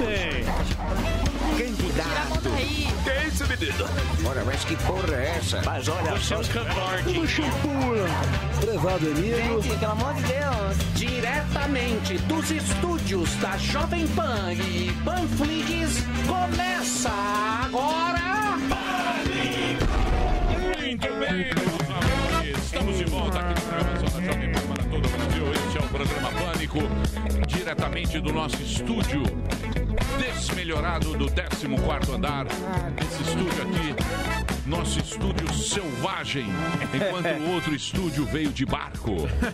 Tem. Candidato. Que é isso, menino? Ora, mas que porra é essa? Mas olha Você é um covarde. Prezado amigo. Gente, pelo amor de Deus. Diretamente dos estúdios da Jovem Pan e Panflix, começa agora. Muito bem. Estamos de volta aqui na programação da Jovem Pan para todo o Brasil. Este é o programa Pânico, diretamente do nosso estúdio desmelhorado do 14 andar. Esse estúdio aqui, nosso estúdio selvagem, enquanto o outro estúdio veio de barco.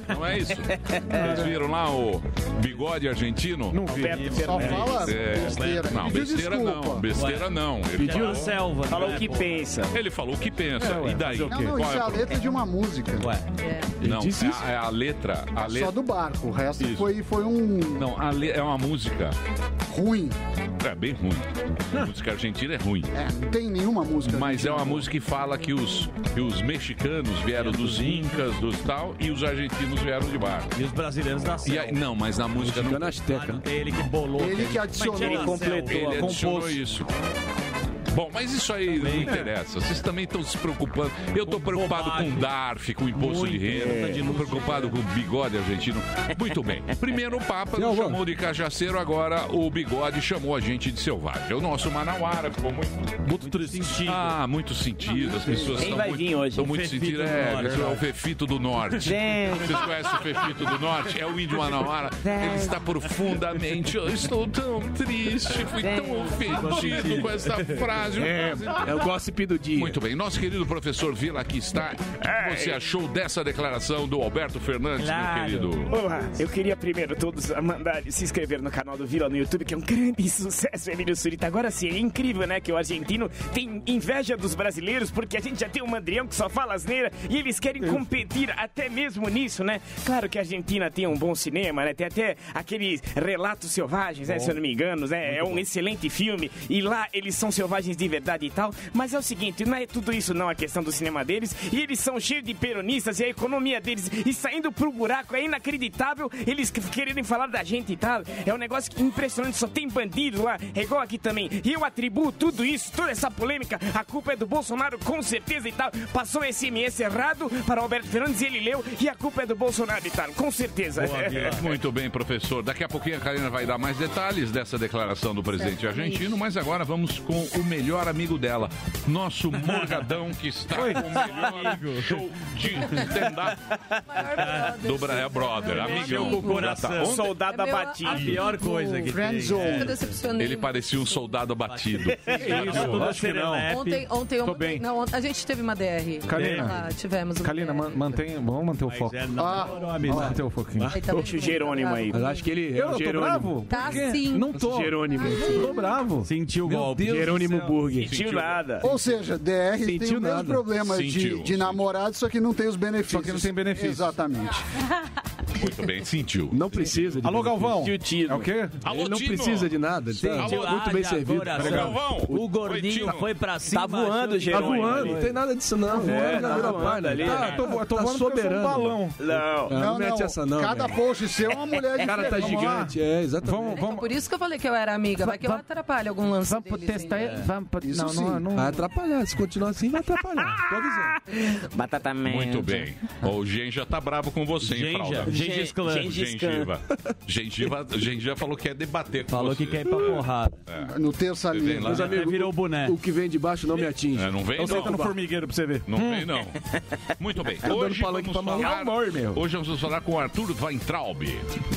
Não é isso? Vocês viram lá o bigode argentino? Não vi. Só fala É, besteira. Não, besteira desculpa. não, besteira não. Ele Pediu falou, selva. Falou o que pensa. ele falou o que pensa. É, ué, e daí? Não, não, Qual isso é a letra de uma música. Não, disse é isso? a, é a letra. A Só letra. do barco. O resto Isso. foi, foi um Não, a le- é uma música. ruim. É bem ruim. A música argentina é ruim. É, não tem nenhuma música. Mas é uma música que fala que os, que os mexicanos vieram dos incas, dos tal, e os argentinos vieram de barco. E os brasileiros da E aí, não, mas na música não. Ficando azteca. Ele que bolou. Ele que adicionou. Completou, Ele adicionou compôs. isso. Bom, mas isso aí não interessa. Vocês também estão se preocupando. Eu estou preocupado bobagem. com DARF, com imposto de Muito, renda. é. Estou preocupado com o bigode argentino. Muito bem. Primeiro o Papa nos chamou de cajaceiro, agora o bigode chamou a gente de selvagem. O nosso Manauara ficou muito. Muito triste. Ah, muito sentido. As pessoas Quem estão vai muito, vir hoje? estão muito sentidas. É, Norte. é o Fefito do Norte. Gente. Vocês conhecem o Fefito do Norte? É o índio Manauara. Ele está profundamente. Eu estou tão triste, fui tão ofendido com essa frase. É, é o gossip do dia. Muito bem, nosso querido professor Vila aqui está. O que você achou dessa declaração do Alberto Fernandes, Claro. meu querido? Olá, eu queria primeiro todos mandar se inscrever no canal do Vila no YouTube, que é um grande sucesso, Emílio Surita. Agora sim, é incrível, né, que o argentino tem inveja dos brasileiros, porque a gente já tem um mandrião que só fala asneira e eles querem competir até mesmo nisso, né? Claro que a Argentina tem um bom cinema, né? Tem até aqueles relatos selvagens, né, se eu não me engano, né? É um excelente filme e lá eles são selvagens de verdade e tal, mas é o seguinte, não é tudo isso não a questão do cinema deles, e eles são cheios de peronistas e a economia deles e saindo pro buraco é inacreditável eles que- quererem falar da gente e tal. É um negócio que impressionante, só tem bandido lá, é igual aqui também. E eu atribuo tudo isso, toda essa polêmica, a culpa é do Bolsonaro com certeza e tal. Passou SMS errado para Alberto Fernandes e ele leu e a culpa é do Bolsonaro e tal, com certeza. Muito bem, professor. Daqui a pouquinho a Karina vai dar mais detalhes dessa declaração do presidente argentino, mas agora vamos com o melhor amigo dela, nosso Morgadão, que está com o melhor show de stand-up do Brasil. É brother, amigão. com o coração. Já tá. Ontem Soldado É abatido. A pior coisa que tem. Decepcionei. Ele parecia um soldado abatido. Isso, tudo Acho que não. Ontem, ontem, Tô ontem bem. não, ontem- a gente teve uma DR. Kalina. Lá, tivemos Kalina, man- mantém, vamos manter o Mas foco. é não, Ah. Vamos manter o foquinho. Tá Deixa o Jerônimo aí. Mas acho que ele é Eu o tô Jerônimo. bravo? Tá sim. Não tô. Jerônimo. Tô bravo. Sentiu o golpe. Do Jerônimo céu. Burger. Sentiu. Nada. Ou seja, DR tem Sentiu o mesmo nada. problema Sentiu, de, de sentiu. namorado, só que não tem os benefícios. Só que não tem benefício. Exatamente. Muito bem, sentiu. Não precisa de Alô, Galvão. Sentiu tiro. É o quê? Alô, ele não Tino. precisa de nada. Ele tá Alô, muito bem servido. Galvão. O gordinho foi pra cima. Tá voando, que- Tá voando, não tem nada disso não. É, Voando na tá voando palha. ali. Tá, tô, vo- tô Tá voando soberano. soberano. balão. Não. Não, não mete essa não. Cada post seu é uma mulher O cara tá gigante, é, exatamente. Vamos, Então, vamos. por isso que eu falei que eu era amiga. Vai que eu atrapalho algum lance Vamos testar. Vamos não, sim. não, não. Vai atrapalhar, se continuar assim vai atrapalhar. Tô avisando. Batata. Muito bem. O Gen já tá bravo com você, hein. Fralda? Gengis Khan. Gengis Khan. Gengiva. Gengiva. Gengiva falou que quer debater com Falou você. que quer ir pra porrada. No terça Você livre. Meus amigos, virou o boné. o que vem de baixo não me atinge. É, não vem, Então senta no não. formigueiro pra você ver. Não vem, não. Muito bem. dando Hoje vamos, falar, Amor, meu. hoje vamos falar com o Arthur Weintraub.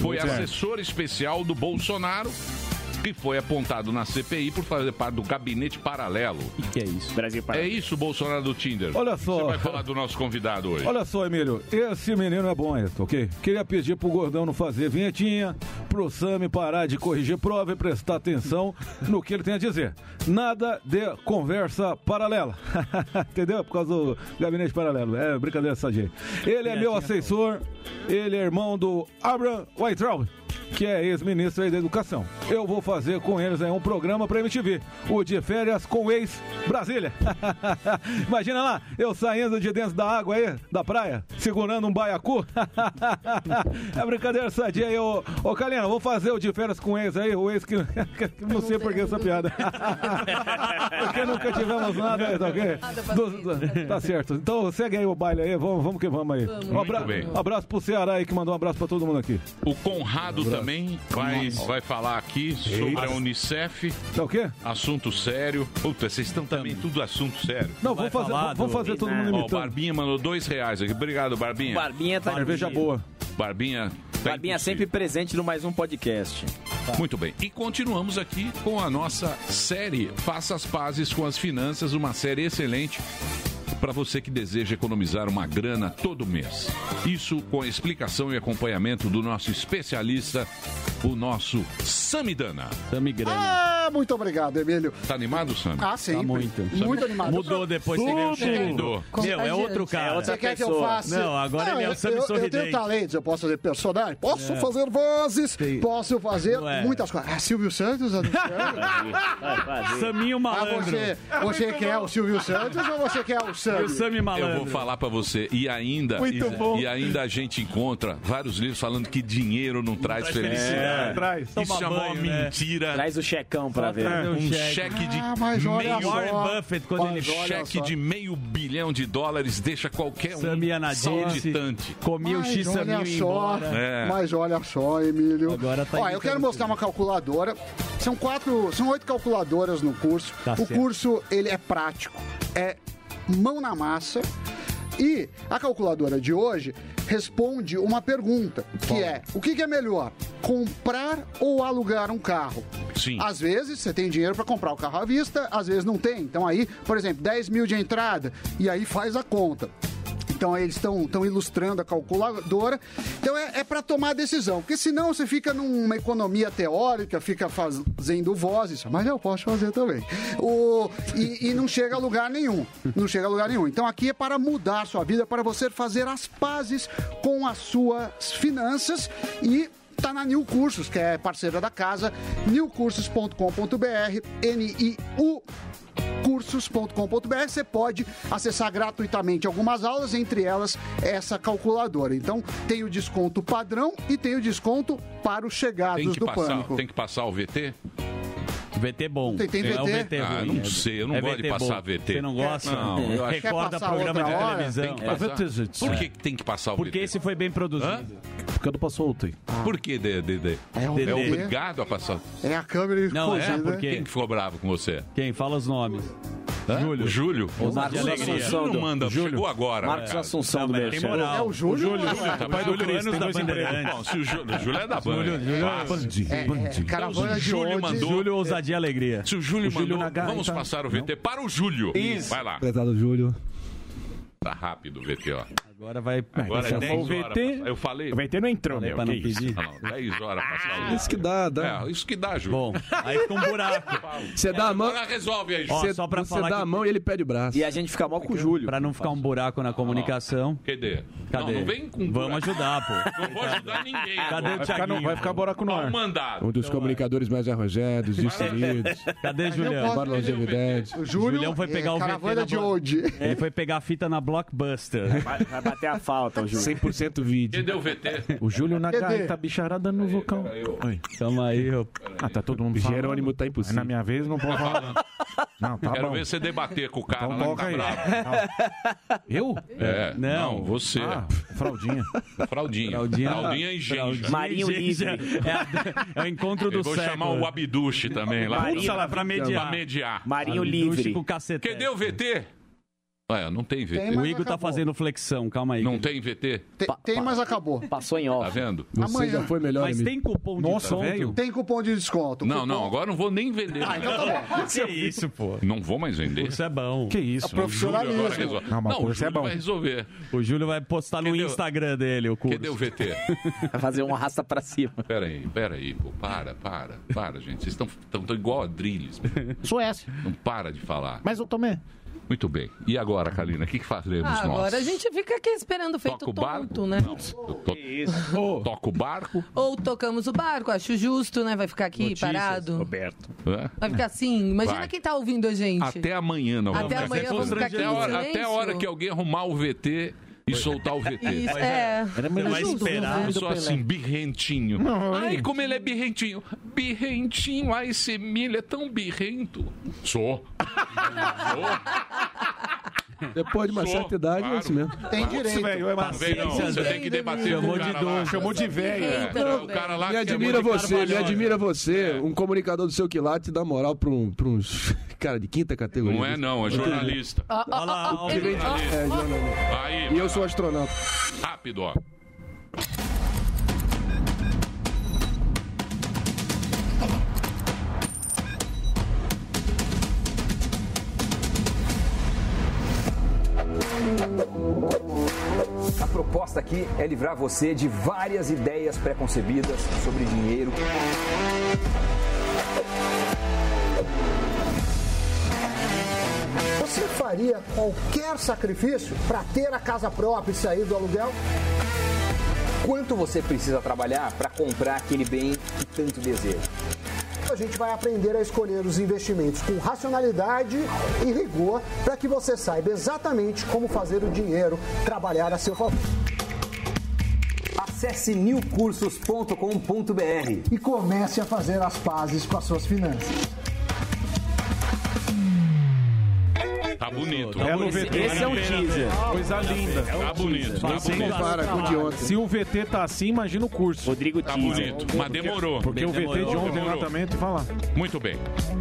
Foi assessor especial do Bolsonaro que foi apontado na CPI por fazer parte do gabinete paralelo. O que é isso? Brasil para. É isso, Bolsonaro do Tinder. Olha Você só. vai falar do nosso convidado hoje. Olha só, Emílio, esse menino é bom, Eto, ok? Queria pedir pro Gordão não fazer vinhetinha, pro Sami parar de corrigir prova e prestar atenção no que ele tem a dizer. Nada de conversa paralela. Entendeu? Por causa do gabinete paralelo. É brincadeira sadia. Ele é meu assessor, ele é irmão do Abraham Weintraub. Que é ex-ministro da Educação. Eu vou fazer com eles aí um programa pra MTV, o de férias com ex-Brasília. Imagina lá, eu saindo de dentro da água aí, da praia, segurando um baiacu. é brincadeira sadia aí, ô, ô Kalina, vou fazer o de férias com ex aí, o ex que. não sei por que essa piada. Porque nunca tivemos nada, tá ok? Do- do- tá certo. Então segue aí o baile aí, vamos, vamos que vamos aí. Um, abra- bem. um abraço pro Ceará aí que mandou um abraço pra todo mundo aqui. O Conrado também vai, vai falar aqui sobre a Unicef. Tá o quê? Assunto sério. Puta, vocês estão também tudo assunto sério. Não, vamos fazer, vamos fazer todo mundo Ó, o imitando. Barbinha mandou dois reais aqui. Obrigado, Barbinha. Barbinha tá Cerveja boa. Barbinha. tá Barbinha sempre presente no mais um podcast. Muito bem. E continuamos aqui com a nossa série Faça as Pazes com as Finanças, uma série excelente para você que deseja economizar uma grana todo mês. Isso com a explicação e acompanhamento do nosso especialista, o nosso Samidana. Samigrana. Ah, muito obrigado, Emílio. Tá animado, Sam? Ah, sempre. muito. Muito animado. Mudou depois que veio o cheque. Mudou. Meu, é outro cara. Você quer que eu faça? Não, agora ele é o eu- Sammy eu, Sorridente. tenho talentos, eu posso fazer personagem, posso É. fazer vozes, posso fazer Não é. muitas coisas. Ah, Silvio Santos? Saminho ah, malandro. você, você quer o Silvio Santos ou você quer o E Sami? o Sami malandro. Eu vou falar pra você e ainda Muito e, bom. e ainda a gente encontra vários livros falando que dinheiro não traz felicidade. É, traz. Isso Toma é uma banho, né? mentira. Traz o checão pra ver. um um cheque. cheque de Ah, meio. Warren Buffett, quando ele cheque só. de meio bilhão de dólares deixa qualquer um saltitante. comia o X Saminho e embora. É. mas olha só, Emílio. Agora tá Ó, eu quero mostrar uma calculadora. São quatro, são oito calculadoras no curso. Tá o certo. curso ele é prático, é mão na massa. E a calculadora de hoje responde uma pergunta, que é: o que, que é melhor, comprar ou alugar um carro? Sim. Às vezes você tem dinheiro para comprar o carro à vista, às vezes não tem. Então aí, por exemplo, 10 mil de entrada e aí faz a conta. Então eles estão ilustrando a calculadora. Então é, é para tomar decisão, porque senão você fica numa economia teórica, fica fazendo vozes, mas eu posso fazer também. O, e, e não chega a lugar nenhum. Não chega a lugar nenhum. Então aqui é para mudar sua vida, para você fazer as pazes com as suas finanças e tá na New Cursos, que é parceira da casa, newcursos.com.br, N-I-U cursos.com.br, você pode acessar gratuitamente algumas aulas, entre elas essa calculadora. Então, tem o desconto padrão e tem o desconto para os chegados Tem que, do passar, pânico. tem que passar o VT? VT bom. Tem- tem É o VT? VT Ah, ruim. não sei, eu não É gosto de VT passar bom. VT. Você não gosta? Não, eu acho- Recorda Quer passar programa de hora? televisão. Tem que É. passar. Por que que tem que passar o Porque VT? esse foi bem produzido. Porque não passou ontem. Por que, Dedê? É o. É VT, obrigado a passar. é a câmera Não, é, porque- Quem que ficou bravo com você? Quem? Fala os nomes. Hã? Júlio. O Júlio? De Marcos. Assunção Júlio manda, chegou agora. Marcos cara. Assunção do tem Merchan. moral. É o Júlio? Júlio, Tá pai do Júlio, anos da Bandeirantes. Bom, se o Júlio, o Júlio é da Band. Júlio, Júlio, Fácil. É, é, caravana de Júlio mandou- Júlio, ousadia e alegria. Se o Júlio Júlio mandou, vamos então. passar o VT para o Júlio. Isso. Vai lá. Prezado Júlio. Tá rápido o VT, ó. Agora vai. Agora é chamou 10 o horas. VT. Eu falei. O VT não entrou, Falei meu. pra não pedir. Ah, não, 10 horas o Isso que dá, dá. É, isso que dá, Júlio. Bom, aí fica um buraco. Você dá a mão, Agora resolve aí, Ó, você, só pra você falar dá que- a mão e ele pede o braço. E a gente fica mal com o Júlio. Pra não ficar um buraco na comunicação. Cadê? Cadê? Não, não vem com Vamos ajudar, pô. Não vou ajudar ninguém. Cadê o Vai ficar, no, Thiaguinho? vai ficar buraco no ar. mandado. Um dos comunicadores mais arrojados, destemidos, Cadê Julião? longevidade. O Júlio, Julião foi pegar é, o VT de? Ele foi pegar a fita na Blockbuster. Bater a falta, o Júlio. 100% vídeo. Cadê o VT? O Júlio na gaita, bicharada no vulcão. Oi. Tamo aí, ó. Ah, tá todo mundo falando. Jerônimo tá impossível. Na minha vez não pode falar. Não, tá Quero bom. ver você debater com o cara Então lá que toca tá aí. bravo. Eu? É, Não. não, você. Ah, fraldinha. Fraldinha. Fraldinha. Fraldinha e Genja. Marinho Genja. livre. É, a- é o encontro Eu do vou século. chamar o Abduche também lá. Marinho- Putz, lá, pra mediar. Pra mediar. Marinho Abduche livre. com cacete. Cadê o VT? Ué, não tem VT. Tem, O Igor tá acabou. fazendo flexão, calma aí. Não tem VT? Tem, tem, mas acabou. Passou em Tá off. vendo? Você Amanhã. já foi melhor, Mas amigo. tem cupom de Nossa, desconto? velho. Tem cupom de desconto. Não, Cupom- não, agora não vou nem vender. Ah, então tá bom. Que isso, pô. Não vou mais vender. Isso é bom. Que isso? É profissionalismo. Agora. Não, mas Não, o é Júlio bom. vai resolver. O Júlio vai postar no Instagram dele o curso. Cadê o VT? Vai fazer um arrasta pra cima. Pera aí, pera aí, pô. Para, para, para, gente. Vocês estão igual a Drilis. Suécia. Não para de falar. Mas eu tomei. Muito bem. E agora, Kalina, o que, que faremos Ah, nós? agora a gente fica aqui esperando feito Toca o barco? tonto, né? Não. To- Toca o barco? Ou tocamos o barco, acho justo, né? Vai ficar aqui parado. Roberto. É? Vai ficar assim. Imagina Vai. quem tá ouvindo a gente. Até amanhã, não Até vamos. amanhã vamos ficar aqui até, hora, até a hora que alguém arrumar o VT e soltar o VT. Isso, é. Era Você vai esperar. né? Eu sou assim, birrentinho. Ai, como ele é birrentinho. Birrentinho, ai, esse milho é tão birrento. Sou. Depois de uma Sou, certa idade, é assim mesmo. Tem Claro. direito. velho, é vem não, você tem que debater Chamou de lá. idoso. Chamou de velho. É, o cara lá Me é admira você, me admira você, É. um comunicador do seu quilate dá moral pra, um, pra uns cara de quinta categoria. Não é não, é jornalista. Ó, É, jornalista. Aí, E eu sou astronauta. rápido, ó. Proposta aqui é livrar você de várias ideias preconcebidas sobre dinheiro. Você faria qualquer sacrifício para ter a casa própria e sair do aluguel? Quanto você precisa trabalhar para comprar aquele bem que tanto deseja? A gente vai aprender a escolher os investimentos com racionalidade e rigor para que você saiba exatamente como fazer o dinheiro trabalhar a seu favor. Acesse newcursos.com.br e comece a fazer as pazes com as suas finanças. Tá bonito. É no VT. esse é um teaser. Coisa linda. Tá bonito, tá bonito. compara com o de ontem. Se o VT tá assim, imagina o curso. Rodrigo Tá Teaser. bonito, mas demorou. Porque o VT de ontem lá também, tu fala. Muito bem.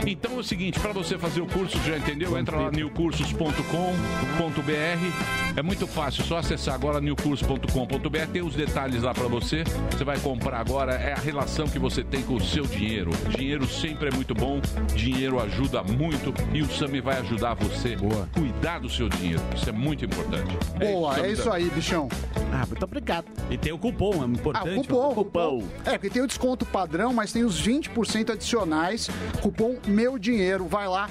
Então é o seguinte, para você fazer o curso, já entendeu? Entra lá newcursos.com.br. É muito fácil, só acessar agora newcursos.com.br. Tem os detalhes lá para você. Você vai comprar agora, é a relação que você tem com o seu dinheiro. Dinheiro sempre é muito bom, dinheiro ajuda muito e o Sami vai ajudar você a cuidar do seu dinheiro. Isso é muito importante. Boa, Sami é isso aí, bichão. Ah, muito obrigado. E tem o cupom, é Ah, importante. cupom, cupom. É, porque tem o desconto padrão, mas tem os 20% adicionais. Cupom Meu Dinheiro. Vai lá,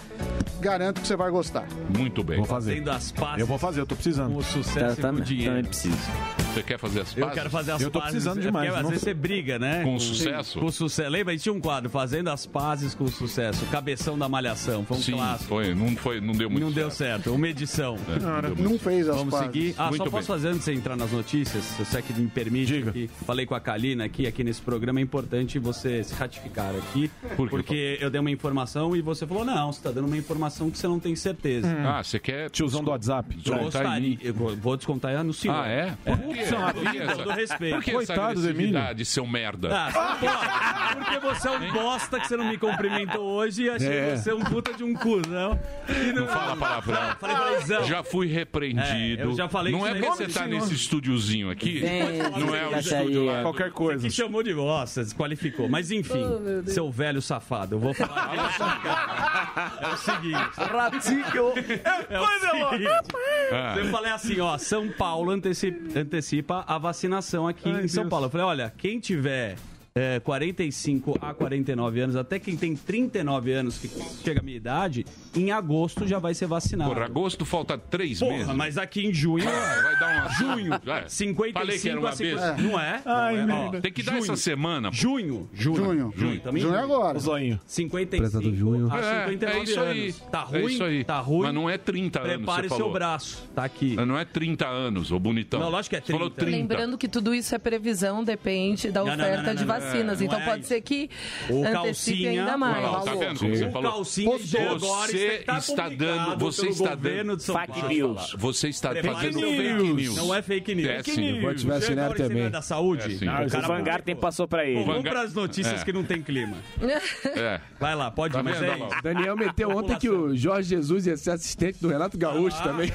garanto que você vai gostar. Muito bem. Vou fazer. Fazendo as pazes. Eu vou fazer, eu tô precisando. O sucesso e com o dinheiro. Você quer fazer as Eu pazes? quero fazer as Eu tô pazes. precisando é demais, porque Às não- vezes você briga, né? Com sucesso? Com sucesso. Lembra? Tinha um quadro, Fazendo as Pazes com Sucesso. Cabeção da Malhação. Foi um Sim, clássico. foi, não, foi, não deu muito Não deu certo. Uma edição. É, não muito Não fez as Vamos pazes. seguir. Ah, Muito só bem. posso fazer antes de você entrar nas notícias, se você que me permite. Diga. Aqui, falei com a Kalina aqui, aqui nesse programa, é importante você se ratificar aqui. Por quê? porque eu dei uma informação e você falou, não, você está dando uma informação que você não tem certeza. Ah, você quer. Tiozão do WhatsApp. Eu Descontar gostaria, eu vou descontar no senhor. Ah, é? Por quê? São a que vida, essa- todo respeito. Por que Coitado essa agressividade, seu merda? Ah, não. Porque você é um bosta que você não me cumprimentou hoje e achei É. você um puta de um cuzão. E Não fala palavrão. Falei palavrão. Já fui repreendido. É, eu já falei não isso é porque você tá nesse estúdiozinho aqui. não é o estúdio lá. é. Qualquer coisa. Que chamou de bosta, desqualificou. Mas enfim, Oh, seu velho safado, eu vou falar. é o seguinte. Ratinho. É o seguinte. Ah. Eu falei assim, ó, São Paulo anteci- antecipa a vacinação aqui em São Paulo. Eu falei, olha, quem tiver é, 45 a 49 anos, até quem tem 39 anos, que chega a minha idade, em agosto já vai ser vacinado. Porra, agosto falta três Porra, meses. mas aqui em junho, Ah, vai dar uma. junho, É. 55 Falei que era uma a 50. besta. Não é? Ai, não é. Ó. Tem que dar junho, essa semana. pô. Junho, junho, Junho. junho, também Junho é agora. O zoinho. 55 Prezado junho. a É, 59 é isso aí. anos. Tá É ruim? isso aí. Tá ruim. Mas não é 30 anos. Prepare seu falou. braço. Tá aqui. Não é 30 anos, ô bonitão. Não, lógico que é Você falou 30. 30. Lembrando que tudo isso é previsão, depende da Não, não, oferta não, não, de não, vacinas. não então é pode isso. ser que O antecipe calcinha- ainda mais. lá, tá vendo como você O falou? calcinha de agora Você está, está publicado dando- você está dando- de São Fake Paulo. news. Você está Prepare fazendo fake news. Não é fake news. É sim. Vou te vacinar esse também. não é da saúde. É sim. Ah, O cara O Vanguard tem passou pra Pô, ele. vamos para as notícias É. que não tem clima. É. Vai lá, pode Tá é isso. Daniel meteu ontem que o Jorge Jesus ia ser assistente do Renato Gaúcho também.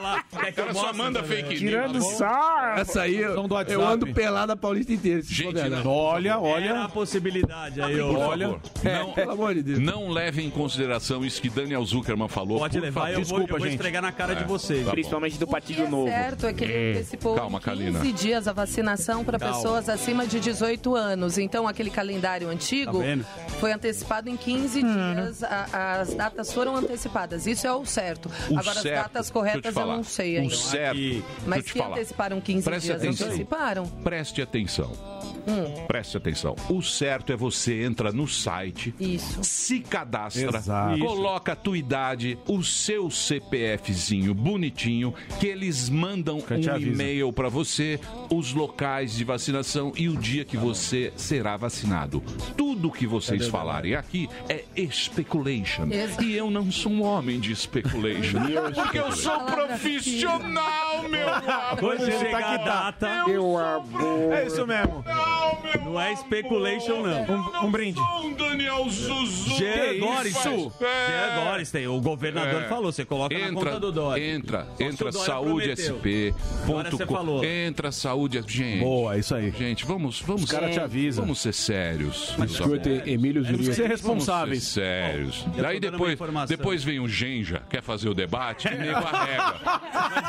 Olha olha falar. Quer que eu Ela só manda também? fake news. Tirando tá sarro. Essa aí, eu, eu ando pelado a Paulista inteira. Gente, não. Olha, Era a olha. possibilidade aí, Por ó. favor, É, não, pelo amor de Deus. não leve em consideração isso que Daniel Zuckerman falou. Pode levar, eu vou, Desculpa, eu vou gente. esfregar na cara de vocês. Tá. Principalmente do Partido é Novo. certo é que ele antecipou Calma, em 15 Kalina. dias a vacinação para pessoas acima de 18 anos. Então, aquele calendário antigo Tá foi antecipado em 15 dias. A- as datas foram antecipadas. Isso é o certo. O Agora, certo, as datas corretas eu falar. não sei O ainda. certo, deixa eu Mas se falar. anteciparam 15 Preste dias, atenção. anteciparam. Preste atenção. Hum. Preste atenção. O certo é você entra no site, Isso. se cadastra, Exato. coloca a tua idade, o seu CPFzinho bonitinho, que eles mandam Que um e-mail para você, os locais de vacinação e o dia que você será vacinado. Tudo que vocês falarem aqui é speculation. Exato. E eu não sou um homem de speculation. porque eu sou profissional, meu amor. Quando chegar a data, Meu amor. É isso mesmo. Não é speculation, não. Um, um brinde. Um Daniel Zuzu. Jean? É. Jean tem. O governador É. falou, você coloca na entra, conta do Dória. Entra, Só entra o Dória saúde prometeu. SP. Agora você falou. Entra saúde. Gente, Boa, isso aí. gente, vamos, vamos. Os caras te avisam. Vamos ser sérios. meus Escuta, amores. Emílio que Zuriga. ser Vamos responsáveis. ser sérios. tô Daí depois, depois vem o Genja, quer fazer o debate, e nego arrega.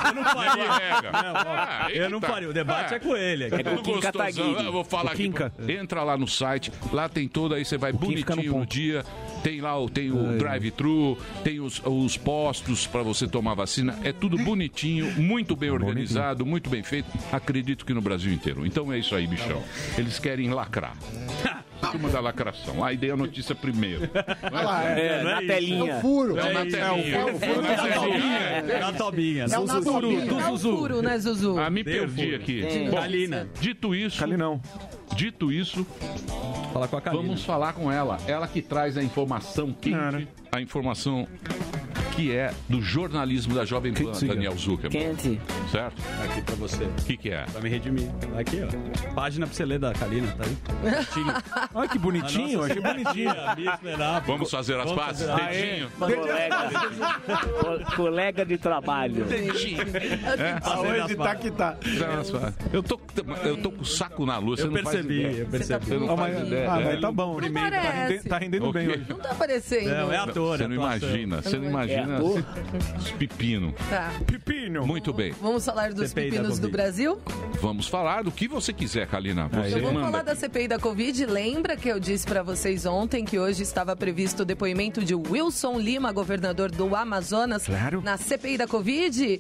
Eu não faria. Não, Ah, eu não faria. O debate é, com ele. É tudo o Kim gostosão. Vou falar O aqui. Entra lá no site, lá tem toda aí, você vai no bonitinho no ponto. dia. Tem lá o, tem o drive-thru, tem os, os postos para você tomar vacina. É tudo bonitinho, muito bem organizado, muito bem feito. Acredito que no Brasil inteiro. Então é isso aí, bichão. Eles querem lacrar. Turma da lacração. Aí dei a notícia primeiro. Olha lá, é, É, não é na é telinha. o furo. É na telinha. é o furo Na da telinha. Tobinha. Na Tobinha. É o. É um furo, né, Zuzu? Ah, me perdi aqui. É. Kalina. dito isso, Ali não. dito isso, Fala com a Kalina. Vamos falar com ela. Ela que traz a informação quente, a informação que é do jornalismo da Jovem Pan. Daniel Zuckerman. Quente. Certo? Aqui pra você. O que, que é? Pra me redimir. Aqui, ó. Página pra você ler da Kalina, tá aí? Bonitinho. Olha que bonitinho, achei bonitinho. Vamos fazer as pazes? Dedinho. Colega. Co- colega de trabalho. Dedinho. É? Aonde tá que tá. Eu tô, eu tô com o saco na lua, você Eu não faz percebi, ideia. eu percebi. Você não Ah, faz mas, ideia. ah, É. mas tá bom. Não Tá rendendo, tá rendendo Ok. bem hoje. Não tá aparecendo. Não, é ator, Você é não imagina, você não imagina os pepino. Tá. Pepino. Muito bem. Vamos falar dos CPI pepinos do. Brasil? Vamos falar do que você quiser, Kalina. Você Eu vou manda. falar da CPI da Covid. Lembra que eu disse pra vocês ontem que hoje estava previsto o depoimento de Wilson Lima, governador do Amazonas, Claro. na CPI da Covid?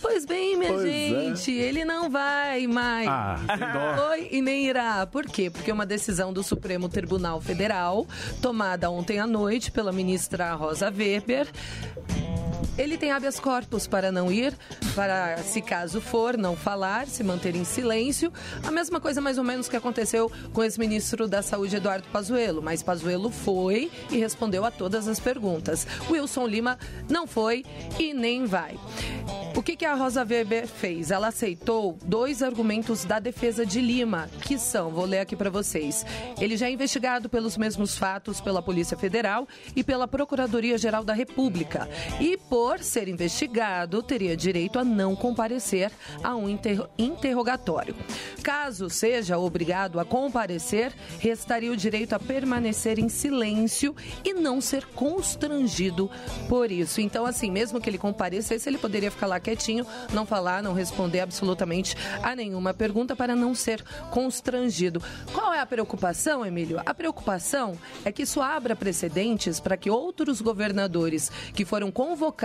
Pois bem, minha gente, ele não vai mais. Ah. Foi e nem irá. Por quê? Porque uma decisão do Supremo Tribunal Federal, tomada ontem à noite pela ministra Rosa Weber, Thank you. Ele tem habeas corpus para não ir, para, se caso for, não falar, se manter em silêncio. A mesma coisa, mais ou menos, que aconteceu com o ex-ministro da Saúde, Eduardo Pazuello. Mas Pazuello foi e respondeu a todas as perguntas. Wilson Lima não foi e nem vai. O que, que a Rosa Weber fez? Ela aceitou dois argumentos da defesa de Lima, que são, vou ler aqui para vocês. Ele já é investigado pelos mesmos fatos pela Polícia Federal e pela Procuradoria-Geral da República. E por ser investigado, teria direito a não comparecer a um inter- interrogatório. Caso seja obrigado a comparecer, restaria o direito a permanecer em silêncio e não ser constrangido por isso. Então, assim, mesmo que ele comparecesse, ele poderia ficar lá quietinho, não falar, não responder absolutamente a nenhuma pergunta para não ser constrangido. Qual é a preocupação, Emílio? A preocupação é que isso abra precedentes para que outros governadores que foram convocados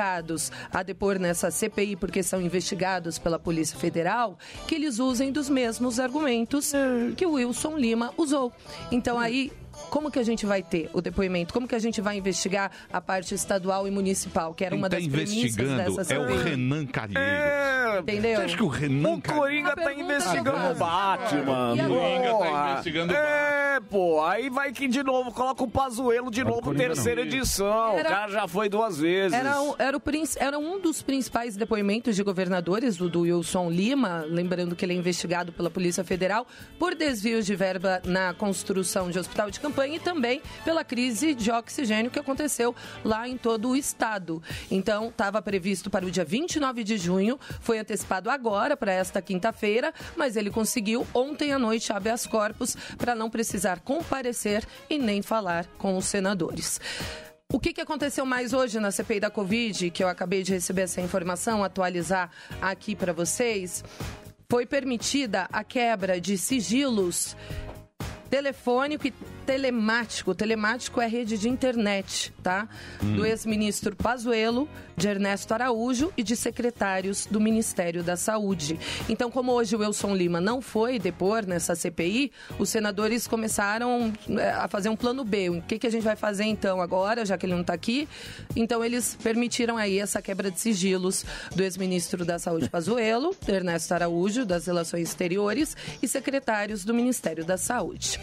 a depor nessa CPI porque são investigados pela Polícia Federal, que eles usem dos mesmos argumentos que o Wilson Lima usou. Então aí como que a gente vai ter o depoimento? Como que a gente vai investigar a parte estadual e municipal, que era Quem uma está das premissas investigando dessa é o? Renan Calheiros. Entendeu? Você acha que o Renan O Coringa tá investigando o Batman. Agora? Coringa tá investigando o É, pô. Aí vai que de novo, coloca o Pazuelo de novo, Coringa não. terceira edição. Era- O cara já foi duas vezes. Era, um- era, o era um dos principais depoimentos de governadores, o do Wilson Lima, lembrando que ele é investigado pela Polícia Federal por desvios de verba na construção de hospital de campanha e também pela crise de oxigênio que aconteceu lá em todo o estado. Então, estava previsto para o dia 29 de junho, foi antecipado agora para esta quinta-feira, mas ele conseguiu ontem à noite habeas corpus para não precisar comparecer e nem falar com os senadores. O que, que aconteceu mais hoje na CPI da Covid, que eu acabei de receber essa informação, atualizar aqui para vocês? Foi permitida a quebra de sigilos telefônico e telemático. Telemático é rede de internet, tá? Hum. Do ex-ministro Pazuello, de Ernesto Araújo e de secretários do Ministério da Saúde. Então, como hoje o Wilson Lima não foi depor nessa CPI, os senadores começaram eh, a fazer um plano B. O que, que a gente vai fazer então agora, já que ele não está aqui? Então, eles permitiram aí essa quebra de sigilos do ex-ministro da Saúde Pazuello, Ernesto Araújo, das Relações Exteriores e secretários do Ministério da Saúde.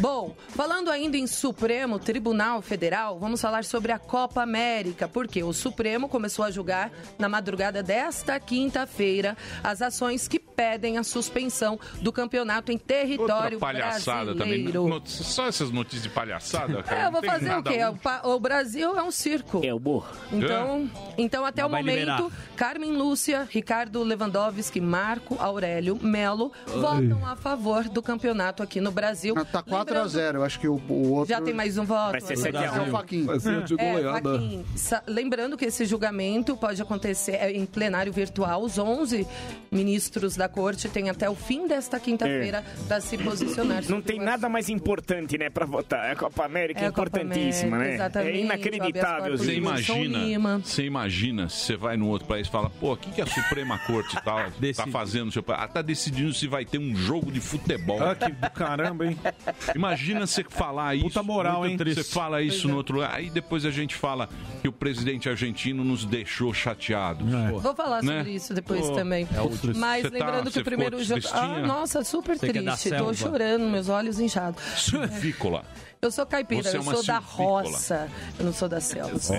Bom, falando ainda em Supremo Tribunal Federal, vamos falar sobre a Copa América, porque o Supremo começou a julgar na madrugada desta quinta-feira as ações que pedem a suspensão do campeonato em território Outra palhaçada também. brasileiro. Not- Só essas notícias de palhaçada, cara. É, eu vou fazer o quê? a- O, o Brasil é um circo. É o burro. Então, então até Não o momento, liberar. Carmen Lúcia, Ricardo Lewandowski, Marco Aurélio Melo votam a favor do campeonato aqui no Brasil. Tá 4x0, eu acho que o, o outro. Já tem mais um voto. Vai ser agora. 7 a 1. É o Faquinha. Vai ser de É, goleada. Sa- lembrando que esse julgamento pode acontecer é, em plenário virtual. Os 11 ministros da corte têm até o fim desta quinta-feira para se posicionar. Não tem nada mais importante, né, pra votar. A Copa América é, É a Copa importantíssima, América, né? exatamente, É inacreditável. Você gente. imagina, você imagina se você vai no outro país e fala, pô, o que, que a Suprema Corte tá, tá fazendo? seu? Ah, tá decidindo se vai ter um jogo de futebol. Ah, que do caramba, hein? Imagina você falar isso. Puta moral, hein? triste. Você fala isso Pois é. no outro lugar. Aí depois a gente fala que o presidente argentino nos deixou chateados. Vou falar Né? sobre isso depois Pô, também. é. Mas Você tá- lembrando que você o primeiro jogo. Ah, nossa, super que é da triste. Tô chorando, meus olhos inchados. Sulfícola. Eu sou caipira, Você é eu uma sou da sulfícola. roça. Eu não sou da selva. Nossa.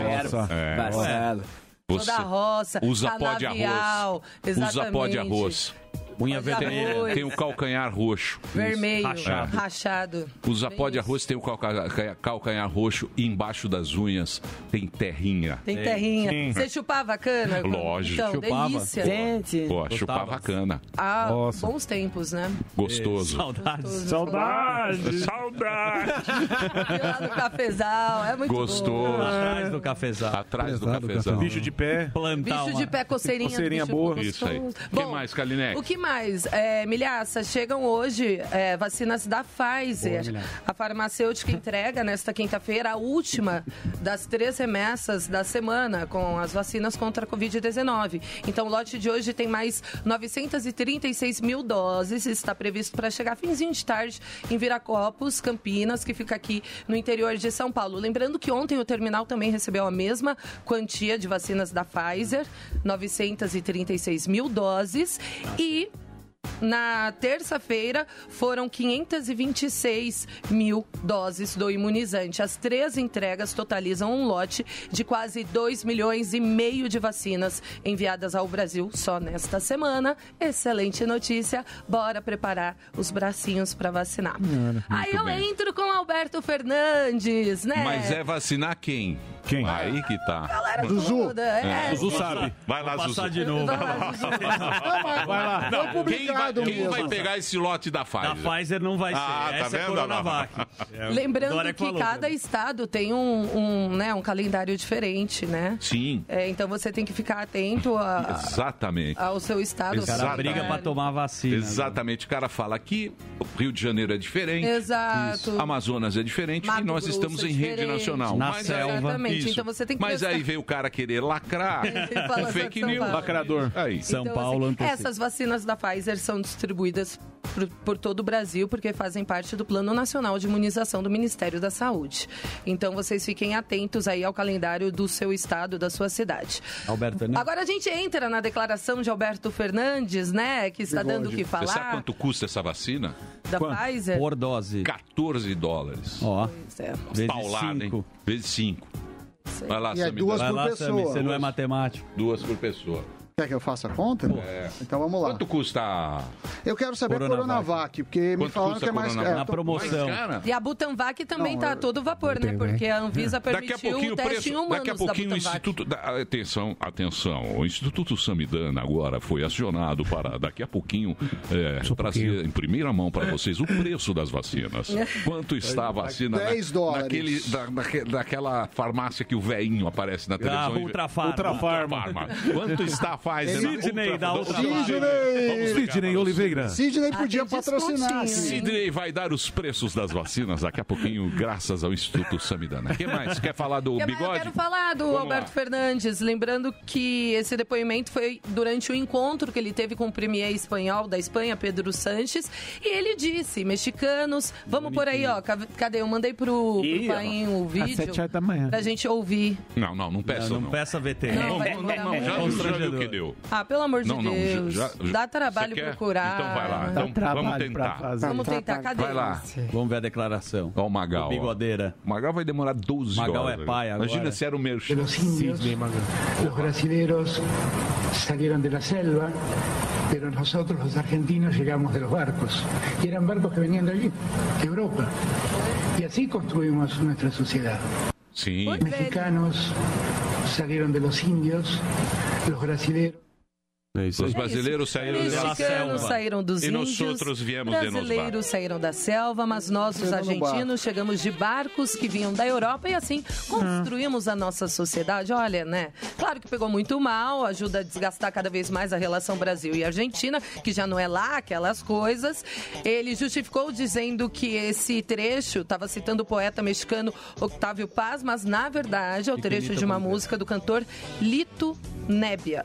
É. Marcelo. Sou da roça. Usa pó de arroz. Usa pó de exatamente. arroz. Unha arroz. Tem o calcanhar roxo. Vermelho, Rachado. rachado. Usa pó de arroz, tem o calca- calcanhar roxo e embaixo das unhas tem terrinha. Tem terrinha. Sim. Você chupava cana? Lógico. Então, delícia. Pô, chupava cana. Ah, Nossa. bons tempos, né? Gostoso. Saudades. Saudade. Saudade. Lá no cafezal, é muito Gostoso. bom. Atrás do cafezal. Atrás do cafezal. Bicho de pé. Plantar Bicho uma... de pé, coceirinha. Coceirinha boa. gostoso. Isso aí. O que mais, Kalinek? O que mais? É, Milhaça, chegam hoje é, vacinas da Pfizer. Boa, a farmacêutica entrega nesta quinta-feira a última das três remessas da semana com as vacinas contra a Covid-19. Então, o lote de hoje tem mais 936 mil doses. Está previsto para chegar finzinho de tarde em Viracopos, Campinas, que fica aqui no interior de São Paulo. Lembrando que ontem o terminal também recebeu a mesma quantia de vacinas da Pfizer, 936 mil doses. E na terça-feira foram 526 mil doses do imunizante. As três entregas totalizam um lote de quase 2 milhões e meio de vacinas enviadas ao Brasil só nesta semana. Excelente notícia. Bora preparar os bracinhos para vacinar. Aí eu bem. entro com Alberto Fernandes, né? Mas é vacinar quem? Quem? Aí que tá. Galera Zuzu. toda, é. Zuzu sabe. Vai lá, Vou Zuzu. passar de novo. Vai lá, Zuzu. Vai lá. Não, Foi quem vai, publicado quem mesmo. vai pegar esse lote da Da Pfizer? Pfizer não vai ser. Ah, tá Essa é vendo? Coronavac. É, Lembrando Dória que falou cada estado tem um, um, né, um calendário diferente, né? Sim, É, então você tem que ficar atento a- exatamente. ao seu estado. O cara Exatamente. briga pra tomar a vacina. né? Exatamente. O cara fala que o Rio de Janeiro é diferente. Exato. Amazonas é diferente Mato e nós Grosso estamos é em rede nacional. Na Mas selva. aí- Exatamente. Isso. Então você tem que Mas aí veio o cara querer lacrar fake news. Paulo. Lacrador. Aí. São Então, Paulo assim, antecipa. essas vacinas da Pfizer são distribuídas por, por todo o Brasil, porque fazem parte do Plano Nacional de Imunização do Ministério da Saúde. Então vocês fiquem atentos aí ao calendário do seu estado, da sua cidade. Alberto, né? Agora a gente entra na declaração de Alberto Fernandes, né? Que está dando o que Você sabe falar. quanto custa essa vacina? Da Pfizer? Por dose. 14 dólares. Ó. é. Vezes Paulada, hein? cinco. Vezes 5. Vai lá, E é Sammy. duas Vai por lá, pessoa. Sammy, você não é matemático. Duas por pessoa. Quer que eu faça a conta? É. Então vamos lá. Quanto custa? Eu quero saber a Coronavac. Coronavac, porque me Quanto falaram custa que é mais é, Na promoção. Mais? E a Butanvac também está todo vapor, né? Porque a Anvisa Daqui a permitiu pouquinho o o teste preço. em humanos Daqui a da pouquinho o Butanvac. Instituto. da- atenção, atenção. O Instituto Samidana agora foi acionado para daqui a pouquinho é, trazer em primeira mão para vocês o preço das vacinas. Quanto está a vacina? 10 na- dólares. Naquele, da, daque- daquela farmácia que o veinho aparece na televisão. e- Ultrafarma. Ultrafarma. Quanto está a Pfizer? na Sidney da Ultrafarma? Sidney! Sidney Oliveira. Sidney Ah, podia patrocinar. Sidney. Vai dar os preços das vacinas daqui a pouquinho, graças ao Instituto Samidana. O que mais? Quer falar do Que mais Eu bigode? quero falar do Vamos Alberto lá. Fernandes, lembrando que esse depoimento foi durante o encontro que ele teve com o premier espanhol da Espanha, Pedro Sanches, e ele disse, mexicanos, vamos por aí, ó, ca- cadê? Eu mandei pro, pro Painho o Às vídeo sete horas da manhã. pra gente ouvir. Não, não, não peça, Não, não. não peça VT. Não, não, não, muito. já, já viu o Constrangedor. que deu. Ah, pelo amor de Não, não, Deus. já- já- Dá trabalho procurar. Então vai lá, Dá então vamos tentar. fazer. Vamos tentar, cadê? Vai lá. Vamos ver a declaração. Ó o Magal. ó. Bigodeira. O Magal vai demorar 12 Magal horas. é pai agora. Imagina se era o meu los indios, los brasileros salieron de la selva, pero nosotros los argentinos llegamos de los barcos. Y eran barcos que venían de allí, de Europa. Y así construimos nuestra sociedad. É, Mexicanos salieron de los indios, los brasileros. É isso Os brasileiros saíram da Mexicanos selva. saíram dos e nós índios, outros viemos de brasileiros saíram da selva, mas nós, os argentinos, chegamos de barcos que vinham da Europa e assim construímos a nossa sociedade. Olha, né? Claro que pegou muito mal, ajuda a desgastar cada vez mais a relação Brasil e Argentina, que já não é lá aquelas coisas. Ele justificou dizendo que esse trecho, estava citando o poeta mexicano Octávio Paz, mas na verdade é o trecho de uma música do cantor Lito Nébia.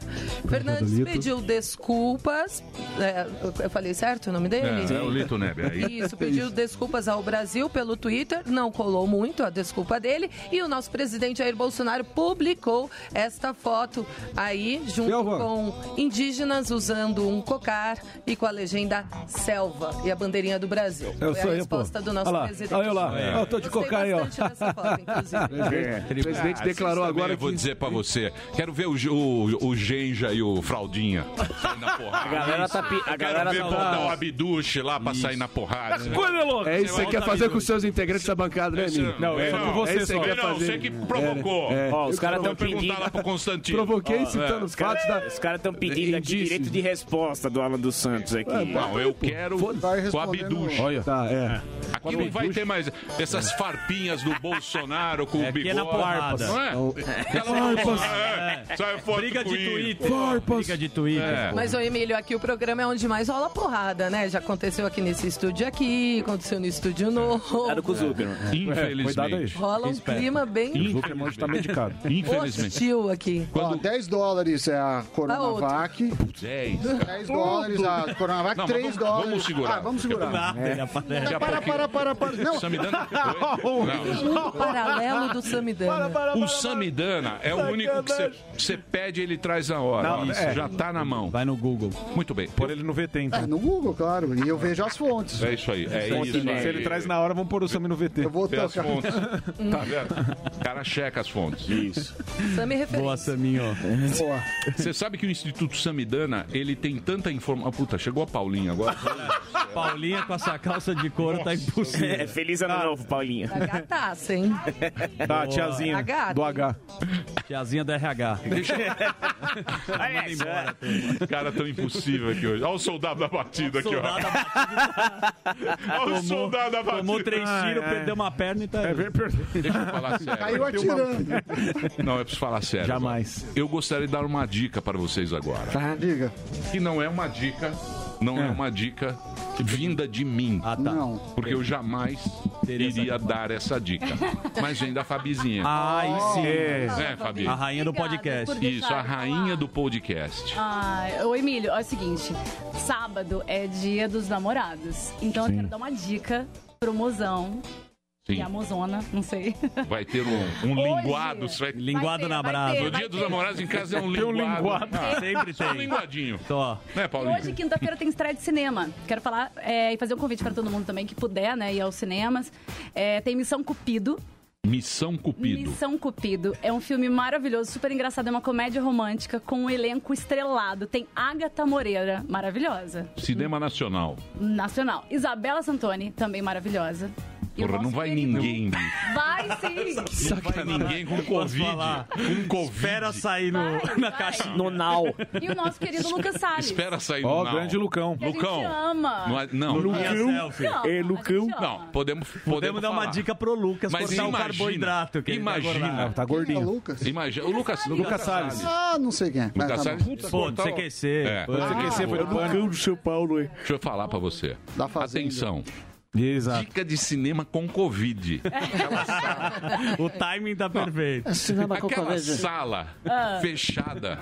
Fernandes Lito. Pediu desculpas. é, eu- falei certo o nome dele? É, é o Lito Nebe aí. Isso, pediu desculpas ao Brasil pelo Twitter, não colou muito a desculpa dele. E o nosso presidente Jair Bolsonaro publicou esta foto aí, junto Selva. com indígenas usando um cocar e com a legenda Selva e a bandeirinha do Brasil. Eu Foi sou a eu, pô. resposta do nosso presidente. olha eu lá. É. Eu tô de cocar aí, ó. bastante dessa foto, inclusive. É, o presidente Ah, declarou agora Eu vou que. dizer pra você. Quero ver o, o, o Genja e o Fraldinha sair na porrada. A galera tá pi- a Eu galera Quero ver tá- botar o Abduche lá pra sair na porrada. Coisa louca. É isso que você quer fazer com os seus integrantes da bancada, né, Nino? Não, é só com você é só. Não, você que provocou. É, é. Ó, os Eu caras Vou estão perguntar pedindo. lá pro Constantino. Provoquei Ó, citando é. os fatos da. Os caras estão pedindo aqui direito de resposta do Alan dos Santos aqui. Não, eu quero com responder a Abduche. Olha. Tá, é. Aqui não vai ter mais essas farpinhas do Bolsonaro com É, o aqui é bigode. na porrada. Não é? Aquela é. Sai foto Briga com de. Twitter. Farpas. Briga de Twitter. É. Mas, ô Emílio, aqui o programa é onde mais rola porrada, né? Já aconteceu aqui nesse estúdio aqui, aconteceu no estúdio novo. Cuidado com o Zuckerman. Cuidado aí. Infelizmente. Rola um Esperto. clima bem O Zuckerman tá medicado. Infelizmente. hostil aqui. Ó, 10 dólares é a Coronavac. 10. 10 dólares a Coronavac, Não, 3 vamos- dólares. vamos segurar. Ah, vamos segurar. Nada, ele aparece. Não, para, para, para, para. Não, Samidana. Não. Paralelo do Samidana. O Samidana é o único que você- você pede e ele traz na hora. Não, Isso, é. já tá na mão. Vai no Google. Muito bem. Pôr ele no VT, é, então. no Google, claro. E eu vejo as fontes. É isso aí. É isso aí. Se ele traz na hora, vamos pôr o Sami no VT. Eu vou Vê as tocar. fontes. Tá vendo? O cara checa as fontes. Isso. Sami referência. Boa, Saminho. Boa. Você sabe que o Instituto Samidana, ele tem tanta informação. Ah, puta, chegou a Paulinha agora. Paulinha com essa calça de couro tá impossível. É, feliz ano novo, Paulinho. Tá gataça, hein? Tá, tiazinha. A gata. Do H. Tiazinha do RH. Deixa Manda embora. Cara tão impossível aqui hoje. Olha o soldado da batida aqui, ó. Soldado da Olha o soldado da batida. Tomou três tiros, é. perdeu uma perna e tá. Deixa eu falar sério. Caiu atirando. Não, eu preciso falar sério. Jamais. Eu gostaria de dar uma dica para vocês agora. Tá, diga. Que não é uma dica, não é, uma dica vinda de mim. Ah, tá. Não. Porque eu jamais iria dar essa dica. Mas vem da Fabizinha. Ai, sim. É, Fabi. A rainha do podcast. Isso, a eu rainha do podcast. Ah, ô Emílio, é o seguinte: sábado é dia dos namorados. Então eu Sim. quero dar uma dica pro mozão. Sim. E a mozona, não sei. Vai ter um, um linguado. Vai... Linguado ter, na brasa. No dia dos namorados em casa é um Tem um linguado. linguado. Ah, Sempre só um tem. linguadinho. Só. Né, E Paulinho? hoje, quinta-feira, tem estreia de cinema. Quero falar é, e fazer um convite para todo mundo também que puder, né, ir aos cinemas. É, tem Missão Cupido. Missão Cupido. Missão Cupido é um filme maravilhoso, super engraçado, é uma comédia romântica com um elenco estrelado. Tem Agatha Moreira, maravilhosa, Cinema Nacional. nacional. Isabela Santoni, também maravilhosa. Porra, não vai querido- ninguém, bicho. Vai sim! Vai ninguém com Covid. Com Covid. Espera sair no, na caixinha. No Nau. E o nosso querido Lucas Salles. Espera sair no Ó, Now. grande Lucão. Que a gente Lucão. ama. Não, é- não. Não, É, Lucão. Não, podemos, podemos, Podemos dar uma dica pro Lucas Mas imagina, carboidrato. Que tá imagina. engordado. Tá Quem é gordinho. Lucas? Imagina, o Lucas, Lucas Salles. Ah, não sei quem é. Lucas tá. Salles. Pô, do CQC. É. Você quer ser foi do Pânico. do São Paulo, hein? Deixa eu falar pra você. Da Fazenda. Atenção. Exato. Dica de cinema com Covid. O timing tá perfeito. Cinema com Aquela Covid. sala Ah. fechada.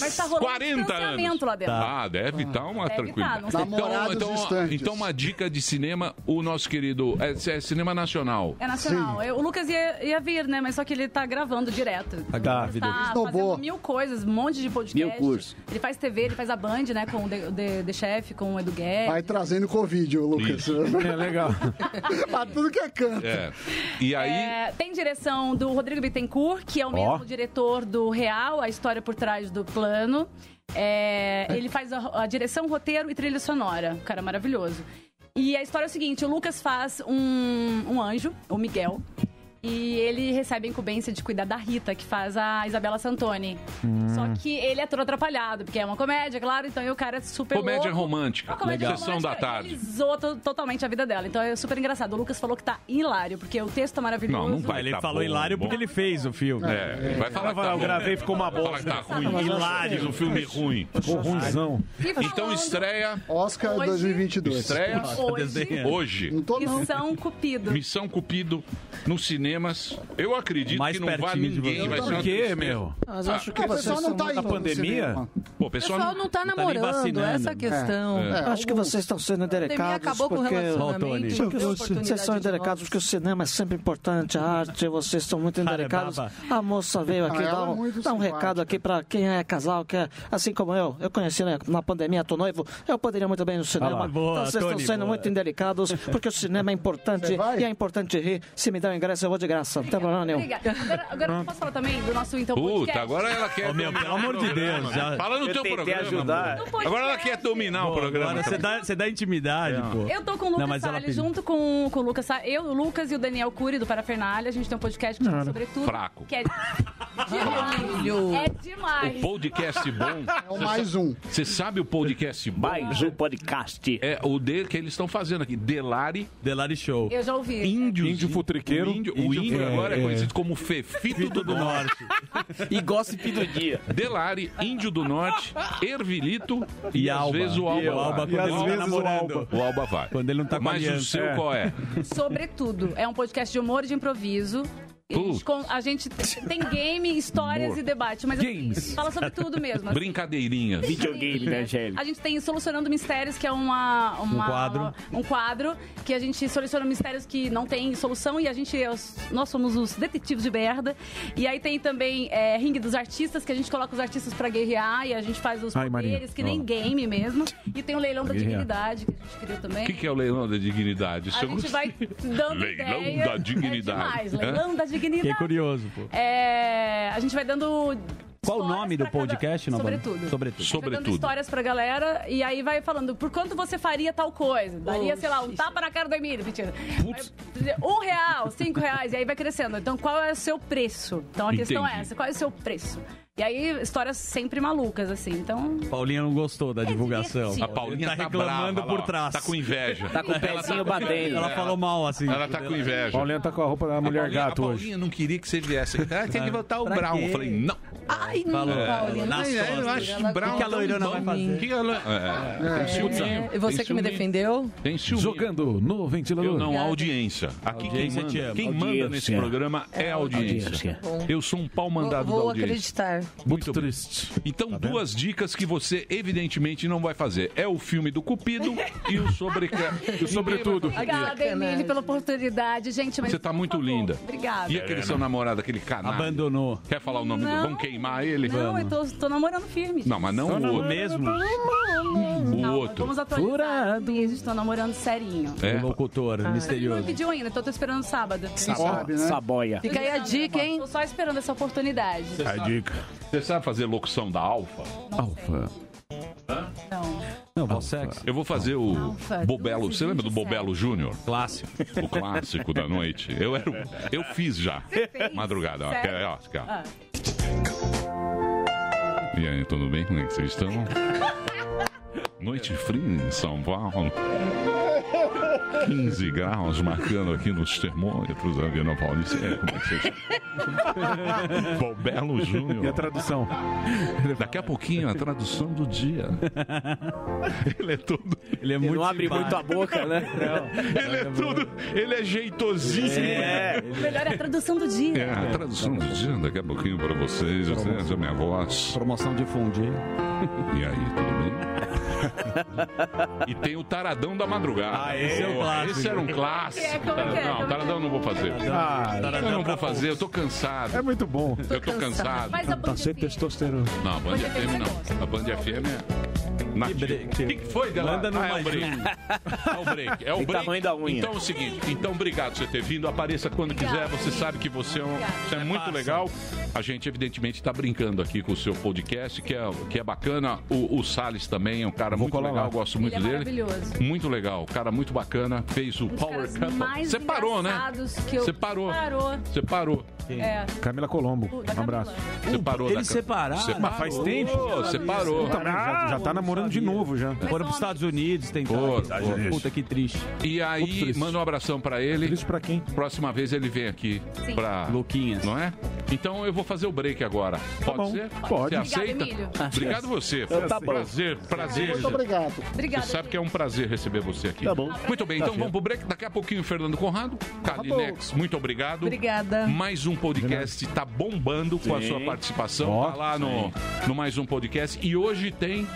Mas tá rolando 40 distanciamento anos. lá dentro. Ah, deve estar uma Deve tranquilidade. tá, então, distantes. então, uma dica de cinema, o nosso querido. É, é cinema nacional. É nacional. Eu- o Lucas ia, ia vir, né? Mas só que ele tá gravando direto. Tá. Tá fazendo mil coisas, um monte de podcast. Mil cursos. Ele faz TV, ele faz a Band, né? Com o The, The, The Chef, com o Edu Guedes. Vai trazendo Covid, o Lucas. É legal. pra tudo que é canto. É. E aí. É, tem direção do Rodrigo Bittencourt, que é o mesmo diretor do Real, a história por trás do plano. É, ele faz a, a direção, roteiro e trilha sonora. Um cara maravilhoso. E a história é o seguinte: o Lucas faz um, um anjo, o Miguel. E ele recebe a incumbência de cuidar da Rita, que faz a Isabela Santoni. Hum. Só que ele é todo atrapalhado, porque é uma comédia, claro, então aí o cara é super Comédia louco. romântica. Uma comédia Sessão da romântica, tarde. Ele zoa to- totalmente a vida dela. Então é super engraçado. O Lucas falou que tá hilário, porque o texto é maravilhoso. Não, não vai. Ele tá falou bom, hilário bom. porque ele fez o filme. É, vai falar que tá Eu gravei e ficou uma Vai falar que bosta. tá ruim. Hilário. Um filme ruim. Pô, ruimzão. E Então estreia. Oscar Hoje- 2022. Estreia hoje, hoje. Não tô não. Missão Cupido. Missão Cupido nos cinemas. Eu acredito Mais que não vai ninguém. Vai ser Por uma quê, meu? Mas acho que O vocês pessoal não tá indo na pandemia? Pô, o pessoal pessoal não... não tá namorando, essa é a questão. É, Acho que vocês estão sendo endericados acabou com o relacionamento, vocês, são de endericados porque o cinema é sempre importante, a arte, vocês estão muito é endericados. baba. A moça veio aqui Ah, dar é um, dar um recado aqui pra quem é casal, que é assim como eu. Eu conheci né, na pandemia, tô noivo, eu poderia muito bem no cinema. então vocês estão sendo muito indelicados, porque o cinema é importante e é importante rir. Se me dá o ingresso, eu vou de graça. Não tem problema nenhum. Obrigada. Agora, agora eu posso falar também do nosso então Puta, podcast? agora ela quer. Ô, meu, dominar pelo o amor de programa, Deus, né? já- Fala no Eu teu tentei programa. ajudar. Agora ela quer dominar o programa. Agora você dá, você dá intimidade, pô. Eu tô com o Lucas Não, mas ela Salles pediu. junto com, com o Lucas Salles. Eu, o Lucas e o Daniel Cury do Parafernália. A gente tem um podcast que chama Sobretudo. Fraco. Que é demais. É demais. O podcast bom. É o mais um. Você sabe o podcast bom? Mais um podcast. É o dele que eles estão fazendo aqui. Delari Delari Show. Eu já ouvi. Índios. Índio futriqueiro. O índio, o Índio é, agora é, é. conhecido como Fefito do, do Norte. Norte. E gossip do dia. Delari, Índio do Norte, Ervilito e, E às Alba. vezes o E Alba. o Alba vai. quando ele tá namorando. O Alba vai. Quando ele não tá com Mas o seu É. qual é? Sobretudo. É um podcast de humor e de improviso. A gente, tem game, histórias Humor. e debate, mas assim, fala sobre tudo mesmo. assim. Brincadeirinhas. Videogame, né, Angélica? A gente tem Solucionando Mistérios, que é uma, uma- Um quadro. um quadro que a gente soluciona mistérios que não tem solução e a gente, nós somos os detetives de merda. E aí tem também é, Ringue dos Artistas, que a gente coloca os artistas pra guerrear e a gente faz os Ai, Maria. poderes, que nem Ó. game mesmo. E tem o Leilão da Guerrear. Dignidade, que a gente criou também. O que, que é o leilão da dignidade? A eu gente gostei. vai dando Leilão ideia. da dignidade. É demais, Hã? leilão da dignidade. Fiquei curioso, pô. É, a gente vai dando. Qual o nome do cada- podcast, Nova? Sobretudo. Sobretudo. Vai dando Sobretudo. histórias pra galera e aí vai falando por quanto você faria tal coisa. Daria, sei lá, um tapa na cara do Emílio, mentira. Vai- Um real, cinco reais, e aí vai crescendo. Então, qual é o seu preço? Então, a questão é Entendi. essa: qual é o seu preço? E aí, histórias sempre malucas, assim. Então, Paulinha não gostou da divulgação. divertido. A Paulinha tá tá reclamando brava por trás. Tá com inveja. Tá com o pezinho batendo. Ela falou mal, assim. Ela tá com inveja. Paulinha tá com a roupa da mulher Paulinha- gato a hoje. Paulinha não queria que você viesse. Ah, tem que botar o Pra Brown. Eu falei, não. Ai, Falou. Paulinha, Nas É, eu acho Brown O que a loirona vai fazer? Que ela... É, ciúminho. E você que me defendeu? Tem ciúme. Jogando no ventilador. Eu não, a audiência. Aqui Audiência quem manda, quem manda nesse programa é a audiência. Eu sou um pau Vou, mandado vou da audiência. acreditar. Muito triste. Então, duas dicas que você evidentemente não vai fazer. É o filme do Cupido e o sobre... e o sobretudo. Obrigada, Emílio, pela oportunidade. Gente, mas... Você tá muito linda. Obrigada. E aquele seu namorado, aquele canal? Abandonou. Quer falar o nome Não. dele? Vamos queimar ele? Não, eu tô, tô namorando firme. Não, mas não o outro. mesmo? O Não, outro. Vamos atualizar. Meses, tô namorando serinho. É. O locutor não misterioso. me pediu ainda, então tô esperando sábado. sabe, né? Saboia. Fica aí a dica, hein? Tô só esperando essa oportunidade. A dica. Você sabe fazer locução da Alfa? Alfa. Não. Não, sexy. Eu vou fazer o Alfa, Bobelo. Você lembra do 227. Bobelo Júnior? Clássico. O clássico da noite. Eu era, o- eu fiz já. Madrugada. Ó, Sério? quer- ó, aqui, ó. Ah. E aí, tudo bem? Como é que vocês estão? Noite fria em São Paulo. 15 graus marcando aqui nos termômetros da Vila Paulista. É, como é que vocês estão? Bobelo E a Júnior. tradução? Daqui a pouquinho, a tradução do dia. Ele é todo. Ele é Ele muito não abre muito a boca, né? Ele é tudo. Ele é jeitosinho. É. O melhor é a tradução do dia. É, a tradução do dia, daqui a pouquinho para vocês. Essa é a minha voz. Promoção de fundi. E aí, tudo bem? e tem o Taradão da Madrugada. Ah, esse é o clássico. Esse era um clássico. É, como é que é? Não, Como é Taradão eu não vou fazer. Ah, Eu não vou fazer, eu tô cansado. é muito bom. Eu tô cansado. Mas a Tá sem FM. testosterona. Não, a Band FM não. A Band FM é. Na... O break. que, que foi dela? Manda no ah, é o break. É o break. É o break. tamanho da unha. Então é o seguinte, então obrigado por você ter vindo. Apareça quando quiser. Você sabe que você é, um, você é muito legal. A gente, evidentemente, está brincando aqui com o seu podcast, que é, que é bacana. O, o Salles também é um cara muito colar legal. lá. Gosto muito Ele é dele. maravilhoso. Muito legal. Cara muito bacana. Fez o dos Power Couple. mais Você parou, né? engraçados que eu- Você parou. Você parou. É. Camila Colombo. Um Camila. abraço. Você parou Eles da... separaram. Você Mas faz tempo. Você parou. Mas já, já tá namorando de novo já. Foram pros Estados Unidos, tem. Puta que triste. E aí, triste. manda um abração pra ele. Triste pra quem? Próxima vez ele vem aqui Sim. pra. Luquinhas. Não é? Então eu vou fazer o break agora. Pode bom. ser? Pode. Você aceita? Emílio. Obrigado você. Então tá bom. prazer, prazer. Muito obrigado. Obrigada. Você sabe que é um prazer receber você aqui. Tá bom. Muito bem, então vamos pro break. Daqui a pouquinho, Fernando Conrado. Kalinex, muito obrigado. Obrigada. Mais um podcast tá bombando com a sua participação. Ó, Vai lá no, no mais um podcast. E hoje tem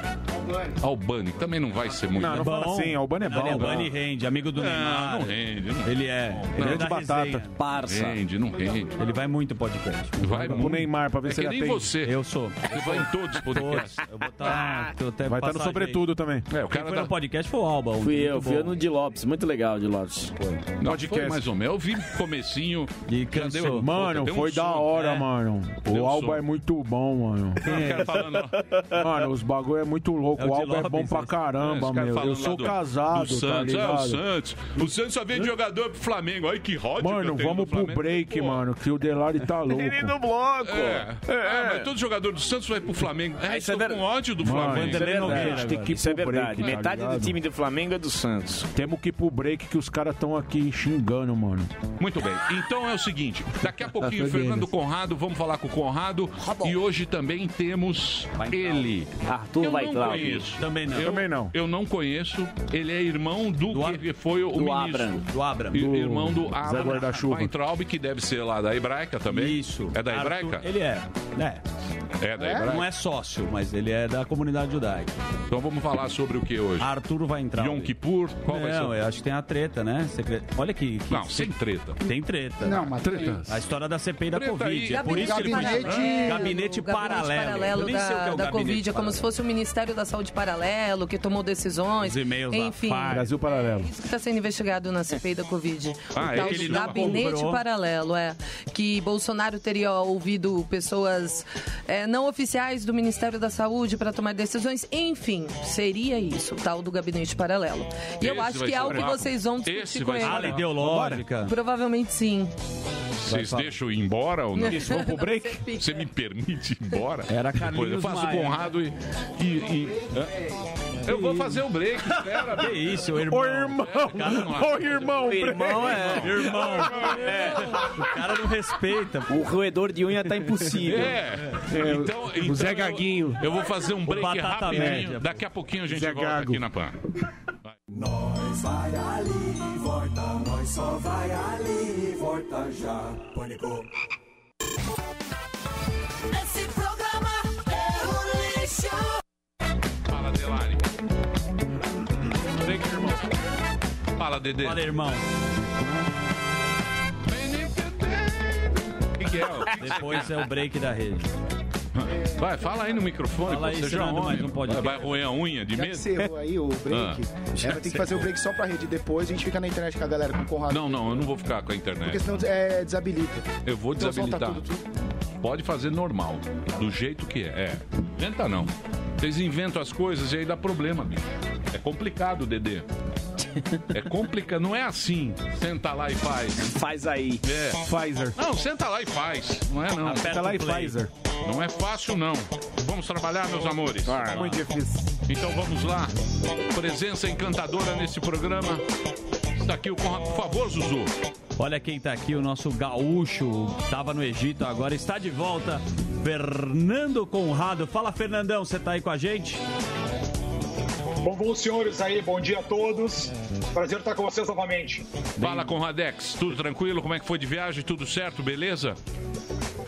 Albani, também não vai ser muito. Não, não fala assim. Albani é bom. É Bunny rende, amigo do Não, Neymar. não rende. Não Ele é. Ele Não, é de batata. resenha. Parça. rende, não rende. Ele vai muito podcast. Vai O muito. Neymar, pra ver É se que ele nem atende. você. Eu sou. Você vai em todos os podcasts. Eu vou até Vai estar no sobretudo também. É, o Quem cara foi da... no podcast foi o Alba. um Fui muito eu, fui bom. eu no de Lopes. Muito legal, de Lopes. Não, podcast. foi mais ou menos. Eu vi comecinho. E cansou. Mano, um foi da hora, é. mano. O Alba é muito bom, mano. O Mano, os bagulho é muito louco. É o o de Alba é bom Lopes, pra né? caramba, Os caras meu. falando Eu lá sou do- casado, do tá Santos, é, o? Santos. O Santos só vem de jogador pro Flamengo. Olha que eu Mano, tenho vamos pro Flamengo. break, mano, que o Delari tá louco. Ele do bloco. É. Ah, mas todo jogador do Santos vai pro Flamengo. É, Isso é com ódio do Flamengo. Isso é verdade. Tem que ir Isso é pro verdade. break, tá Metade do ligado? time do Flamengo é do Santos. Temos que ir pro break que os caras estão aqui xingando, mano. Muito bem. Então é o seguinte, daqui a pouquinho, Tá Fernando Conrado, vamos falar com o Conrado. E hoje também temos ele. Arthur Eu vai não lá. conheço. Também não. Eu, Também não. Eu não conheço. Ele é irmão do, Do que foi o do ministro. Abram. Do Abram. Do irmão do Zé Abram Guarda-Chuva. Weintraub, que deve ser lá da Hebraica também. Isso. É da Arthur- Ele é. É. É da Hebraica. Não é sócio, mas ele é da comunidade judaica. Então vamos falar sobre o que hoje? Arthur vai entrar. Yom Kippur? Qual vai não, ser? eu acho que tem a treta, né? Secre- Olha que, que- Não, sem treta. Tem treta. Não, mas Treta. A história da CPI da Treta Covid. aí. É por isso que ele foi Gabinete- gabinete, Gabinete paralelo. Eu nem sei o que é da, da gabinete Covid, é como paralelo. se fosse o Ministério da Saúde paralelo, que tomou decisões. Os e-mails da Enfim. Brasil Paralelo. Isso que está sendo investigado na CPI da Covid. Ah, o é tal que do não gabinete comprou. paralelo, é. Que Bolsonaro teria ouvido pessoas é, não oficiais do Ministério da Saúde para tomar decisões. Enfim, seria isso, o tal do gabinete paralelo. E eu Esse acho que é algo o que vocês vão Esse discutir vai com o ele. Ala ideológica. Provavelmente sim. Vocês deixam ir embora ou não? Isso, vamos pro break? Você me permite ir embora? Era Depois eu Carlinhos faço Maia. Conrado e. e, e- hã? Eu vou fazer o break, espera. Que isso, o irmão. Ô, irmão. Ô, irmão. O irmão é. Irmão. É. O cara não respeita. O roedor de unha tá impossível. É. Então, então o Zé eu- Gaguinho. Eu, vou fazer um break rapidinho. média. Daqui a pouquinho a gente Zé volta Gago. aqui na PAN. Nós vai ali, volta, nós só vai ali, volta já. Pânico. Esse programa é um lixo. Fala, Delari. Fala, Dedê. Fala, irmão. O que, que é? O que que você Depois é o break da rede. Vai, fala aí no microfone. Fala pô, aí, seja homem. mais um podcast. Vai, vai roer a unha de Já que medo? você errou aí o break, Ah. é, vai ter que fazer o break só pra rede. Depois a gente fica na internet com a galera, com o Conrado. Não, não, eu não vou ficar com a Porque internet. senão é, desabilita. Eu vou Então solta desabilitar. tudo, Pode fazer normal, do jeito que é. É, inventa não. Vocês inventam as coisas e aí dá problema, bicho. É complicado, Dedê. É complicado, não é assim. Senta lá e faz. Faz aí. É. Pfizer. Não, senta lá e faz. Não é não. Aperta lá e Pfizer. Não é fácil não. Vamos trabalhar, meus amores. Muito difícil. Então vamos lá. Presença encantadora nesse programa. Está aqui o Conrado. Por favor, Zuzu. Olha quem tá aqui, o nosso gaúcho, tava no Egito, agora está de volta. Fernando Conrado. Fala, Fernandão, você tá aí com a gente? Bom, bom, senhores aí, bom dia a todos. Prazer estar com vocês novamente. Fala, Conradex. Tudo tranquilo? Como é que foi de viagem? Tudo certo? Beleza?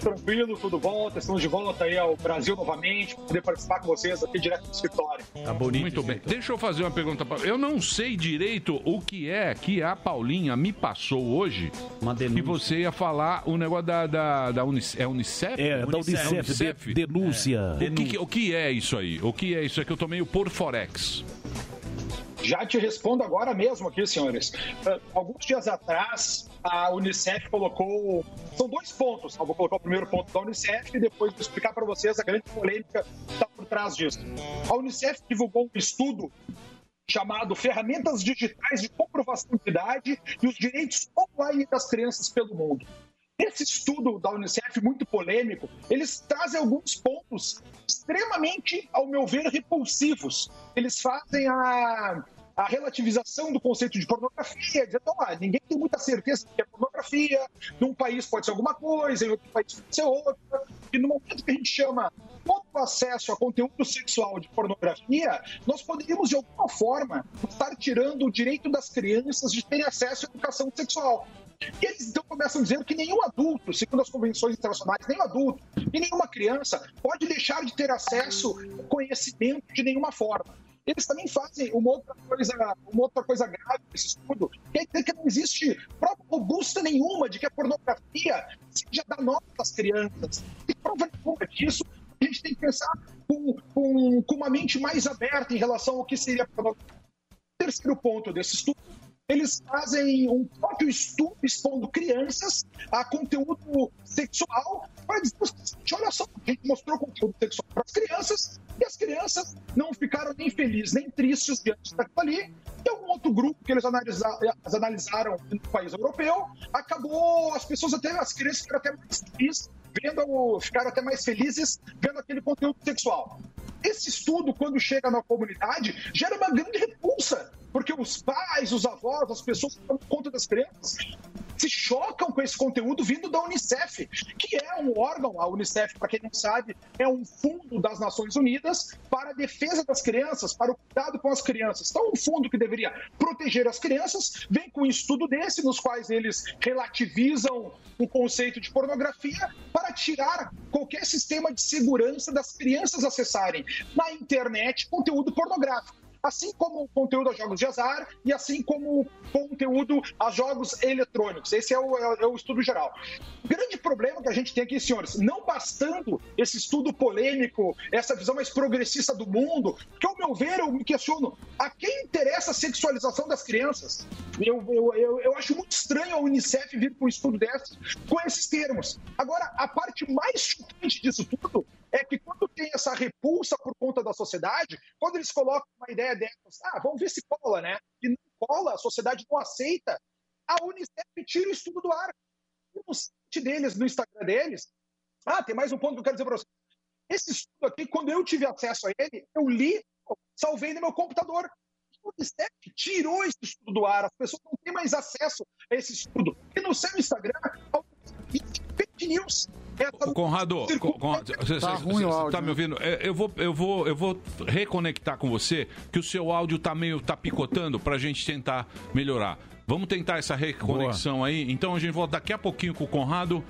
Tranquilo, tudo volta, estamos de volta aí ao Brasil novamente, para poder participar com vocês aqui direto do escritório. Tá bonito. Muito bem. Deixa eu fazer uma pergunta. pra- Eu não sei direito o que é que a Paulinha me passou hoje. Uma Que você ia falar o negócio da, da, da Unicef. É Unicef? É, da Unicef, de- denúncia. O, que, o que é isso aí? O que é isso aí que eu tô meio por Forex? Já te respondo agora mesmo aqui, senhores. Ah, alguns dias atrás, a Unicef colocou. São dois pontos. Eu vou colocar o primeiro ponto da Unicef e depois vou explicar para vocês a grande polêmica que está por trás disso. A Unicef divulgou um estudo chamado Ferramentas Digitais de Comprovação de Idade e os Direitos Online das Crianças pelo Mundo. Esse estudo da Unicef, muito polêmico, eles trazem alguns pontos extremamente, ao meu ver, repulsivos. Eles fazem a, a relativização do conceito de pornografia, dizendo, ah, ninguém tem muita certeza que é pornografia, num país pode ser alguma coisa, em outro país pode ser outra. E no momento que a gente chama todo o acesso a conteúdo sexual de pornografia, nós poderíamos, de alguma forma, estar tirando o direito das crianças de terem acesso à educação sexual. E eles então começam dizendo que nenhum adulto, segundo as convenções internacionais, nenhum adulto e nenhuma criança pode deixar de ter acesso ao conhecimento de nenhuma forma. Eles também fazem uma outra coisa, uma outra coisa grave nesse estudo, que é que não existe prova robusta nenhuma de que a pornografia seja danosa às crianças. E prova nenhuma disso, a gente tem que pensar com, com, com uma mente mais aberta em relação ao que seria pornografia. Terceiro ponto desse estudo eles fazem um próprio estudo expondo crianças a conteúdo sexual para dizer o seguinte, olha só, a gente mostrou conteúdo sexual para as crianças e as crianças não ficaram nem felizes nem tristes diante daquilo ali. E algum outro grupo que eles analisa- eles analisaram no país europeu, acabou, as pessoas até, as crianças ficaram até mais felizes, vendo, ficaram até mais felizes vendo aquele conteúdo sexual. Esse estudo, quando chega na comunidade, gera uma grande repulsa, porque os pais, os avós, as pessoas que dão conta das crianças se chocam com esse conteúdo vindo da Unicef, que é um órgão, a Unicef, para quem não sabe, é um fundo das Nações Unidas para a defesa das crianças, para o cuidado com as crianças. Então, um fundo que deveria proteger as crianças, vem com um estudo desse, nos quais eles relativizam o conceito de pornografia para tirar qualquer sistema de segurança das crianças acessarem na internet conteúdo pornográfico assim como o conteúdo a jogos de azar e assim como o conteúdo a jogos eletrônicos. Esse é o, é o estudo geral. O grande problema que a gente tem aqui, senhores, não bastando esse estudo polêmico, essa visão mais progressista do mundo, que ao meu ver eu me questiono, a quem interessa a sexualização das crianças? Eu, eu, eu, eu acho muito estranho a Unicef vir com um estudo desses com esses termos. Agora, a parte mais chocante disso tudo é que quando tem essa repulsa por conta da sociedade, quando eles colocam uma ideia dessas, ah, vamos ver se cola, né? E não cola, a sociedade não aceita, a Unicef tira o estudo do ar. E no site deles, no Instagram deles, ah, tem mais um ponto que eu quero dizer para vocês. Esse estudo aqui, quando eu tive acesso a ele, eu li, salvei no meu computador. O Unicef tirou esse estudo do ar, as pessoas não têm mais acesso a esse estudo. E no seu Instagram, fake news. Essa Ô, Conrado, Con- Con- você Tá ruim o tá me ouvindo? É, Eu vou, eu vou, eu vou reconectar com você que o seu áudio tá meio tá picotando pra gente tentar melhorar. Vamos tentar essa reconexão aí. Então a gente volta daqui a pouquinho com o Conrado.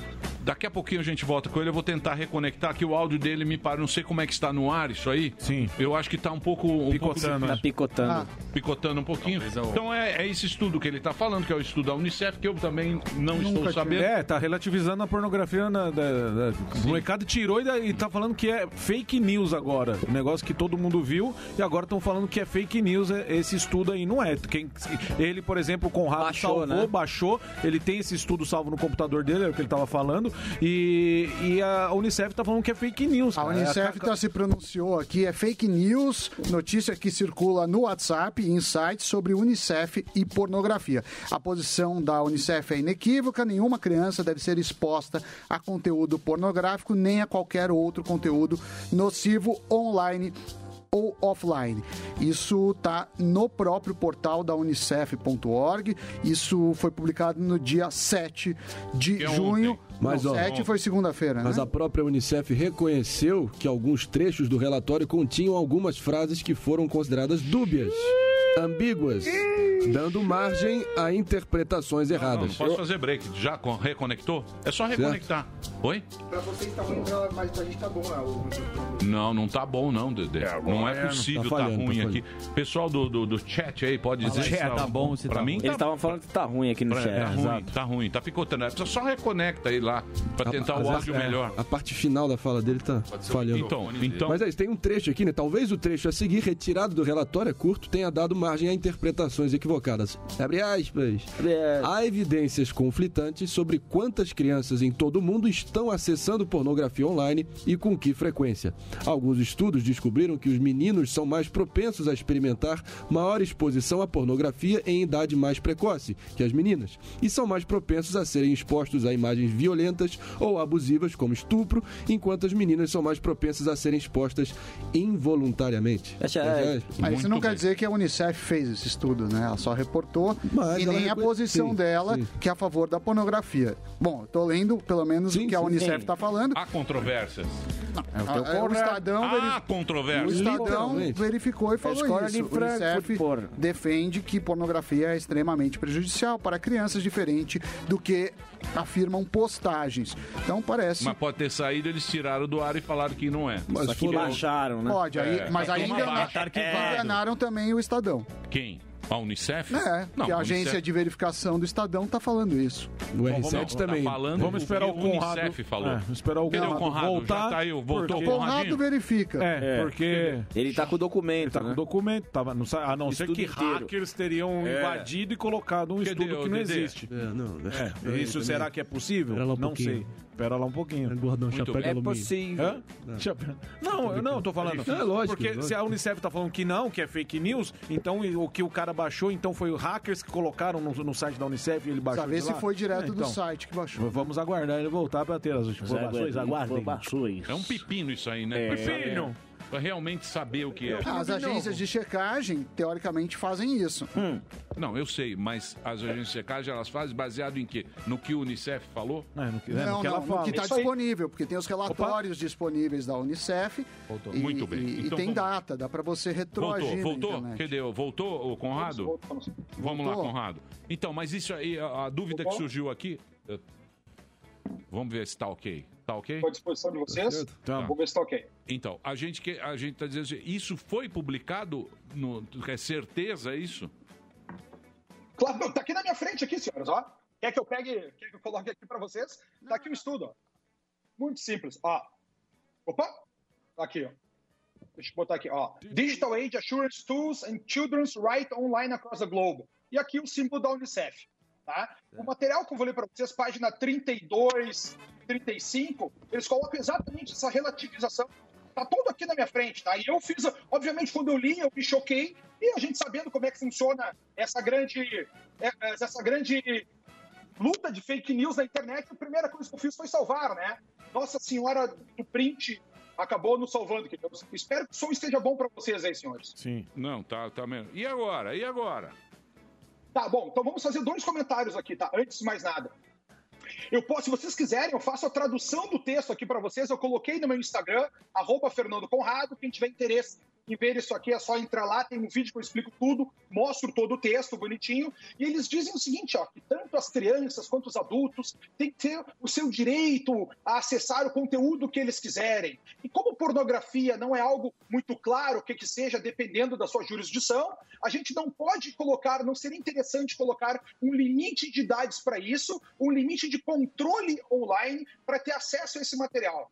Daqui a pouquinho a gente volta com ele. Eu vou tentar reconectar que o áudio dele me para. Não sei como é que está no ar isso aí. Sim. Eu acho que tá um pouco. Um Picotando. pouco Tá picotando. Ah, picotando um pouquinho. Então é, é esse estudo que ele está falando, que é o estudo da Unicef, que eu também não estou sabendo. É, tá relativizando a pornografia na, da, da, o molecado tirou e, da- e tá falando que é fake news agora. Um negócio que todo mundo viu e agora estão falando que é fake news é- esse estudo aí. Não é. Quem, ele, por exemplo, o Conrado Baixou, salvou, né? baixou. Ele tem esse estudo salvo no computador dele, é o que ele tava falando. E, e a Unicef tá falando que é fake news. A cara. Unicef É, tá se pronunciou aqui, é fake news, notícia que circula no WhatsApp em sites sobre Unicef e pornografia. A posição da Unicef é inequívoca, nenhuma criança deve ser exposta a conteúdo pornográfico nem a qualquer outro conteúdo nocivo online ou offline. Isso está no próprio portal da unicef.org. Isso foi publicado no dia 7 de é junho. Mas, Não, ó, 7 foi segunda-feira, né? Mas a própria Unicef reconheceu que alguns trechos do relatório continham algumas frases que foram consideradas dúbias, ambíguas, dando margem a interpretações Não, não erradas. pode fazer break. Já con- reconectou? É só reconectar. Oi? Pra vocês tá ruim, pra- mas pra gente tá bom, né? O... Não, não tá bom não, Dedé. não é é, possível, tá tá, falhando, tá ruim falhando. aqui. Pessoal do, do, do chat aí, pode dizer o se tá bom, se pra tá mim tá Eles estavam falando que tá ruim aqui no É, chat. Tá ruim, Exato. tá ruim, tá picotando. É, Só reconecta aí lá pra tentar o Às áudio é, melhor. A parte final da fala dele tá falhando. Então, então- Mas aí, tem um trecho aqui, né? Talvez o trecho a seguir, retirado do relatório é curto, tenha dado margem a interpretações equivocadas. Abre aspas. Há evidências conflitantes sobre quantas crianças em todo o mundo estão acessando pornografia online e com que frequência. Alguns estudos descobriram que os meninos são mais propensos a experimentar maior exposição à pornografia em idade mais precoce que as meninas, e são mais propensos a serem expostos a imagens violentas ou abusivas, como estupro, enquanto as meninas são mais propensas a serem expostas involuntariamente. Pois é, Mas isso não quer dizer que a Unicef fez esse estudo, né? Ela só reportou Mas e nem a reconhe- posição sim, dela sim. que é a favor da pornografia. Bom, eu tô lendo pelo menos o que a sim. Unicef está falando. Há controvérsias. É o teu Ah, é, o correto. Estadão Há verif- O. Estadão verificou e falou escola isso. de O Unicef defende que pornografia é extremamente prejudicial para crianças, diferente do que afirmam postagens. Então parece... Mas pode ter saído, eles tiraram do ar e falaram que não é. Só que baixaram, né? Pode, aí, É, mas tá aí toma engana- baixa. é, enganaram também o Estadão. Quem? A Unicef? É, Não, que a a agência Unicef- de verificação do Estadão tá falando isso. O R7 também. Tá falando Vamos o esperar o que Conrado. Unicef falou. É, esperar o Cadê o Conrado Conrado? voltar. Já tá aí, voltou porque- o Conradinho? verifica. É, porque... Ele tá com o documento, Ele tá com o documento, tava sa- a não ser que inteiro. hackers teriam É. invadido e colocado um Cadê estudo que não existe. É, não, É, peraí isso também. será que é possível? Um não pouquinho. sei. Espera lá um pouquinho. Gordão, Muito chapéu de bem. alumínio. É possível. Hã? Chapéu- Não, eu não, tô falando. É lógico, Porque lógico. se a Unicef tá falando que não, que é fake news, então o que o cara baixou, então foi os hackers que colocaram no, no site da Unicef e ele baixou. Saber de se lá? foi direto É, do então, site que baixou. Vamos aguardar ele voltar pra ter as informações. Aguardem. Informações. É um pepino isso aí, né? É. Pepino. Pra realmente saber o que é. As agências de checagem, teoricamente, fazem isso. Não, eu sei, mas as agências de checagem elas fazem baseado em quê? No que o Unicef falou? É, no que, não, não, no que está disponível, porque tem os relatórios disponíveis da Unicef. Voltou. E, Muito bem. E, e Então tem vamos- data, dá para você retroagir Voltou, voltou? Cadê? Voltou o Conrado? Vamos lá, Voltou. Conrado. Então, mas isso aí, a, a dúvida que surgiu aqui. Vamos ver se tá ok. Tá ok? Estou à disposição de vocês. Tá. Vou ver se tá ok. Então, a gente que a gente tá dizendo assim, isso foi publicado no é certeza isso? Claro, tá aqui na minha frente, aqui, senhoras, ó. Quer que eu pegue, quer que eu coloque aqui para vocês? Tá aqui o estudo, ó. Muito simples, ó. Opa! Tá aqui, ó. Deixa eu botar aqui, ó. Digital Age Assurance Tools and Children's Right Online Across the Globe. E aqui o símbolo da Unicef, tá? O material que eu vou ler para vocês, página 32, 35, eles colocam exatamente essa relativização. Tá tudo aqui na minha frente, tá? E eu fiz, obviamente, quando eu li, eu me choquei. E a gente sabendo como é que funciona essa grande, é, essa grande luta de fake news na internet, a primeira coisa que eu fiz foi salvar, né? Nossa Senhora do print acabou nos salvando. espero que o som esteja bom para vocês aí, senhores. Sim. Não, tá, tá mesmo. E agora? E agora? Tá bom, então vamos fazer dois comentários aqui, tá? Antes de mais nada. Eu posso, se vocês quiserem, eu faço a tradução do texto aqui para vocês. Eu coloquei no meu Instagram, arroba Fernando Conrado. Quem tiver interesse em ver isso aqui é só entrar lá, tem um vídeo que eu explico tudo, mostro todo o texto bonitinho. E eles dizem o seguinte: ó, que tanto as crianças quanto os adultos têm que ter o seu direito a acessar o conteúdo que eles quiserem. E como pornografia não é algo muito claro o que, que seja, dependendo da sua jurisdição, a gente não pode colocar, não seria interessante colocar um limite de idades para isso, um limite de controle online para ter acesso a esse material.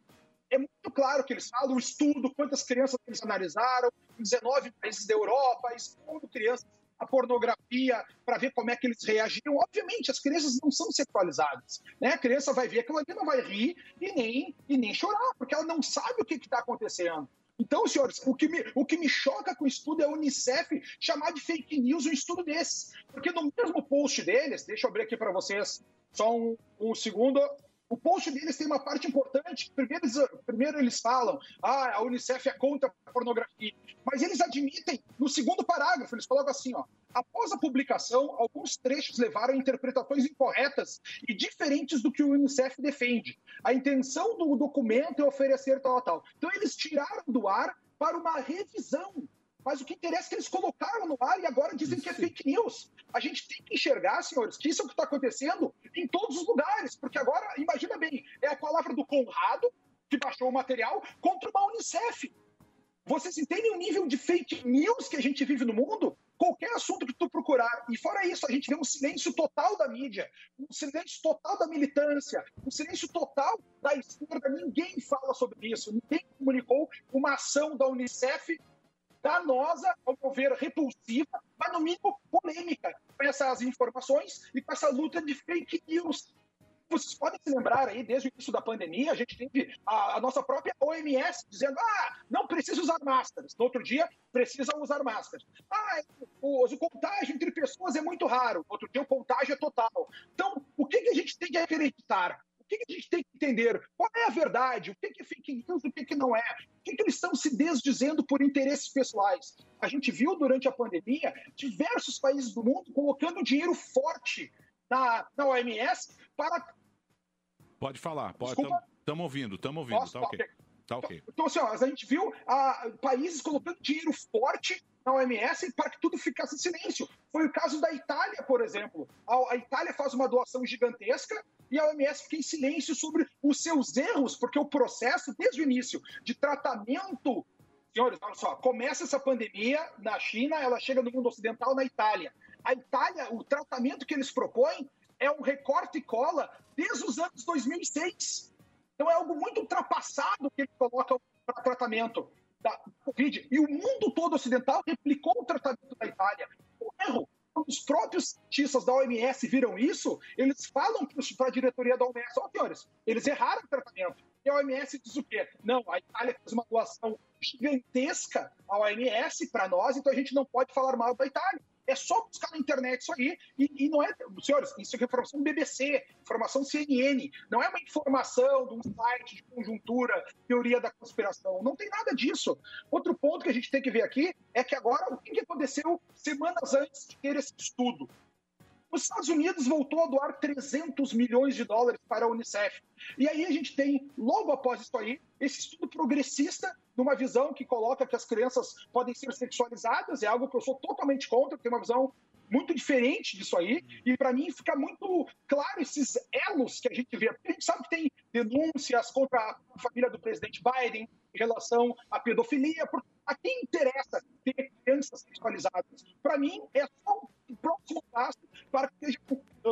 É muito claro que eles falam o estudo, quantas crianças eles analisaram, em 19 países da Europa, expondo crianças a pornografia para ver como é que eles reagiram. Obviamente, as crianças não são sexualizadas. Né? A criança vai ver aquilo ali, não vai rir e nem, e nem chorar, porque ela não sabe o que está acontecendo. Então, senhores, o que, me, o que me choca com o estudo é a Unicef chamar de fake news um estudo desses. Porque no mesmo post deles, deixa eu abrir aqui para vocês só um, um segundo. O post deles tem uma parte importante. Primeiro eles, primeiro eles falam, ah, a Unicef é contra a pornografia. Mas eles admitem, no segundo parágrafo, eles colocam assim, ó. Após a publicação, alguns trechos levaram a interpretações incorretas e diferentes do que o Unicef defende. A intenção do documento é oferecer tal, tal. Então eles tiraram do ar para uma revisão. Mas o que interessa é que eles colocaram no ar e agora dizem que é fake news. A gente tem que enxergar, senhores, que isso é o que está acontecendo em todos os lugares. Porque agora, imagina bem, é a palavra do Conrado, que baixou o material, contra uma Unicef. Vocês entendem o nível de fake news que a gente vive no mundo? Qualquer assunto que tu procurar. E fora isso, a gente vê um silêncio total da mídia, um silêncio total da militância, um silêncio total da esquerda. Ninguém fala sobre isso. Ninguém comunicou uma ação da Unicef danosa, ao meu ver, repulsiva, mas no mínimo polêmica com essas informações e com essa luta de fake news. Vocês podem se lembrar aí, desde o início da pandemia, a gente teve a, a nossa própria OMS dizendo: ah, não precisa usar máscaras. No outro dia, precisa usar máscaras. Ah, o, o contágio entre pessoas é muito raro. No outro dia, o contágio é total. Então, o que, que a gente tem que acreditar? O que, a gente tem que entender? Qual é a verdade? O que, é fake news? O que, que não é? O que, que eles estão se desdizendo por interesses pessoais? A gente viu durante a pandemia diversos países do mundo colocando dinheiro forte na, na OMS para Pode falar, pode. Estamos ouvindo, estamos ouvindo, Posso? tá ok. Tá ok. Então, assim, ó, a gente viu ah, países colocando dinheiro forte na OMS para que tudo ficasse em silêncio. Foi o caso da Itália, por exemplo. A, Itália faz uma doação gigantesca e a OMS fica em silêncio sobre os seus erros, porque o processo, desde o início, de tratamento. Senhores, olha só, começa essa pandemia na China, ela chega no mundo ocidental na Itália. A Itália, o tratamento que eles propõem é um recorte e cola desde os anos 2006. Então é algo muito ultrapassado que eles colocam para tratamento da Covid. E o mundo todo ocidental replicou o tratamento da Itália. O erro, quando os próprios cientistas da OMS viram isso, eles falam para a diretoria da OMS, ó, senhores, eles erraram o tratamento. E a OMS diz o quê? Não, a Itália fez uma doação gigantesca à OMS para nós, então a gente não pode falar mal da Itália. É só buscar na internet isso aí. E, e não é, senhores, isso é informação BBC, informação CNN. Não é uma informação de um site de conjuntura, teoria da conspiração. Não tem nada disso. Outro ponto que a gente tem que ver aqui é que agora, o que aconteceu semanas antes de ter esse estudo? Os Estados Unidos voltou a doar 300 milhões de dólares para a Unicef. E aí a gente tem, logo após isso aí, esse estudo progressista, numa visão que coloca que as crianças podem ser sexualizadas, é algo que eu sou totalmente contra, tem uma visão muito diferente disso aí, e para mim fica muito claro esses elos que a gente vê. A gente sabe que tem denúncias contra a família do presidente Biden em relação à pedofilia, porque a quem interessa ter crianças sexualizadas? Para mim, é só um próximo passo para que seja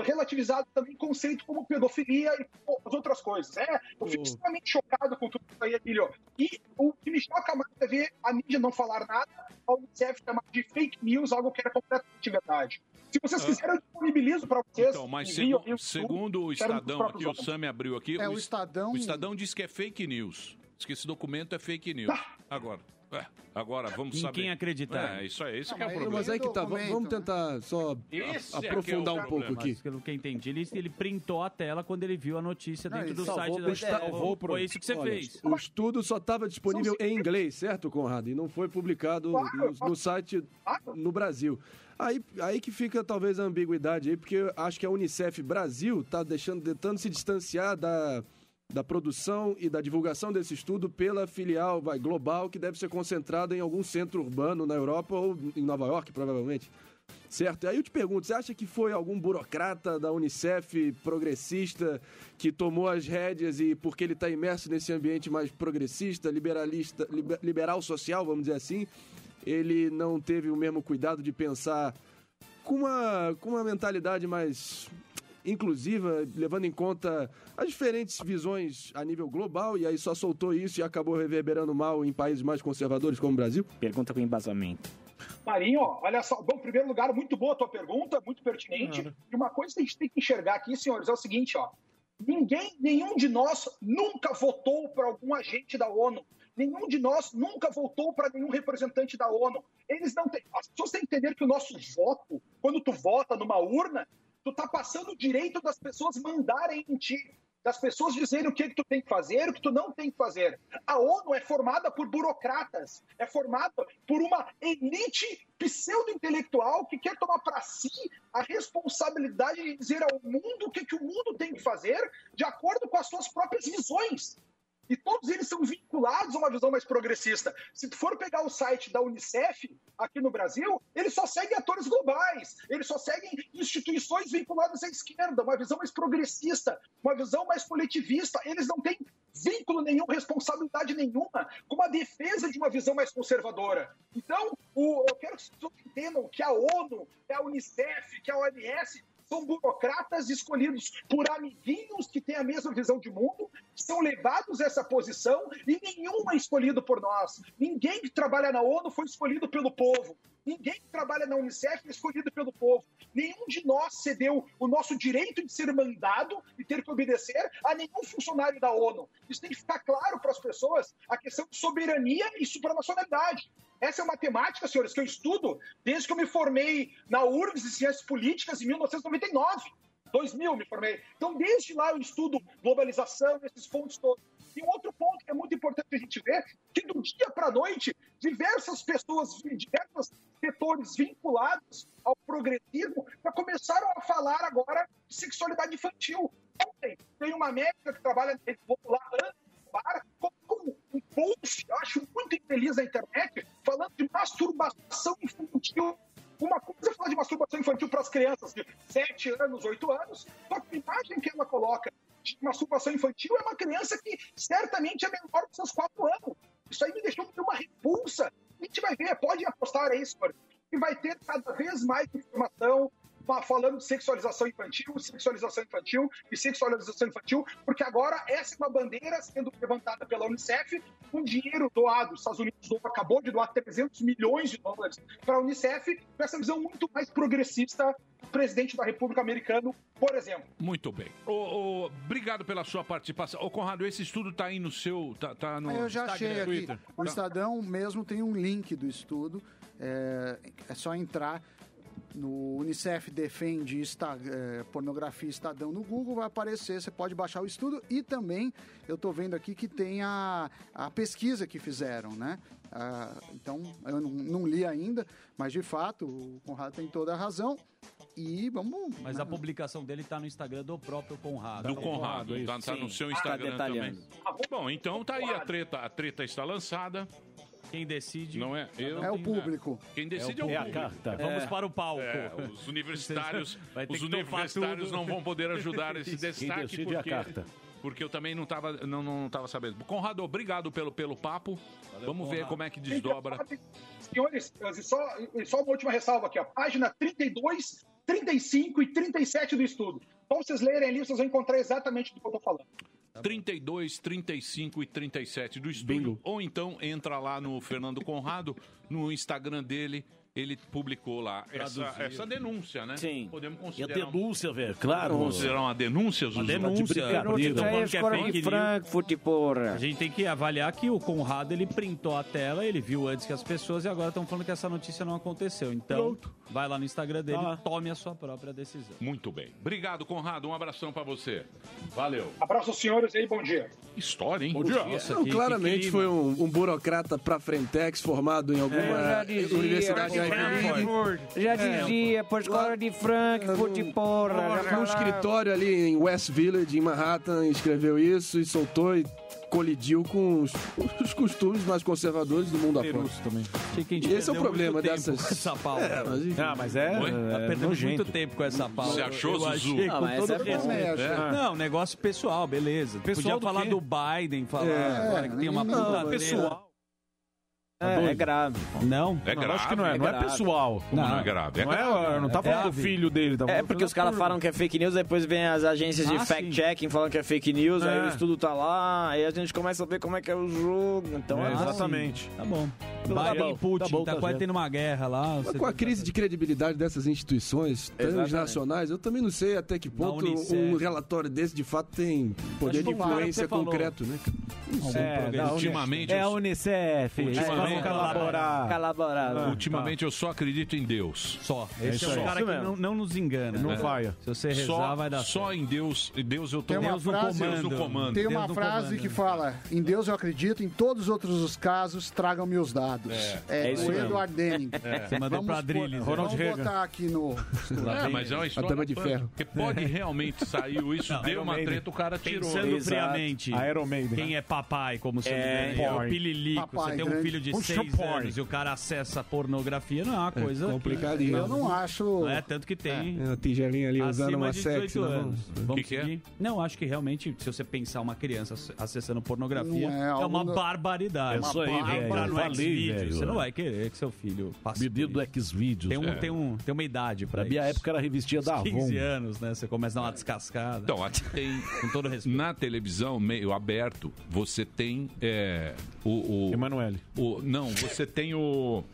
relativizado também o conceito como pedofilia e as outras coisas. É, eu fico extremamente chocado com tudo isso aí, Emílio. E o que me choca mais é ver a mídia não falar nada, a Unicef chamar de fake news, algo que era completamente verdade. Se vocês Ah. quiserem, eu disponibilizo para vocês. Então, mas segu- eu- segundo o Estadão aqui, o. Sami abriu aqui. É, o es- Estadão- O Estadão diz que é fake news. Diz que esse documento é fake news. Tá. Agora. É, agora vamos Em saber. quem acreditar. É, isso aí, esse Não, que é o mas- problema. Mas aí que tá, vamos, vamos tentar só Esse é é aprofundar o um pouco aqui. Mas pelo que eu entendi, ele, ele printou a tela quando ele viu a notícia Não, dentro ele do salvou site pro está- Foi isso que você Olha, fez. O estudo só estava disponível em inglês, certo, Conrado? E não foi publicado no, no site no Brasil. Aí, aí que fica talvez a ambiguidade aí, porque eu acho que a Unicef Brasil está deixando, tentando se distanciar da, da produção e da divulgação desse estudo pela filial vai, global, que deve ser concentrada em algum centro urbano na Europa ou em Nova York, provavelmente. Certo? Aí eu te pergunto, você acha que foi algum burocrata da Unicef progressista que tomou as rédeas e porque ele está imerso nesse ambiente mais progressista, liberalista, liber- liberal social, vamos dizer assim, ele não teve o mesmo cuidado de pensar com uma, com uma mentalidade mais inclusiva, levando em conta as diferentes visões a nível global, e aí só soltou isso e acabou reverberando mal em países mais conservadores como o Brasil? Pergunta com embasamento. Marinho, ó, olha só. Bom, em primeiro lugar, muito boa a tua pergunta, muito pertinente. E uma coisa que a gente tem que enxergar aqui, senhores, é o seguinte, ó. Ninguém, nenhum de nós nunca votou para algum agente da ONU. Nenhum de nós nunca votou para nenhum representante da ONU. Eles não têm. As pessoas têm que entender que o nosso voto, quando tu vota numa urna, tu tá passando o direito das pessoas mandarem em ti. Das pessoas dizerem o que, que tu tem que fazer, o que tu não tem que fazer. A ONU é formada por burocratas, é formada por uma elite pseudo-intelectual que quer tomar para si a responsabilidade de dizer ao mundo o que, que o mundo tem que fazer de acordo com as suas próprias visões. E todos eles são vinculados a uma visão mais progressista. Se tu for pegar o site da Unicef aqui no Brasil, eles só seguem atores globais, eles só seguem instituições vinculadas à esquerda, uma visão mais progressista, uma visão mais coletivista. Eles não têm vínculo nenhum, responsabilidade nenhuma com a defesa de uma visão mais conservadora. Então, o- eu quero que pessoas entendam que a ONU, que a Unicef, que a OMS são burocratas escolhidos por amiguinhos que têm a mesma visão de mundo, são levados a essa posição e nenhum é escolhido por nós. Ninguém que trabalha na ONU foi escolhido pelo povo. Ninguém que trabalha na Unicef é escolhido pelo povo. Nenhum de nós cedeu o nosso direito de ser mandado e ter que obedecer a nenhum funcionário da ONU. Isso tem que ficar claro para as pessoas a questão de soberania e supranacionalidade. Essa é uma temática, senhores, que eu estudo desde que eu me formei na URGS de Ciências Políticas em 1999. 2000 me formei. Então, desde lá eu estudo globalização, esses pontos todos. E outro ponto que é muito importante a gente ver, que do dia para a noite, diversas pessoas, diversos setores vinculados ao progressismo já começaram a falar agora de sexualidade infantil. Ontem, tem uma médica que trabalha lá bar, colocou um post, eu acho muito infeliz na internet, falando de masturbação infantil. Uma coisa é falar de masturbação infantil para as crianças de 7 anos, 8 anos, só que a imagem que ela coloca de masturbação infantil é uma criança que certamente é menor dos seus 4 anos. Isso aí me deixou com uma repulsa. A gente vai ver, pode apostar aí, senhor, que vai ter cada vez mais informação falando de sexualização infantil, sexualização infantil e sexualização infantil, porque agora essa é uma bandeira sendo levantada pela Unicef com dinheiro doado. Os Estados Unidos doou- acabou de doar 300 milhões de dólares para a Unicef, com essa visão muito mais progressista do presidente da República Americana, por exemplo. Muito bem. Ô, ô, obrigado pela sua participação. Ô, Conrado, esse estudo tá aí no seu. Tá, tá no Eu já Instagram, achei aqui. Twitter. O Tá. Estadão mesmo tem um link do estudo. É, é só entrar no Unicef defende Insta- é, pornografia Estadão no Google, vai aparecer, você pode baixar o estudo e também eu estou vendo aqui que tem a, a pesquisa que fizeram, né? Ah, então, eu não, não li ainda, mas de fato o Conrado tem toda a razão. E vamos. Mas a publicação dele tá no Instagram do próprio Conrado. Do Conrado, tá, tá no seu Instagram também. Bom, então tá aí a treta, a treta está lançada. Quem decide não é eu. É o público. Quem decide é o, É a público. carta. Vamos para o palco. É, os universitários, os universitários não vão poder ajudar esse Quem destaque decide é a porque, carta. porque eu também não estava não, não tava sabendo. Conrado, obrigado pelo, pelo papo. Vamos ver como é que desdobra. Senhores, só, e só uma última ressalva aqui, ó. Página 32, 35 e 37 do estudo. Então, vocês lerem ali, vocês vão encontrar exatamente do que eu tô falando. 32, 35 e 37 do estúdio. Ou então entra lá no Fernando Conrado, no Instagram dele. Ele publicou lá essa, essa denúncia, né? Sim. Podemos E a considerar. denúncia, velho, claro. Podemos considerar uma denúncia, Zuzu? Uma denúncia. brincadeira. Tão falando que é fake. Frankfurt, porra. A gente tem que avaliar que o Conrado ele printou a tela, ele viu antes que as pessoas e agora estão falando que essa notícia não aconteceu. Então, vai lá no Instagram dele Tá. e tome a sua própria decisão. Muito bem. Obrigado, Conrado. Um abração pra você. Valeu. Abraço aos senhores aí, bom dia. História, hein? Bom dia. Não, claramente foi um, um burocrata pra Frentex formado em alguma dizia, universidade de Ivy Frankfurt. Já dizia, por escola de Frankfurt, porra. já Num falava. escritório ali em West Village, em Manhattan, escreveu isso e soltou e colidiu com os, os costumes mais conservadores do mundo afora. também. Esse é o problema dessas. Essa pauta. É, mas, enfim. Ah, mas é. Oi? é Tá muito tempo com essa pauta. Você achou, Eu Zuzu? achei Ah, mas essa é. É. Não, negócio pessoal, beleza. Pessoal Podia do falar quê? do Biden, falar É, agora que tem uma não, puta pessoal. É, é grave. Não? É Não, grave. acho que não é. Não é pessoal. Como não, é grave? É Não é, grave. não tá falando do filho dele. Tá É porque os caras por- falam que é fake news, depois vem as agências de Ah, sim. fact-checking falando que é fake news, aí É. o estudo tá lá, aí a gente começa a ver como é que é o jogo. Então É, é, exatamente. Tá bom. Tá Biden bom, e Putin, tá bom, tá, tá quase tendo uma guerra lá. Com a tá- crise de credibilidade dessas instituições transnacionais, eu também não sei até que ponto um relatório desse de fato tem poder Acho de influência concreto, né? É, da Uni- Ultimamente, é a Unicef. Eles Ultimamente- colaborar. calaborado. Ah, Ultimamente eu só acredito em Deus. Só. É Esse é, isso o cara que não, não nos engana. Não né? falha. Se você rezar, Só, vai dar só em Deus, em Deus eu tô Tem uma Deus no frase- Deus comando. no comando. Tem uma frase comando. que fala: Em Deus eu acredito, em todos os outros casos, tragam-me os dados. É. É, É isso o. Edward Denning. Você mandou pra Adrilles. Vamos Ronald Reagan. botar aqui no. É, mas é uma história de Ferro. Porque pode realmente sair isso, Não, deu uma treta, o cara tirou. Pensando friamente, Iron Maiden. quem é papai, como se É, é, o pililico, Papai, você tem um filho de Puxa, seis pai. anos e o cara acessa pornografia, não é uma coisa que- complicadinho. Eu não acho. Não é tanto que tem. É, a tigelinha ali usando uma sexy 18 na mão. anos. Vamos Que que é? Não, acho que realmente, se você pensar uma criança ac- acessando pornografia, Não é é, uma no- barbaridade. É isso aí, Uma velho. Entrar no Xvideos, você não vai querer que seu filho passe. Menino do Xvideos. Tem, um, É. tem, um, tem uma idade pra Na minha isso. época era a revistinha da Avon. 15 anos, né? Você começa a dar uma descascada. Então, aqui tem. com todo respeito. Na televisão, meio aberto, você tem é, o, o, Emanuele. o- Não, você tem o.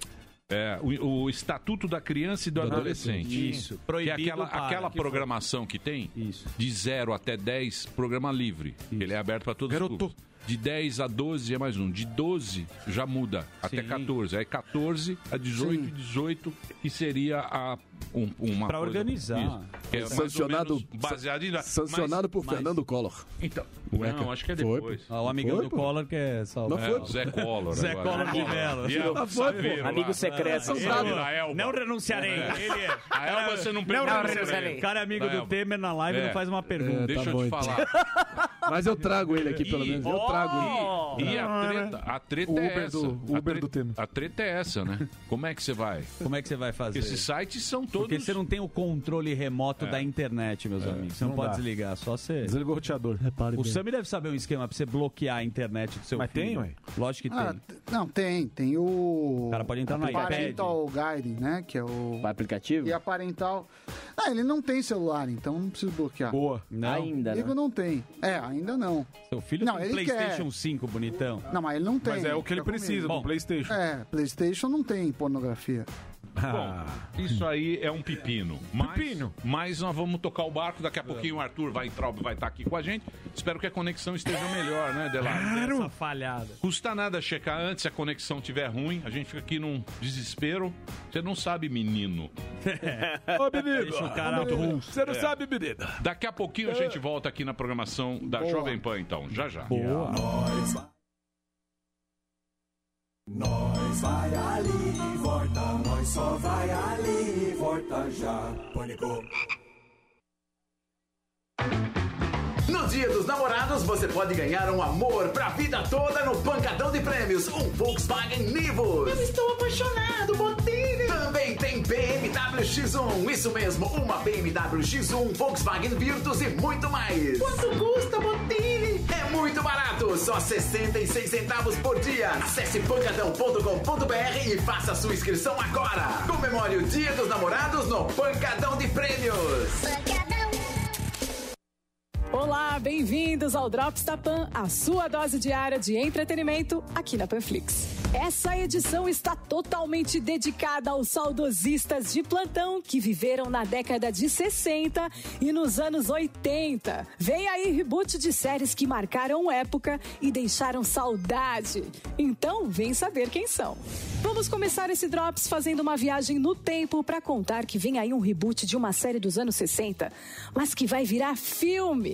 é, o, o Estatuto da Criança e do, Adolescente. Isso. Que é Proibido aquela, para. aquela Que foi? programação que tem, Isso. de 0 até 10, programa livre. Ele é aberto para todos Garoto. os públicos. De 10 a 12 é mais um. De 12 já muda até Sim. 14. Aí 14 a 18 e 18, que seria a, um, uma Pra coisa- organizar. Que é Sancionado, baseado em... sancionado por mas- Fernando Collor. Então, Ué, não, acho que é Foi, depois. Ah, o amigão Foi, do pô. Collor que é salvo. Não É, foi, o Zé Collor. Zé agora. Collor de Mello. E a Saveiro lá. Amigo secreto. Saveiro da Elba. Não renunciarei. Ele é. A Elba você não pergunta. Não renunciarei. cara é amigo do. Temer na live e É. não faz uma pergunta. Deixa tá eu bom, te então. falar. Mas eu trago ele aqui, pelo menos. Eu trago ele. E a treta, a treta O é Uber essa. do- o A Uber treta- do Temer. A treta é essa, né? Como é que você vai? Como é que você vai fazer? Esses sites são todos... Porque você não tem o controle remoto É. da internet, meus amigos. Você não, Não pode dá. desligar, só você. Desligou o roteador. Repare O. Sami deve saber um esquema pra você bloquear a internet do seu Mas filho. tem, ué? Lógico que Ah, tem. não, tem. Tem o. O cara pode entrar no iPad. Parental Guide, né? Que é o. O aplicativo? E a parental. Ah, ele não tem celular, então não precisa bloquear. Boa. Não, Ainda, né? Comigo não tem. É, ainda não. seu filho Não, tem ele PlayStation quer. 5, bonitão. Não, mas ele não tem. Mas é o que ele Fica precisa do PlayStation. É, PlayStation não tem pornografia. Ah. Bom, isso aí é um pepino. Mas, Pepino. Mas nós vamos tocar o barco. Daqui a pouquinho o Arthur vai entrar, vai estar aqui com a gente. Espero que a conexão esteja melhor, né, Delari? Essa falhada. Custa nada checar antes se a conexão estiver ruim. A gente fica aqui num desespero. Você não sabe, menino. Ô, menino. Deixa o cara Ô, menino. Você não É. sabe, menina. Daqui a pouquinho a gente volta aqui na programação da Boa. Jovem Pan, então. Já já. Boa. Nós vai ali e volta, nós só vai ali e volta já. Pânico. No Dia dos Namorados, você pode ganhar um amor pra vida toda no Pancadão de Prêmios, um Volkswagen Nivus. Eu estou apaixonado, Botini. Também tem BMW X1, isso mesmo, uma BMW X1, Volkswagen Virtus e muito mais. Quanto custa, Botini? Muito barato, só 66 centavos por dia. Acesse pancadão.com.br e faça sua inscrição agora. Comemore o Dia dos Namorados no Pancadão de Prêmios. Ô, Olá, bem-vindos ao Drops da Pan, a sua dose diária de entretenimento aqui na Panflix. Essa edição está totalmente dedicada aos saudosistas de plantão que viveram na década de 60 e nos anos 80. Vem aí reboot de séries que marcaram época e deixaram saudade. Então, vem saber quem são. Vamos começar esse Drops fazendo uma viagem no tempo para contar que vem aí um reboot de uma série dos anos 60, mas que vai virar filme.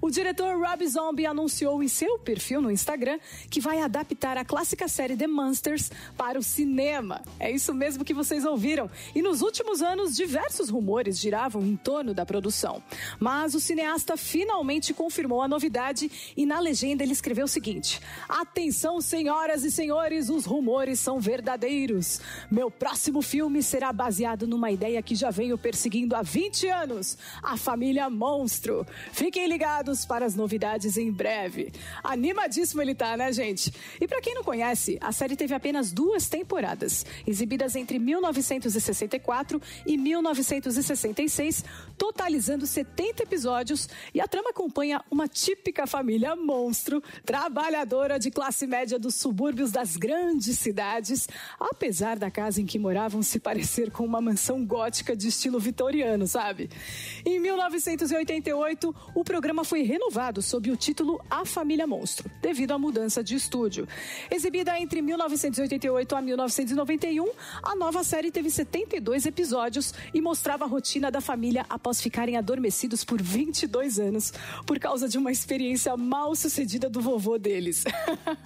O diretor Rob Zombie anunciou em seu perfil no Instagram que vai adaptar a clássica série The Monsters para o cinema. É isso mesmo que vocês ouviram. E nos últimos anos, diversos rumores giravam em torno da produção. Mas o cineasta finalmente confirmou a novidade e na legenda ele escreveu o seguinte: Atenção, senhoras e senhores, os rumores são verdadeiros. Meu próximo filme será baseado numa ideia que já venho perseguindo há 20 anos: a família Monstro. Fiquem ligados para as novidades em breve. Animadíssimo ele tá, né, gente? E para quem não conhece, a série teve apenas duas temporadas, exibidas entre 1964 e 1966, totalizando 70 episódios, e a trama acompanha uma típica família monstro, trabalhadora de classe média dos subúrbios das grandes cidades, apesar da casa em que moravam se parecer com uma mansão gótica de estilo vitoriano, sabe? Em 1988, o programa foi renovado sob o título A Família Monstro, devido à mudança de estúdio. Exibida entre 1988 a 1991, a nova série teve 72 episódios e mostrava a rotina da família após ficarem adormecidos por 22 anos, por causa de uma experiência mal sucedida do vovô deles.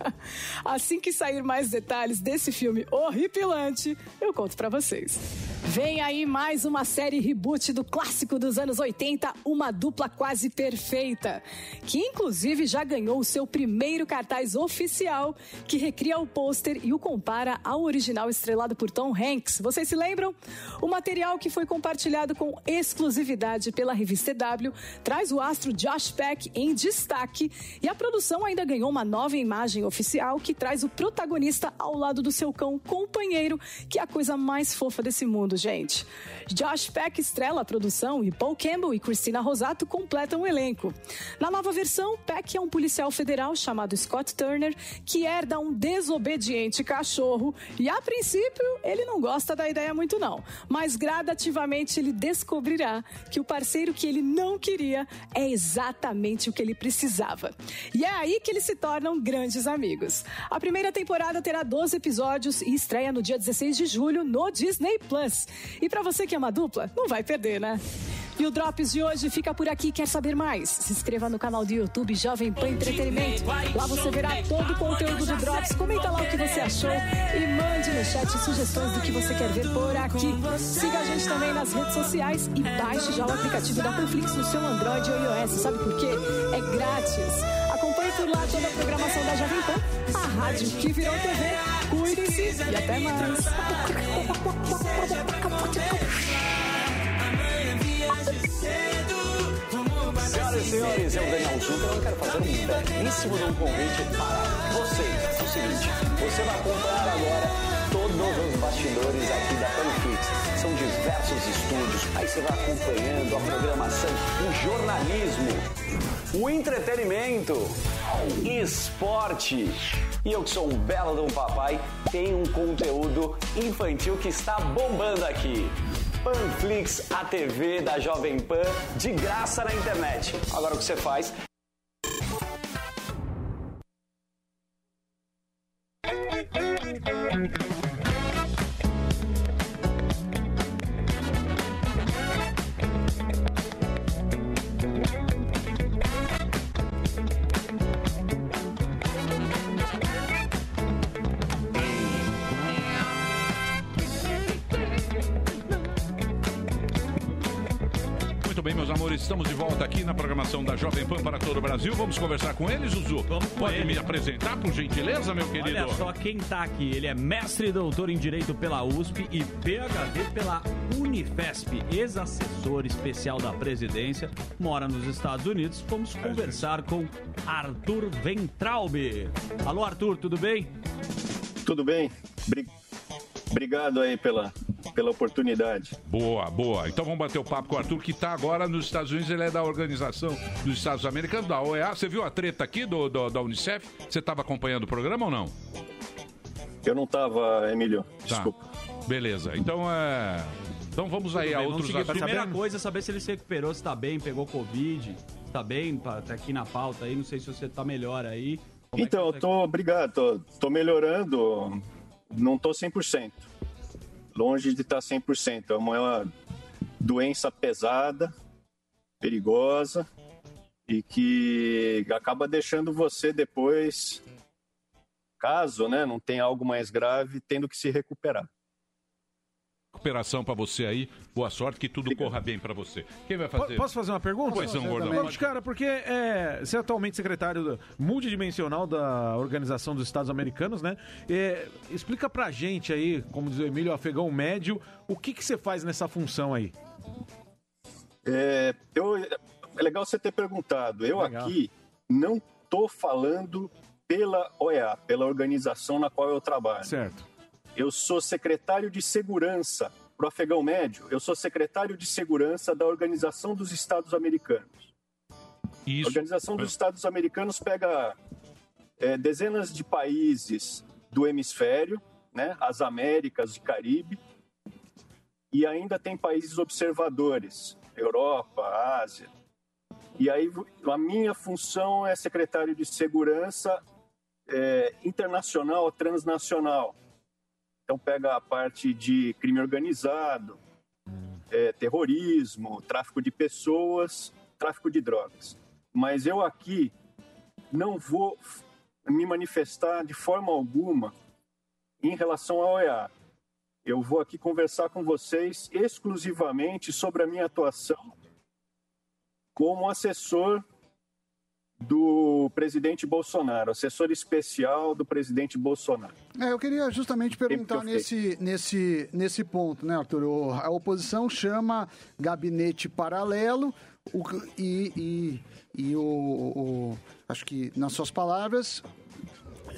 assim que sair mais detalhes desse filme horripilante, eu conto pra vocês. Vem aí mais uma série reboot do clássico dos anos 80, uma dupla quase perfeita, que inclusive já ganhou o seu primeiro cartaz oficial, que recria o pôster e o compara ao original estrelado por Tom Hanks. Vocês se lembram? O material que foi compartilhado com exclusividade pela revista EW traz o astro Josh Peck em destaque e a produção ainda ganhou uma nova imagem oficial que traz o protagonista ao lado do seu cão companheiro, que é a coisa mais fofa desse mundo, gente. Josh Peck estrela a produção e Paul Campbell e Christina Rosato completam o elenco. Na nova versão, Peck é um policial federal chamado Scott Turner que herda um desobediente cachorro e, a princípio, ele não gosta da ideia muito não, mas gradativamente ele descobrirá que o parceiro que ele não queria é exatamente o que ele precisava. E é aí que eles se tornam grandes amigos. A primeira temporada terá 12 episódios e estreia no dia 16 de julho no Disney Plus. E pra você que é uma dupla, não vai perder, né? E o Drops de hoje fica por aqui. Quer saber mais? Se inscreva no canal do YouTube Jovem Pan Entretenimento. Lá você verá todo o conteúdo do Drops. Comenta lá o que você achou e mande no chat sugestões do que você quer ver por aqui. Siga a gente também nas redes sociais e baixe já o aplicativo da Panflix no seu Android ou iOS. Sabe por quê? É grátis. Acompanhe por lá toda a programação da Jovem Pan, a rádio que virou TV. Cuidem-se e até mais. Senhoras e senhores, eu, Daniel eu quero fazer um belíssimo um convite para vocês. É o seguinte, você vai acompanhar agora todos os bastidores aqui da Panflix. São diversos estúdios, aí você vai acompanhando a programação, o jornalismo, o entretenimento, esporte. E eu que sou um belo de um papai, tenho um conteúdo infantil que está bombando aqui. Panflix, a TV da Jovem Pan, de graça na internet. Agora o que você faz? Bem, meus amores, estamos de volta aqui na programação da Jovem Pan para todo o Brasil. Vamos conversar com ele, Zuzu? Vamos Pode ele. me apresentar, por gentileza, meu querido? Olha só quem tá aqui. Ele é mestre e doutor em Direito pela USP e PhD pela Unifesp, ex-assessor especial da presidência, mora nos Estados Unidos. Vamos conversar com Arthur Ventralbe. Alô, Arthur, tudo bem? Tudo bem? Bri- Obrigado aí pela, pela oportunidade. Boa, boa. Então vamos bater o papo com o Arthur, que está agora nos Estados Unidos. Ele é da Organização dos Estados Americanos, da OEA. Você viu a treta aqui do, do- da Unicef? Você estava acompanhando o programa ou não? Eu não estava, Emílio. Desculpa. Beleza. Então, é... então vamos aí a bem, vamos outros assuntos. Primeira coisa é saber se ele se recuperou, se tá bem, pegou Covid, se tá bem, tá tá aqui na pauta aí. Não sei se você tá melhor aí. Como é Então, eu você- tô, obrigado, tô, tô melhorando, não tô 100%. Longe de estar 100%. É uma doença pesada, perigosa e que acaba deixando você depois, caso né, não tenha algo mais grave, tendo que se recuperar. Recuperação para você aí. Boa sorte, que tudo corra bem para você. Quem vai fazer? Po- Posso fazer uma pergunta? Pois não, Gordão. Não, cara, porque é, você é atualmente secretário multidimensional da Organização dos Estados Americanos, né? É, explica pra gente aí, como diz o Emílio, afegão médio, o que, que você faz nessa função aí? É, eu, é legal você ter perguntado. Eu Legal. aqui não estou falando pela OEA, pela organização na qual eu trabalho. Certo. Eu sou secretário de segurança para o Afegão Médio. Eu sou secretário de segurança da Organização dos Estados Americanos. A Organização dos Estados Americanos pega é, dezenas de países do hemisfério, né, as Américas e Caribe, e ainda tem países observadores, Europa, Ásia. E aí a minha função é secretário de segurança é, internacional, transnacional. Então pega a parte de crime organizado, é, terrorismo, tráfico de pessoas, tráfico de drogas. Mas eu aqui não vou me manifestar de forma alguma em relação à OEA. Eu vou aqui conversar com vocês exclusivamente sobre a minha atuação como assessor do presidente Bolsonaro, assessor especial do presidente Bolsonaro. É, eu queria justamente perguntar nesse, nesse, nesse ponto, né, Arthur? O- A oposição chama gabinete paralelo o, e, e, e o, o- Acho que, nas suas palavras,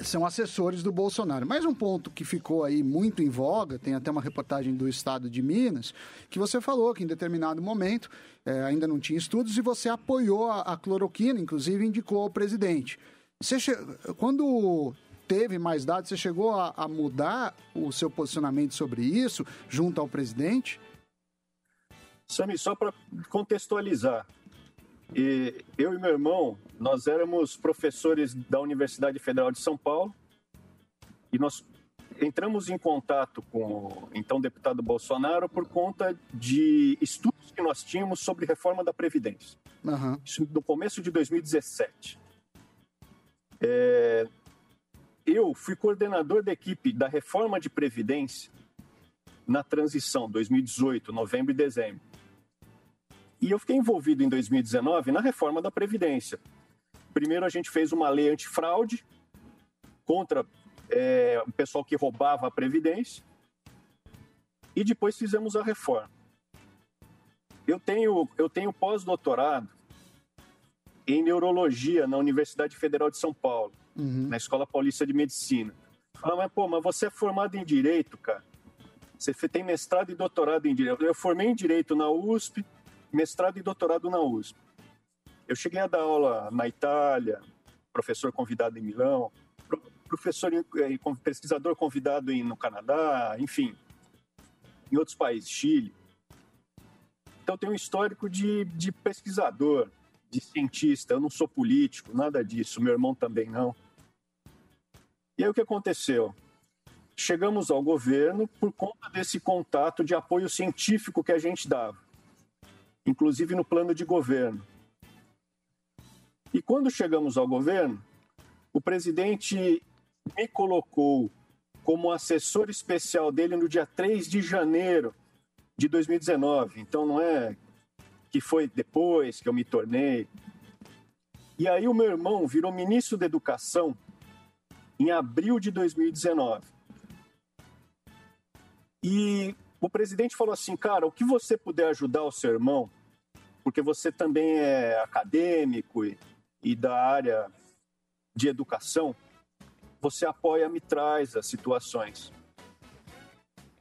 são assessores do Bolsonaro. Mais um ponto que ficou aí muito em voga, tem até uma reportagem do estado de Minas, que você falou que em determinado momento eh, ainda não tinha estudos e você apoiou a, a cloroquina, inclusive indicou ao presidente. Você che- Quando teve mais dados, você chegou a, a mudar o seu posicionamento sobre isso junto ao presidente? Sami, só para contextualizar, e eu e meu irmão, nós éramos professores da Universidade Federal de São Paulo e nós entramos em contato com o então deputado Bolsonaro por conta de estudos que nós tínhamos sobre reforma da Previdência. Aham. Isso no começo de 2017. É, eu fui coordenador da equipe da reforma de Previdência na transição 2018, novembro e dezembro. E eu fiquei envolvido em 2019 na reforma da Previdência. Primeiro, a gente fez uma lei antifraude contra é, o pessoal que roubava a Previdência. E depois fizemos a reforma. Eu tenho, eu tenho pós-doutorado em neurologia na Universidade Federal de São Paulo, na Escola Paulista de Medicina. Fala, mas pô, mas você é formado em Direito, cara. Você tem mestrado e doutorado em Direito. Eu formei em Direito na USP, mestrado e doutorado na USP. Eu cheguei a dar aula na Itália, professor convidado em Milão, pro- professor, em- eh, pesquisador convidado no Canadá, enfim, em outros países, Chile. Então, tem um histórico de, de pesquisador, de cientista. Eu não sou político, nada disso. Meu irmão também não. E aí, o que aconteceu? Chegamos ao governo por conta desse contato de apoio científico que a gente dava, inclusive no plano de governo. E quando chegamos ao governo, o presidente me colocou como assessor especial dele no dia 3 de janeiro de 2019. Então não é que foi depois que eu me tornei. E aí o meu irmão virou ministro da Educação em abril de 2019. E o presidente falou assim, cara, o que você puder ajudar o seu irmão, porque você também é acadêmico e, e da área de educação, você apoia, me traz as situações.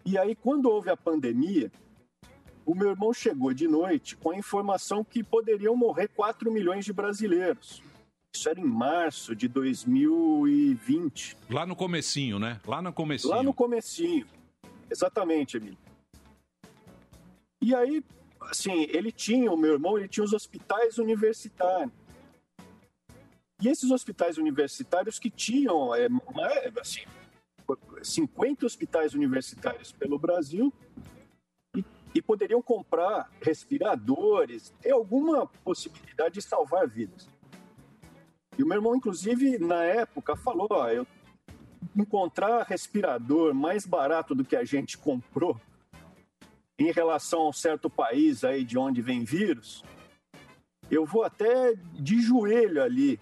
E aí, quando houve a pandemia, o meu irmão chegou de noite com a informação que poderiam morrer 4 milhões de brasileiros. Isso era em março de 2020. Lá no comecinho, né? Lá no comecinho. Lá no comecinho. Exatamente, Emílio. E aí, assim, ele tinha, o meu irmão, ele tinha os hospitais universitários. E esses hospitais universitários que tinham, é, mais, assim, 50 hospitais universitários pelo Brasil e, e poderiam comprar respiradores, ter alguma possibilidade de salvar vidas. E o meu irmão, inclusive, na época, falou: ó, eu encontrar respirador mais barato do que a gente comprou em relação a um certo país aí de onde vem vírus, eu vou até de joelho ali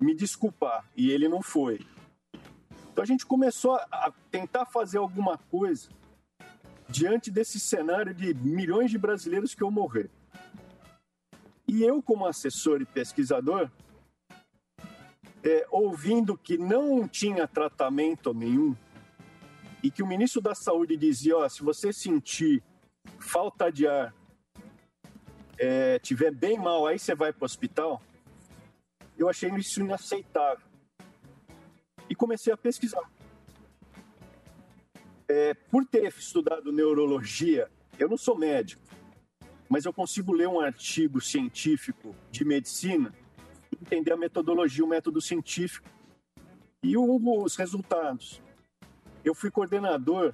me desculpar. E ele não foi. Então a gente começou a tentar fazer alguma coisa diante desse cenário de milhões de brasileiros que iam morrer. E eu, como assessor e pesquisador, é, ouvindo que não tinha tratamento nenhum e que o ministro da Saúde dizia: ó, se você sentir falta de ar, é, tiver bem mal, aí você vai para o hospital. Eu achei isso inaceitável e comecei a pesquisar. É, por ter estudado neurologia, eu não sou médico, mas eu consigo ler um artigo científico de medicina, entender a metodologia, o método científico e os resultados. Eu fui coordenador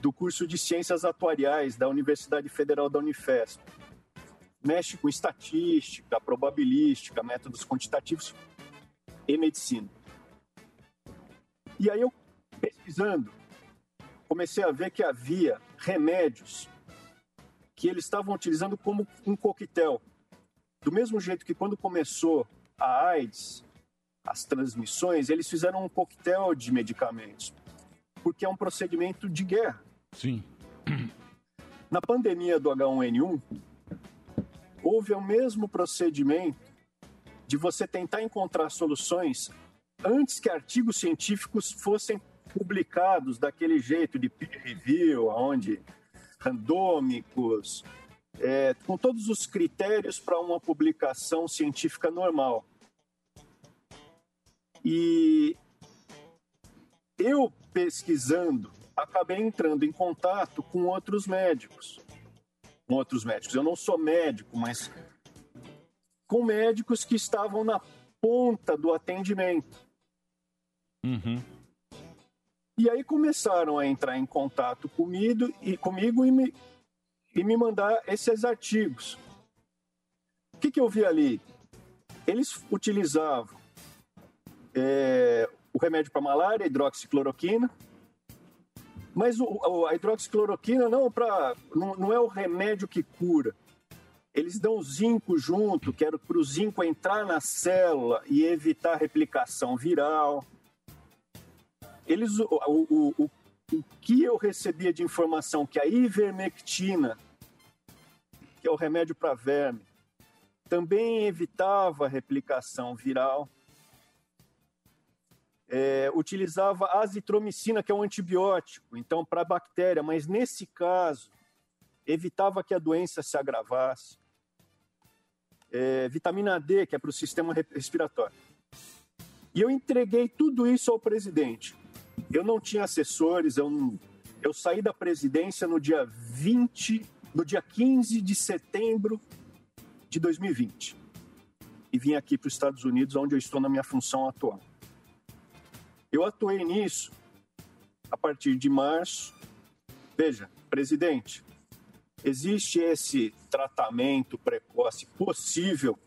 do curso de Ciências Atuariais da Universidade Federal da Unifesp. Mexe com estatística, probabilística, métodos quantitativos e medicina. E aí eu, pesquisando, comecei a ver que havia remédios que eles estavam utilizando como um coquetel. Do mesmo jeito que quando começou a AIDS, as transmissões, eles fizeram um coquetel de medicamentos, porque é um procedimento de guerra. Sim. Na pandemia do H1N1, houve o mesmo procedimento de você tentar encontrar soluções antes que artigos científicos fossem publicados daquele jeito de peer review, onde randômicos, é, com todos os critérios para uma publicação científica normal. E eu pesquisando, acabei entrando em contato com outros médicos. Com outros médicos. Eu não sou médico, mas com médicos que estavam na ponta do atendimento. Uhum. E aí começaram a entrar em contato comigo e, comigo e, me, e me mandar esses artigos. O que, que eu vi ali? Eles utilizavam é, o remédio para malária, hidroxicloroquina, mas o- a hidroxicloroquina não, pra, não, não é o remédio que cura. Eles dão zinco junto, que era para o zinco entrar na célula e evitar replicação viral. Eles, o, o, o, o que eu recebia de informação que a ivermectina, que é o remédio para verme, também evitava a replicação viral. É, utilizava azitromicina, que é um antibiótico, então para bactéria, mas nesse caso evitava que a doença se agravasse. É, vitamina D, que é para o sistema re- respiratório. E eu entreguei tudo isso ao presidente. Eu não tinha assessores, eu, não- eu saí da presidência no dia 20, no dia 15 de setembro de 2020. E vim aqui para os Estados Unidos, onde eu estou na minha função atual. Eu atuei nisso a partir de março. Veja, presidente, existe esse tratamento precoce possível,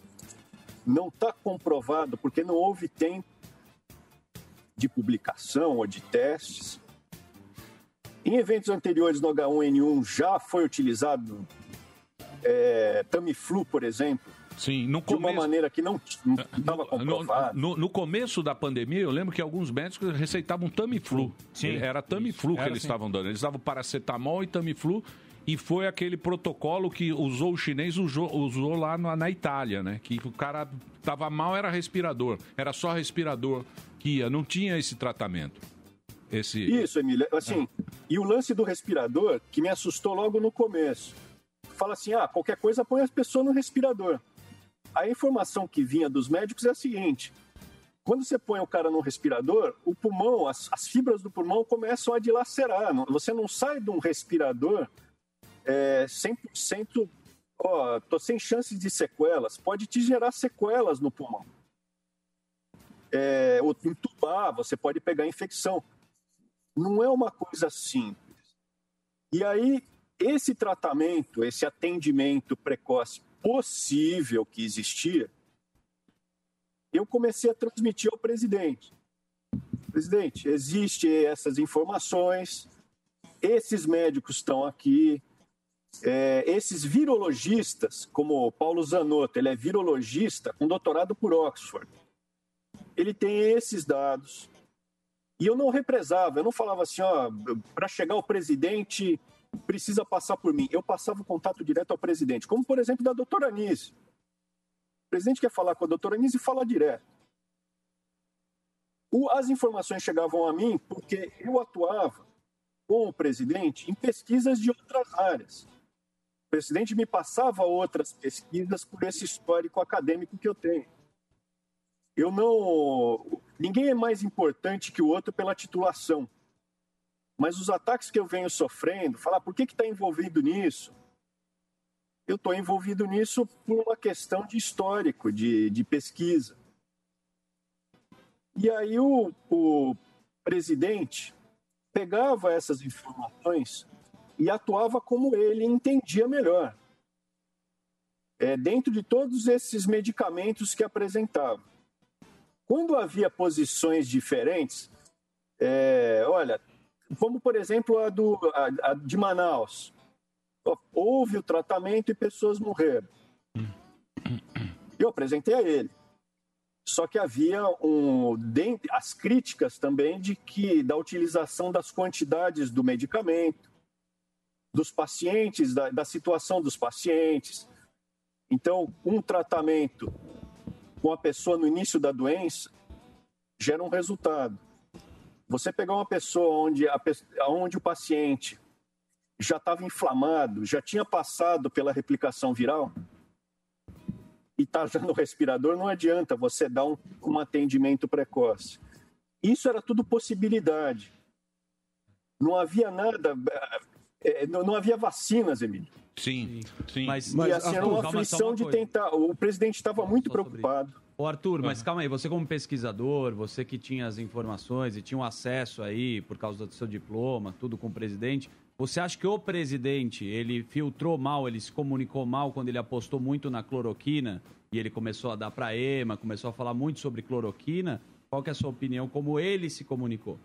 não está comprovado, porque não houve tempo de publicação ou de testes. Em eventos anteriores no H1N1 já foi utilizado é, Tamiflu, por exemplo, Sim, no de uma começo- maneira que não estava comprovada. No, no começo da pandemia, eu lembro que alguns médicos receitavam Tamiflu. Sim, Era Tamiflu que Era eles assim. estavam dando. Eles davam paracetamol e Tamiflu. E foi aquele protocolo que usou o chinês, usou, usou lá na, na Itália, né? Que o cara tava mal, era respirador. Era só respirador que ia. Não tinha esse tratamento. esse. Isso, Emília. Assim, e o lance do respirador, que me assustou logo no começo. Fala assim, ah, qualquer coisa põe as pessoas no respirador. A informação que vinha dos médicos é a seguinte. Quando você põe o cara no respirador, o pulmão, as, as fibras do pulmão começam a dilacerar. Você não sai de um respirador é, 100%, ó, tô sem chances de sequelas. Pode te gerar sequelas no pulmão. É, ou entubar, você pode pegar infecção. Não é uma coisa simples. E aí, esse tratamento, esse atendimento precoce possível que existia, eu comecei a transmitir ao presidente. Presidente, existem essas informações, esses médicos estão aqui, é, esses virologistas, como Paulo Zanotto, ele é virologista com doutorado por Oxford. Ele tem esses dados. E eu não represava, eu não falava assim, ó, para chegar ao presidente precisa passar por mim. Eu passava o contato direto ao presidente, como por exemplo da doutora Anise. O presidente quer falar com a doutora Anise e fala direto. As informações chegavam a mim porque eu atuava com o presidente em pesquisas de outras áreas. O presidente me passava outras pesquisas por esse histórico acadêmico que eu tenho. Eu não. Ninguém é mais importante que o outro pela titulação. Mas os ataques que eu venho sofrendo, falar por que está envolvido nisso? Eu estou envolvido nisso por uma questão de histórico, de, de pesquisa. E aí o, o presidente pegava essas informações e atuava como ele entendia melhor, é, dentro de todos esses medicamentos que apresentava. Quando havia posições diferentes, é, olha, como por exemplo a, do, a, a de Manaus, houve o tratamento e pessoas morreram. Eu apresentei a ele. Só que havia um, as críticas também de que da utilização das quantidades do medicamento, dos pacientes, da, da situação dos pacientes. Então, um tratamento com a pessoa no início da doença gera um resultado. Você pegar uma pessoa onde, a, onde o paciente já estava inflamado, já tinha passado pela replicação viral e está já no respirador, não adianta você dar um, um atendimento precoce. Isso era tudo possibilidade. Não havia nada, eh, não, não havia vacinas, Emílio. Sim, sim. Mas, e assim, era uma só aflição uma de coisa. tentar. O presidente estava muito preocupado. Ô Arthur, mas calma aí, você como pesquisador, você que tinha as informações e tinha um acesso aí por causa do seu diploma, tudo com o presidente, você acha que o presidente, ele filtrou mal, ele se comunicou mal quando ele apostou muito na cloroquina e ele começou a dar para EMA, começou a falar muito sobre cloroquina? Qual que é a sua opinião, como ele se comunicou?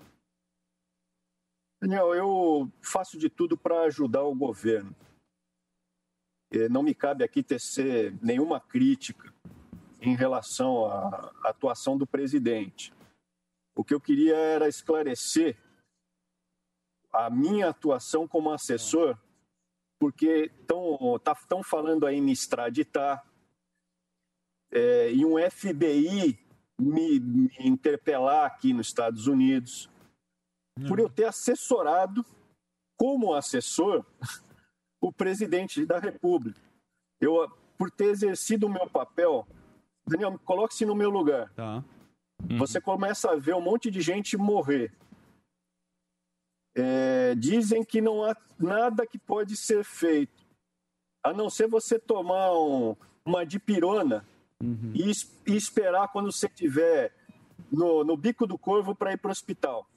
Daniel, eu faço de tudo para ajudar o governo. Eh, Não me cabe aqui tecer nenhuma crítica em relação à atuação do presidente. O que eu queria era esclarecer a minha atuação como assessor, porque estão tá, tão falando aí me extraditar, é, e um FBI me, me interpelar aqui nos Estados Unidos, por eu ter assessorado, como assessor, o presidente da República. Eu, por ter exercido o meu papel, Daniel, coloque-se no meu lugar. Tá. Você começa a ver um monte de gente morrer. É, dizem que não há nada que pode ser feito, a não ser você tomar um- uma dipirona e, es- e esperar quando você estiver no, no bico do corvo para ir para o hospital.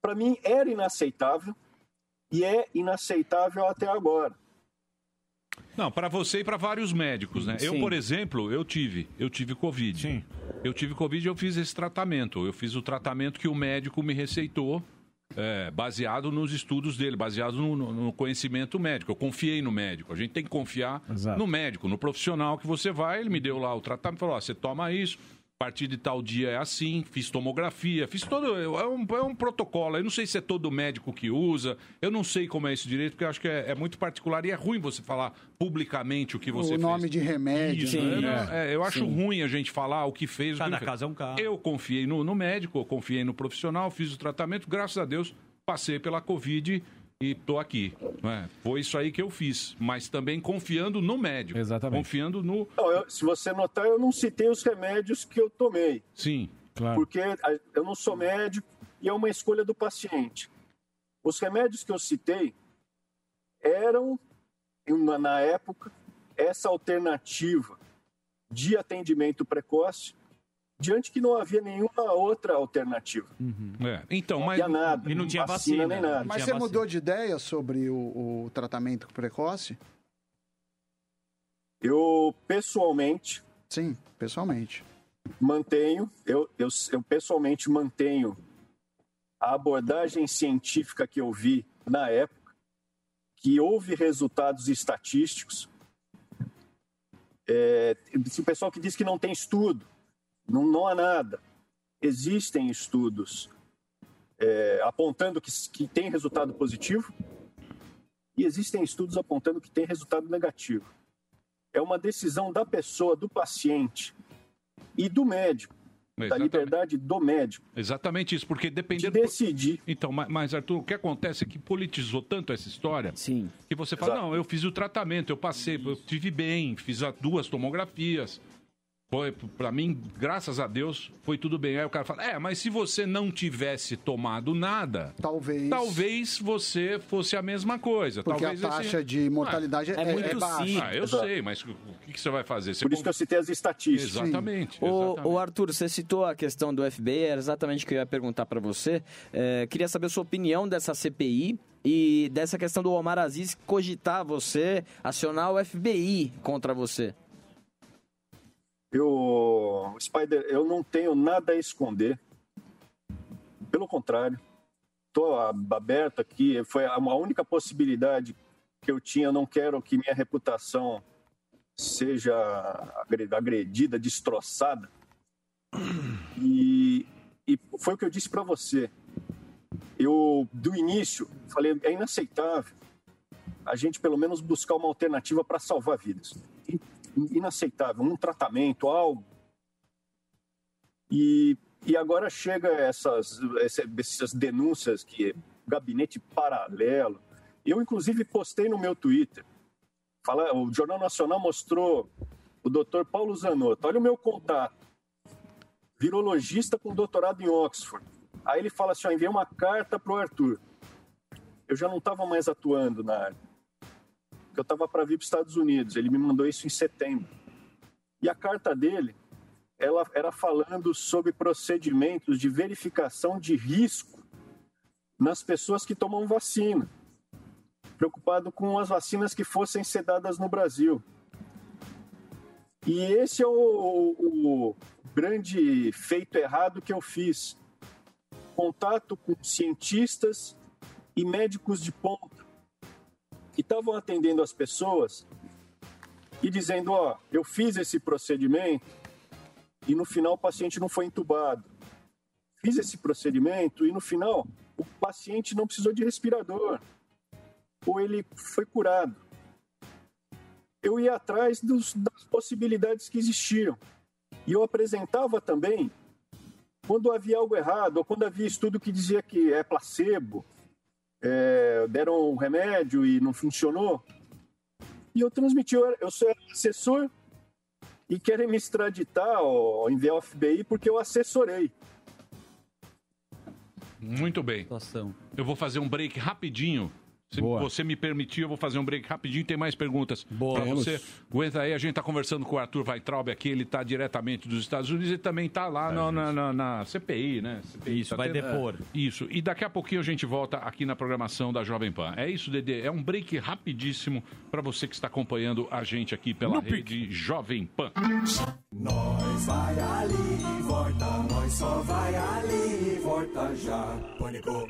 Para mim era inaceitável e é inaceitável até agora. Não, para você e para vários médicos, né? Eu, Sim. por exemplo, eu tive, eu tive Covid. Sim. Eu tive Covid e eu fiz esse tratamento. Eu fiz o tratamento que o médico me receitou, é, baseado nos estudos dele, baseado no, no- conhecimento médico. Eu confiei no médico. A gente tem que confiar no médico, no profissional que você vai. Ele me deu lá o tratamento, falou: ó, você toma isso, A partir de tal dia é assim, fiz tomografia, fiz todo. É um, é um protocolo. Eu não sei se é todo médico que usa, eu não sei como é isso direito, porque eu acho que é, é muito particular e é ruim você falar publicamente o que você o fez. nome de remédio. Isso, né? eu, não- é, eu acho Sim. ruim a gente falar o que fez. o que Cada não fez. é um caso. Eu confiei no, no médico, eu confiei no profissional, fiz o tratamento, graças a Deus passei pela Covid e tô aqui. é? Foi isso aí que eu fiz, mas também confiando no médico. Exatamente. Confiando no. Não, eu- se você notar, eu não citei os remédios que eu tomei. Sim, claro. Porque eu não sou médico e é uma escolha do paciente. Os remédios que eu citei eram, na época, essa alternativa de atendimento precoce, diante que não havia nenhuma outra alternativa. É, Então, mas. Não havia nada. E não tinha vacina. vacina. nem nada. Mas você mudou de ideia sobre o, o tratamento precoce? Eu, pessoalmente. Sim, pessoalmente. Mantenho, eu, eu, eu pessoalmente mantenho a abordagem científica que eu vi na época, que houve resultados estatísticos. É, o pessoal que diz que não tem estudo, não, não há nada. Existem estudos é, apontando que, que tem resultado positivo e existem estudos apontando que tem resultado negativo. É uma decisão da pessoa, do paciente e do médico, da Exatamente. liberdade do médico. Exatamente isso, porque dependendo. De decidir. Então, ma- mas, Arthur, o que acontece é que politizou tanto essa história. Sim. Que você fala, Exato. não, eu fiz o tratamento, eu passei, eu tive bem, fiz as duas tomografias. Foi, pra mim, graças a Deus, foi tudo bem. Aí o cara fala, é, mas se você não tivesse tomado nada, talvez, talvez você fosse a mesma coisa. Porque talvez a taxa de mortalidade é- é baixa. Ah, eu Exato. sei, mas o que, que você vai fazer? Você Por isso que eu citei as estatísticas. Exatamente. O, o Arthur, você citou a questão do FBI, era exatamente o que eu ia perguntar para você. É, queria saber a sua opinião dessa CPI e dessa questão do Omar Aziz cogitar você, acionar o FBI contra você. Eu, Spider, eu não tenho nada a esconder. Pelo contrário, estou aberto aqui. Foi a única possibilidade que eu tinha. Não quero que minha reputação seja agre- agredida, destroçada. E, e foi o que eu disse para você. Eu, do início, falei: é inaceitável a gente, pelo menos, buscar uma alternativa para salvar vidas inaceitável, um tratamento, algo. E, e agora chega essas, essa- essas denúncias que gabinete paralelo. Eu, inclusive, postei no meu Twitter. Fala, o Jornal Nacional mostrou o doutor Paulo Zanotto. Olha o meu contato. Virologista com doutorado em Oxford. Aí ele fala assim: ó, enviei uma carta para o Arthur. Eu já não estava mais atuando na área eu estava para vir para os Estados Unidos. Ele me mandou isso em setembro. E a carta dele, ela era falando sobre procedimentos de verificação de risco nas pessoas que tomam vacina. Preocupado com as vacinas que fossem ser dadas no Brasil. E esse é o, o grande feito errado que eu fiz. Contato com cientistas e médicos de ponta que estavam atendendo as pessoas e dizendo: Ó, eu fiz esse procedimento e no final o paciente não foi entubado. Fiz esse procedimento e no final o paciente não precisou de respirador ou ele foi curado. Eu ia atrás dos- das possibilidades que existiam e eu apresentava também quando havia algo errado ou quando havia estudo que dizia que é placebo, é, deram um remédio e não funcionou. E eu transmiti, eu, era- eu sou assessor e querem me extraditar ou enviar ao FBI porque eu assessorei. Muito bem. Eu vou fazer um break rapidinho. Se você me permitir, eu vou fazer um break rapidinho. Tem mais perguntas para você. Aguenta aí, a gente está conversando com o Arthur Weitraub aqui. Ele está diretamente dos Estados Unidos e também está lá na, na- na- na CPI, né? CPI, Isso, tá vai tendo- depor. É, Isso. E daqui a pouquinho a gente volta aqui na programação da Jovem Pan. É isso, Dedê. É um break rapidíssimo para você que está acompanhando a gente aqui pela rede Jovem Pan. Nós vai ali, volta, nós só vai ali, volta já. Pânico.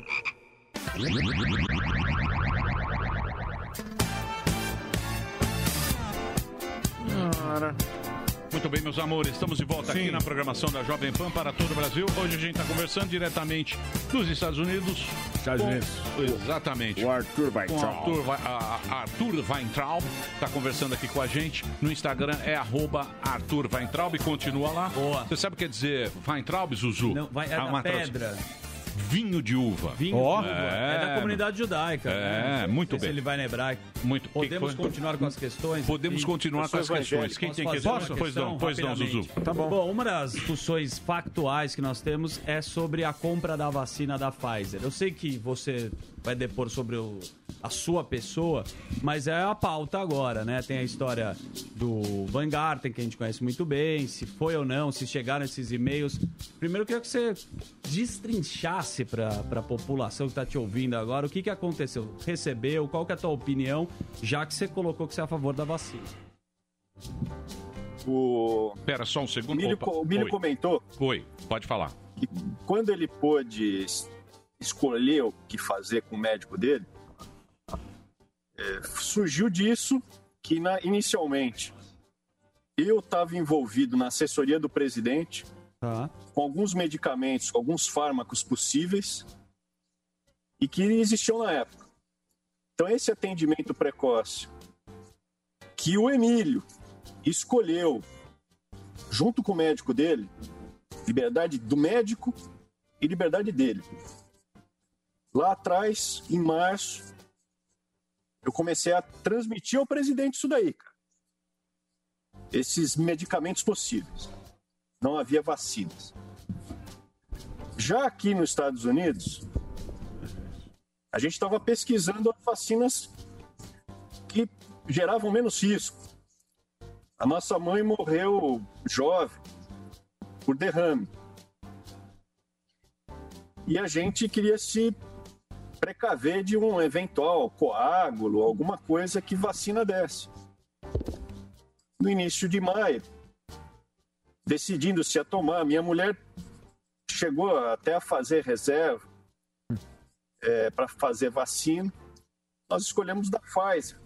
Cara. Muito bem, meus amores, estamos de volta aqui Sim. na programação da Jovem Pan para todo o Brasil. Hoje a gente está conversando diretamente dos Estados Unidos. Estados com- Unidos. Exatamente. O Arthur Com Weintraub. Arthur, Arthur Weintraub está conversando aqui com a gente. No Instagram é arroba Arthur Weintraub. Continua lá. Boa. Você sabe o que quer dizer Weintraub, Zuzu? Não, vai- é uma tradução. Vinho de uva. Vinho de uva. É da comunidade judaica. É, né? muito Não sei bem. Se ele vai na hebraica. Muito. Podemos que foi? continuar com as questões? Podemos E- continuar com as questões. Quem tem Posso que fazer Posso? Pois não, questão pois não? Zuzu. Tá bom. Bom, uma das discussões factuais que nós temos é sobre a compra da vacina da Pfizer. Eu sei que você vai depor sobre o- a sua pessoa, mas é a pauta agora, né? Tem a história do Van Garten, que a gente conhece muito bem, se foi ou não, se chegaram esses e-mails. Primeiro, eu queria que você destrinchasse para a população que está te ouvindo agora o que, que aconteceu. Recebeu, qual que é a tua opinião, já que você colocou que você é a favor da vacina. O Pera só um segundo. Milho, Opa, o Milho comentou Oi, pode falar. que quando ele pôde escolher o que fazer com o médico dele, é, surgiu disso que na- inicialmente eu estava envolvido na assessoria do presidente com alguns medicamentos, com alguns fármacos possíveis e que existiam na época. Então esse atendimento precoce que o Emílio escolheu junto com o médico dele, liberdade do médico e liberdade dele. Lá atrás, em março, eu comecei a transmitir ao presidente isso daí, cara. Esses medicamentos possíveis. Não havia vacinas. Já aqui nos Estados Unidos, a gente estava pesquisando as vacinas que geravam menos risco. A nossa mãe morreu jovem por derrame. E a gente queria se precaver de um eventual coágulo, alguma coisa que vacina desse. No início de maio, decidindo se a tomar, minha mulher chegou até a fazer reserva para fazer vacina. Nós escolhemos da Pfizer.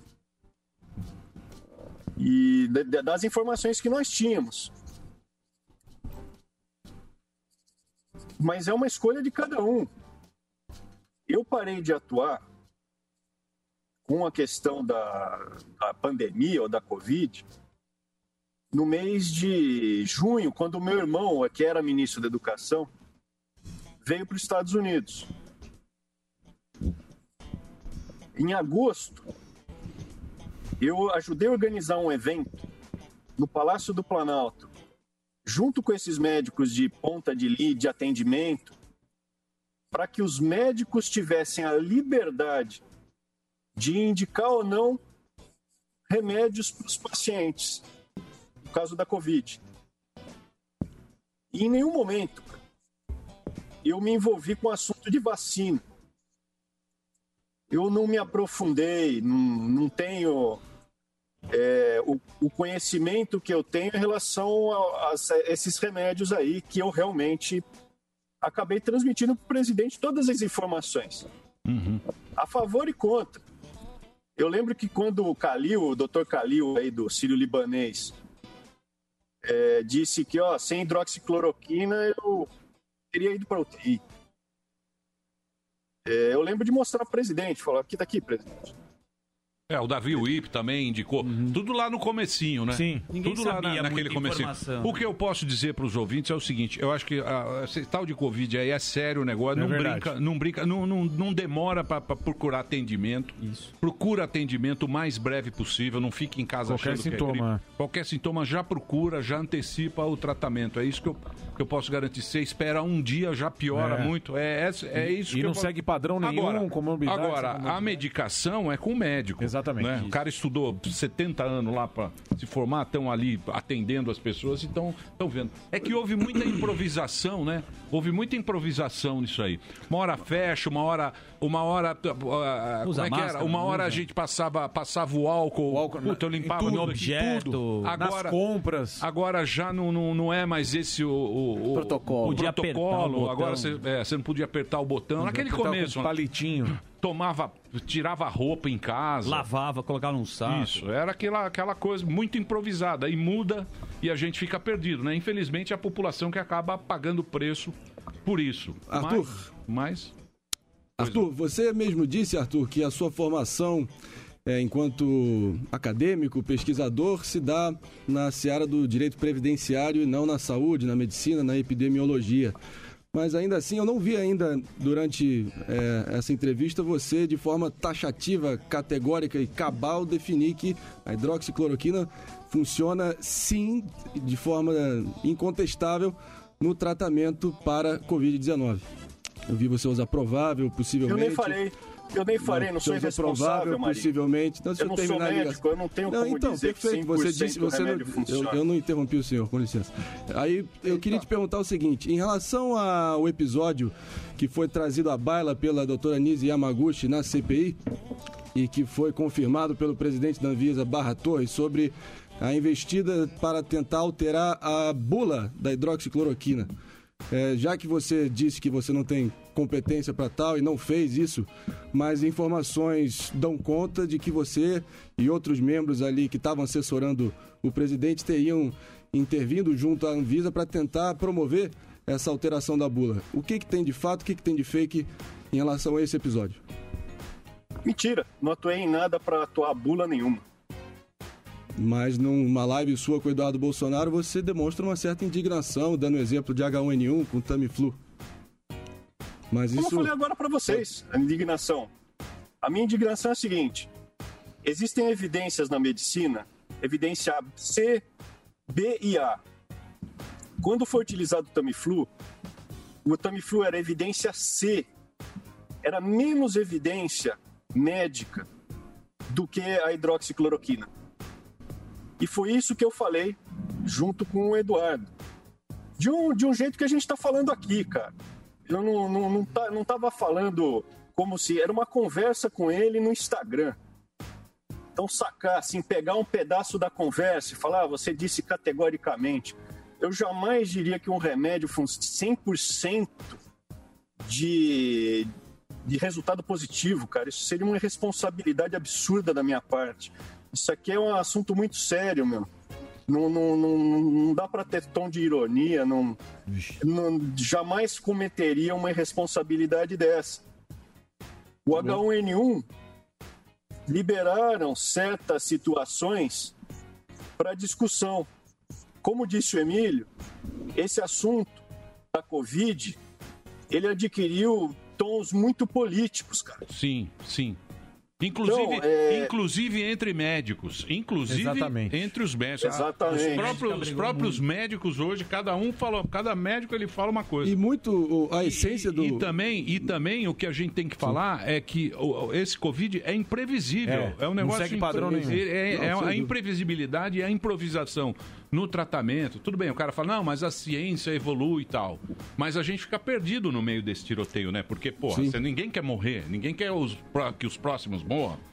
E de- de- das informações que nós tínhamos. Mas é uma escolha de cada um. Eu parei de atuar com a questão da, da pandemia ou da Covid no mês de junho, quando meu irmão, que era ministro da Educação, veio para os Estados Unidos. Em agosto, eu ajudei a organizar um evento no Palácio do Planalto, junto com esses médicos de ponta de linha de atendimento, para que os médicos tivessem a liberdade de indicar ou não remédios para os pacientes, no caso da Covid. E em nenhum momento eu me envolvi com o assunto de vacina. Eu não me aprofundei, não, não tenho é, o, o conhecimento que eu tenho em relação a, a esses remédios aí que eu realmente acabei transmitindo para o presidente todas as informações, a favor e contra. Eu lembro que quando o Calil, o Dr. Calil aí do Sírio Libanês, é, disse que ó, sem hidroxicloroquina eu teria ido para UTI. É, eu lembro de mostrar para o presidente, falar aqui tá aqui, presidente. É, o Davi Wip também indicou. Tudo lá no comecinho, né? Sim. Ninguém Tudo lá na, naquele comecinho. O que eu posso dizer para os ouvintes é o seguinte: eu acho que ah, esse tal de Covid aí é sério o negócio. É não, verdade. brinca, não brinca, não, não, não demora para procurar atendimento. Isso. Procura atendimento o mais breve possível. Não fique em casa Qualquer achando que é sintoma. gripe. Qualquer sintoma já procura, já antecipa o tratamento. É isso que eu, que eu posso garantir. Você espera um dia, já piora É. muito. É, é, é E- isso e que não eu posso- segue padrão nenhum, Agora, comorbidade, agora a medicação é com o médico. Exatamente. O cara estudou 70 anos lá para se formar, estão ali atendendo as pessoas e estão vendo. É que houve muita improvisação, né? Houve muita improvisação nisso aí. Uma hora fecha, uma hora. Uma hora. Usa como é que máscara, era? Uma hora usa. a gente passava, passava o álcool. Puta, eu limpava em tudo, no objeto, nas compras. Agora já não, não, não é mais esse o, o, o Protocolo. o Podia o protocolo. Agora você, é, você não podia apertar o botão. Naquele começo. né? palitinho. Tomava, tirava a roupa em casa. Lavava, colocava num saco. Isso, era aquela, aquela coisa muito improvisada. E muda e a gente fica perdido, né? Infelizmente, é a população que acaba pagando o preço por isso. Arthur. Mas. Arthur, você mesmo disse, Arthur, que a sua formação é, enquanto acadêmico, pesquisador, se dá na seara do direito previdenciário e não na saúde, na medicina, na epidemiologia. Mas ainda assim, eu não vi ainda durante é, essa entrevista você, de forma taxativa, categórica e cabal, definir que a hidroxicloroquina funciona sim, de forma incontestável, no tratamento para Covid-19. Eu vi você usar provável, Eu possivelmente. nem farei. Eu nem farei, não sou Você usa irresponsável, provável, possivelmente. Então, deixa eu não sou médico, eu não tenho como então, dizer que perfeito. Você 100% disse, você não, eu, eu não interrompi o senhor, com licença. Aí eu queria te perguntar o seguinte: em relação ao episódio que foi trazido à baila pela doutora Nise Yamaguchi na CPI e que foi confirmado pelo presidente da Anvisa, Barra Torres, sobre a investida para tentar alterar a bula da hidroxicloroquina. É, já que você disse que você não tem competência para tal e não fez isso, mas informações dão conta de que você e outros membros ali que estavam assessorando o presidente teriam intervindo junto à Anvisa para tentar promover essa alteração da bula. O que, que tem de fato, o que, que tem de fake em relação a esse episódio? Mentira, não atuei em nada para atuar bula nenhuma. Mas numa live sua com o Eduardo Bolsonaro, você demonstra uma certa indignação, dando exemplo de H1N1 com Tamiflu. Mas Como isso. eu falei agora para vocês, a indignação. A minha indignação é a seguinte: existem evidências na medicina, evidência C, B e A. Quando foi utilizado o Tamiflu, o Tamiflu era evidência C, era menos evidência médica do que a hidroxicloroquina. E foi isso que eu falei junto com o Eduardo. De um, de um jeito que a gente está falando aqui, cara. Eu não, não, não, tá, não tava falando como se. Era uma conversa com ele no Instagram. Então, sacar, assim, pegar um pedaço da conversa e falar, ah, você disse categoricamente. Eu jamais diria que um remédio funciona 100% de, de resultado positivo, cara. Isso seria uma irresponsabilidade absurda da minha parte. Isso aqui é um assunto muito sério, meu. Não, não, não, não dá para ter tom de ironia, não, não- jamais cometeria uma irresponsabilidade dessa. O H1N1 liberaram certas situações para discussão. Como disse o Emílio, esse assunto da Covid, ele adquiriu tons muito políticos, cara. Sim, sim. Inclusive, Então, é- inclusive entre médicos. Inclusive Exatamente. entre os médicos. Exatamente. Os próprios, os próprios médicos hoje, cada um fala, cada médico ele fala uma coisa. E muito a essência do. E também, e também o que a gente tem que falar é que esse Covid é imprevisível. É, É, um não negócio segue padrão nenhum. É, Não, é a imprevisibilidade e a improvisação no tratamento. Tudo bem, o cara fala, não, mas a ciência evolui e tal. Mas a gente fica perdido no meio desse tiroteio, né? Porque, porra, Sim. você- ninguém quer morrer, ninguém quer os que os próximos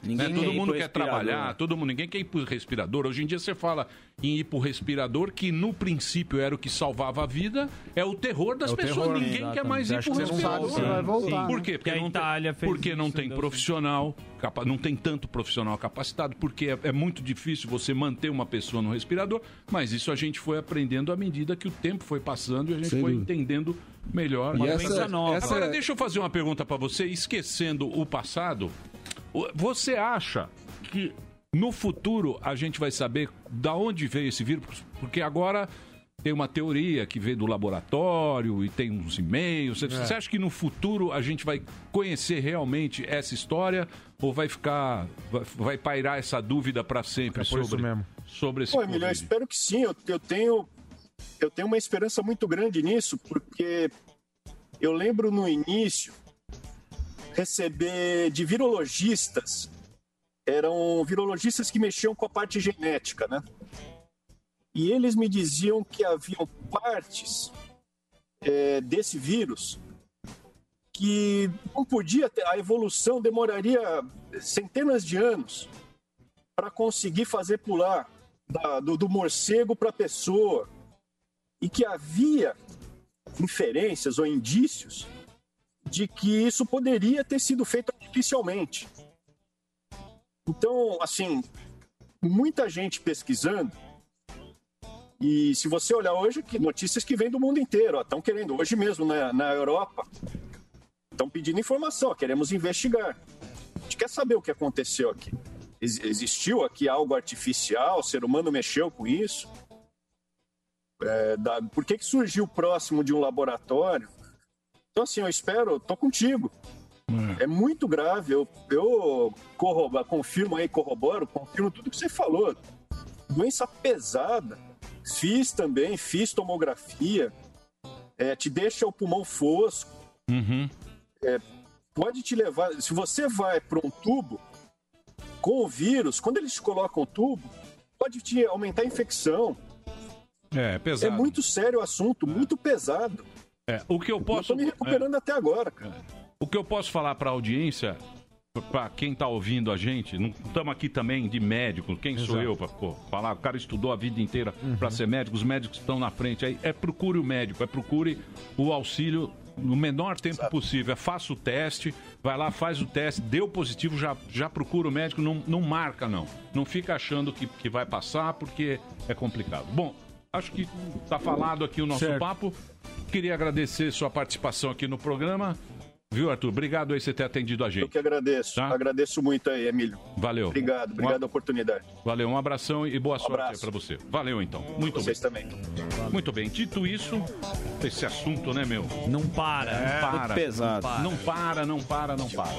Ninguém né? Todo mundo quer trabalhar, todo mundo, ninguém quer ir pro respirador. Hoje em dia você fala em ir pro respirador, que no princípio era o que salvava a vida, é o terror das É o pessoas. terror, ninguém né? quer mais ir Exatamente. pro respirador. sabe vai voltar. Por quê? Porque Porque, a não, Itália tem, fez porque não isso, tem deu profissional, capa- não tem tanto profissional capacitado, porque é, é muito difícil você manter uma pessoa no respirador, mas isso a gente foi aprendendo à medida que o tempo foi passando e a gente Sem foi dúvida. entendendo melhor. E essa- nova. essa- Agora, deixa eu fazer uma pergunta pra você, esquecendo o passado. Você acha que no futuro a gente vai saber da onde veio esse vírus? Porque agora tem uma teoria que veio do laboratório e tem uns e-mails. Você, É. você acha que no futuro a gente vai conhecer realmente essa história ou vai ficar, vai, pairar essa dúvida pra sempre É sobre, mesmo. sobre esse Pô, Emílio, eu espero que sim. Eu, eu tenho, eu tenho uma esperança muito grande nisso, porque eu lembro no início receber de virologistas, eram virologistas que mexiam com a parte genética, né? E eles me diziam que haviam partes é, desse vírus que não podia ter, a evolução demoraria centenas de anos para conseguir fazer pular da- do, do morcego para a pessoa e que havia inferências ou indícios de que isso poderia ter sido feito artificialmente. Então, assim, muita gente pesquisando. E se você olhar hoje, que notícias que vêm do mundo inteiro, estão querendo, hoje mesmo na, na Europa, estão pedindo informação, queremos investigar. A gente quer saber o que aconteceu aqui. Ex- existiu aqui algo artificial? O ser humano mexeu com isso? É, da- por que, que surgiu próximo de um laboratório? Então, assim, eu espero, tô contigo. É muito grave. Eu, eu corrobo- confirmo aí, corroboro, confirmo tudo que você falou. Doença pesada. Fiz também, fiz tomografia. É, te deixa o pulmão fosco. É, pode te levar. Se você vai para um tubo com o vírus, quando eles te colocam o tubo, pode te aumentar a infecção. É, pesado. É muito sério o assunto, muito pesado. É, o que eu posso. Eu tô me recuperando até agora, cara. O que eu posso falar para a audiência, para quem tá ouvindo a gente, não estamos aqui também de médico, quem sou Exato. eu para falar? O cara estudou a vida inteira Uhum. para ser médico, os médicos estão na frente aí. É procure o médico, é procure o auxílio no menor tempo possível. É, faça o teste, vai lá, faz o teste, deu positivo, já, já procura o médico, não, não marca não. Não fica achando que, que vai passar porque é complicado. Bom, acho que tá falado aqui o nosso Certo. papo. Queria agradecer sua participação aqui no programa. Viu, Arthur? Obrigado aí por você ter atendido a gente. Eu que agradeço. Agradeço muito aí, Emílio. Valeu. Obrigado, obrigado pela oportunidade. Valeu, um abração e boa sorte aí abraço. pra você. Valeu então. Muito Vocês bem. também. Muito bem. Dito isso, esse assunto, né, meu? Não para, É, não para. pesado. Não para, não para, não para.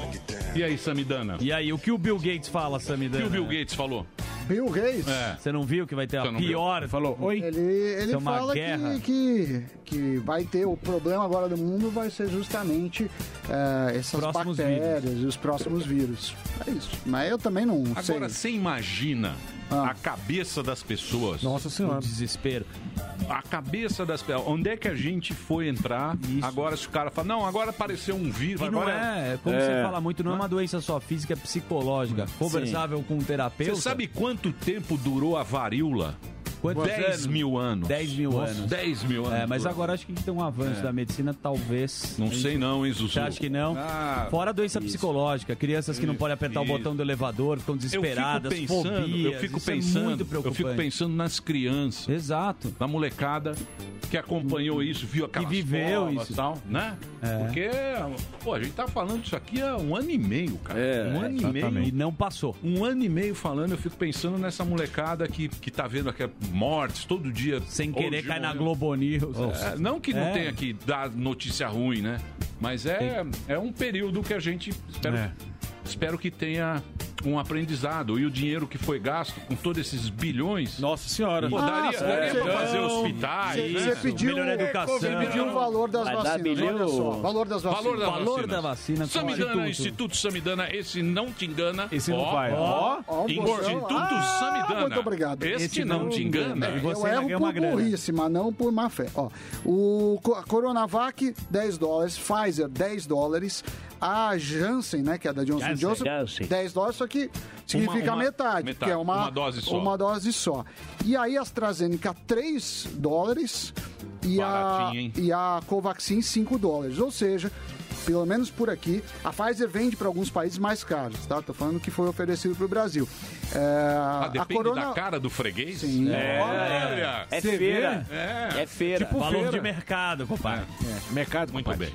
E aí, Samidana? E aí, o que o Bill Gates fala, Samidana? O que o Bill Gates falou? Bill Gates? É. Você não viu que vai ter Você a viu? pior... Falou, oi? Ele, ele é uma fala guerra. que, que, que vai ter o problema agora do mundo vai ser justamente eh, essas Próximos bactérias e os próximos vírus. É isso. Mas eu também não Agora, sei. você imagina Ah. a cabeça das pessoas. Nossa Senhora. O desespero. A cabeça das pessoas. Onde é que a gente foi entrar? Agora, se o cara fala, não, agora apareceu um vírus. E não agora é, como você fala muito, não é uma doença só física, é psicológica. Conversável com um terapeuta. Você sabe quanto tempo durou a varíola? Quantos 10 anos? mil anos. 10 mil Nossa, anos. 10 mil anos. É, mas agora acho que tem um avanço É. da medicina, talvez. Não sei não, hein, Zuzu? Acha que não? Ah, Fora a doença isso. psicológica, crianças que não podem apertar isso. o botão do elevador, ficam desesperadas, eu fico pensando, fobias. eu fico é pensando, muito eu fico pensando nas crianças. Exato. Na molecada que acompanhou isso, viu aquelas Que viveu provas isso. e tal, né? É. Porque, pô, a gente tá falando isso aqui há um ano e meio, cara. É, um ano e meio. E não passou. Um ano e meio falando, eu fico pensando nessa molecada que, que tá vendo aquelas mortes todo dia. Sem querer cair na. Globo News. É, não que não É. tenha que dar notícia ruim, né? Mas é, é um período que a gente espero, É. espero que tenha um aprendizado. E o dinheiro que foi gasto com todos esses bilhões. Nossa senhora. Pô, Ah, daria, você- daria pra fazer Não. hospitais. Você você pediu, melhor educação. você pediu o valor das Vai vacinas. bilhão. Olha só, valor das vacinas. Valor da Valor da vacina, Samidana. Instituto Samidana, esse não te engana. Esse não vai. Ó, Instituto bolsão. Ah, Samidana. muito obrigado. Este Esse não não te engana. E você eu erro por uma grana. burrice, mas não por má fé. Ó, o Coronavac, 10 dólares. Pfizer, 10 dólares. A Janssen, né, que é da Johnson Janssen. Johnson, Janssen. 10 dólares, só que significa uma- metade, metade, que é uma, uma dose só. uma dose só. E aí a AstraZeneca, 3 dólares. E a, hein? e a Covaxin, 5 dólares. Ou seja, pelo menos por aqui, a Pfizer vende para alguns países mais caros, tá? Tô falando que foi oferecido para o Brasil. É, Ah, a depende Corona... da cara do freguês? Sim. Olha! É Você feira. É. É feira. Tipo Valor feira. de mercado, compadre. Mercado, Muito bem.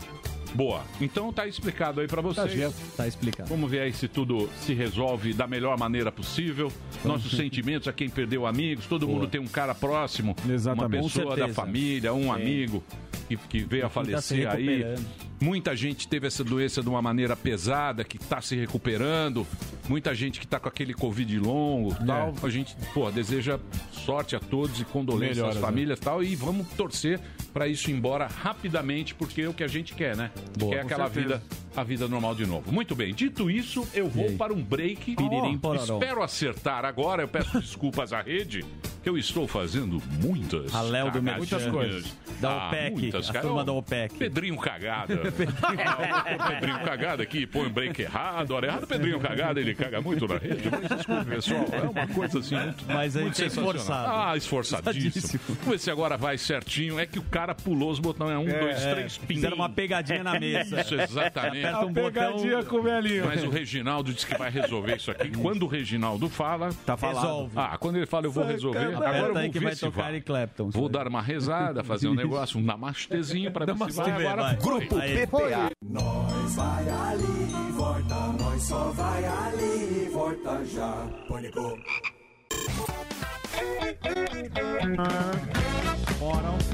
Boa. Então tá explicado aí pra vocês. certo. Tá explicado. Vamos ver aí se tudo se resolve da melhor maneira possível. Nossos sentimentos a quem perdeu amigos. Todo mundo tem um cara próximo. Exatamente. Uma pessoa da família, um amigo que, que veio a tá falecer aí. recuperando. Muita gente teve essa doença de uma maneira pesada, que está se recuperando. Muita gente que está com aquele Covid longo É. tal. A gente, pô, deseja sorte a todos e condolências às né? famílias e tal. E vamos torcer para isso ir embora rapidamente, porque é o que a gente quer, né? Boa, quer com aquela certeza. vida, a vida normal de novo. Muito bem, dito isso, eu vou aí? para um break. Piririm, pororó. espero acertar agora. Eu peço desculpas à rede, Eu estou fazendo muitas. A Léo do. Muitas coisas. Da Ah, OPEC, muitas, a cara. turma da OPEC. Pedrinho cagada. Ah, Pedrinho cagada aqui, põe o break errado, hora errada. Pedrinho cagada, ele caga muito na rede. Mas desculpe, pessoal, é uma coisa assim muito. Mas a muito gente é esforçado. Ah, esforçadíssimo. Vamos ver se agora vai certinho. É que o cara pulou os botões. É um, É, dois, é. três, pim. Fizeram uma pegadinha na mesa. Isso, exatamente. Aperta um A botão- pegadinha com o velhinho. Mas o Reginaldo disse que vai resolver isso aqui. Quando o Reginaldo fala, Tá falado. resolve. Ah, quando ele fala, eu vou resolver. Agora eu Aperta vou aí que ver vai tocar vai. Eric Clapton. Vou dar uma rezada, fazer um negócio, um namastezinho pra ver se vai. Agora vai. Grupo Aí. PPA. Nós vai ali e volta, nós só vai ali e volta já. Pânico.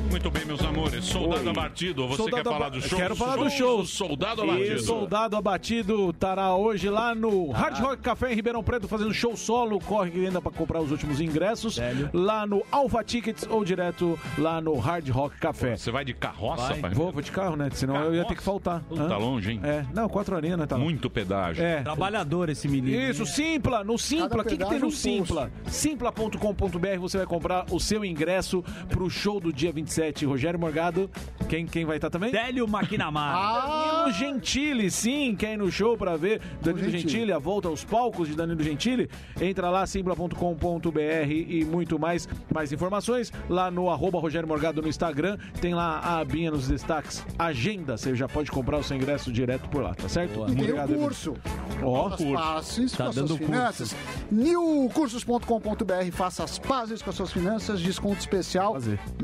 Muito bem, meus amores. Soldado Oi. abatido. Você Soldado quer falar do show? Quero falar do Show show. do Soldado abatido. E Soldado Abatido estará hoje lá no Hard Rock Café em Ribeirão Preto fazendo show solo. Corre que ainda para comprar os últimos ingressos. Lá no Alpha Tickets ou direto lá no Hard Rock Café. Você vai de carroça, pai? Vou, vou de carro, né? Senão eu ia ter que faltar. Hã? longe, hein? É, não, quatro horinhas, né? Tá. Muito pedágio. É. Trabalhador esse menino. Isso, Simpla, no Simpla. O que, que tem no Simpla? Simpla.com.br você vai comprar o seu ingresso pro show do dia 27. Rogério Morgado, quem, quem vai estar também? Délio Maquinamara. Danilo Gentili, sim, quer ir no show pra ver Danilo Gentili. Gentili, a volta aos palcos de Danilo Gentili? Entra lá, simpla.com.br e muito mais. Mais informações lá no arroba Rogério Morgado no Instagram. Tem lá a abinha nos destaques, agenda. Você já pode comprar o seu ingresso direto por lá, tá certo? E tem o curso. Ó, Faça as pazes Tá com as dando suas curso. finanças. Newcursos.com.br, faça as pazes com as suas finanças, desconto especial,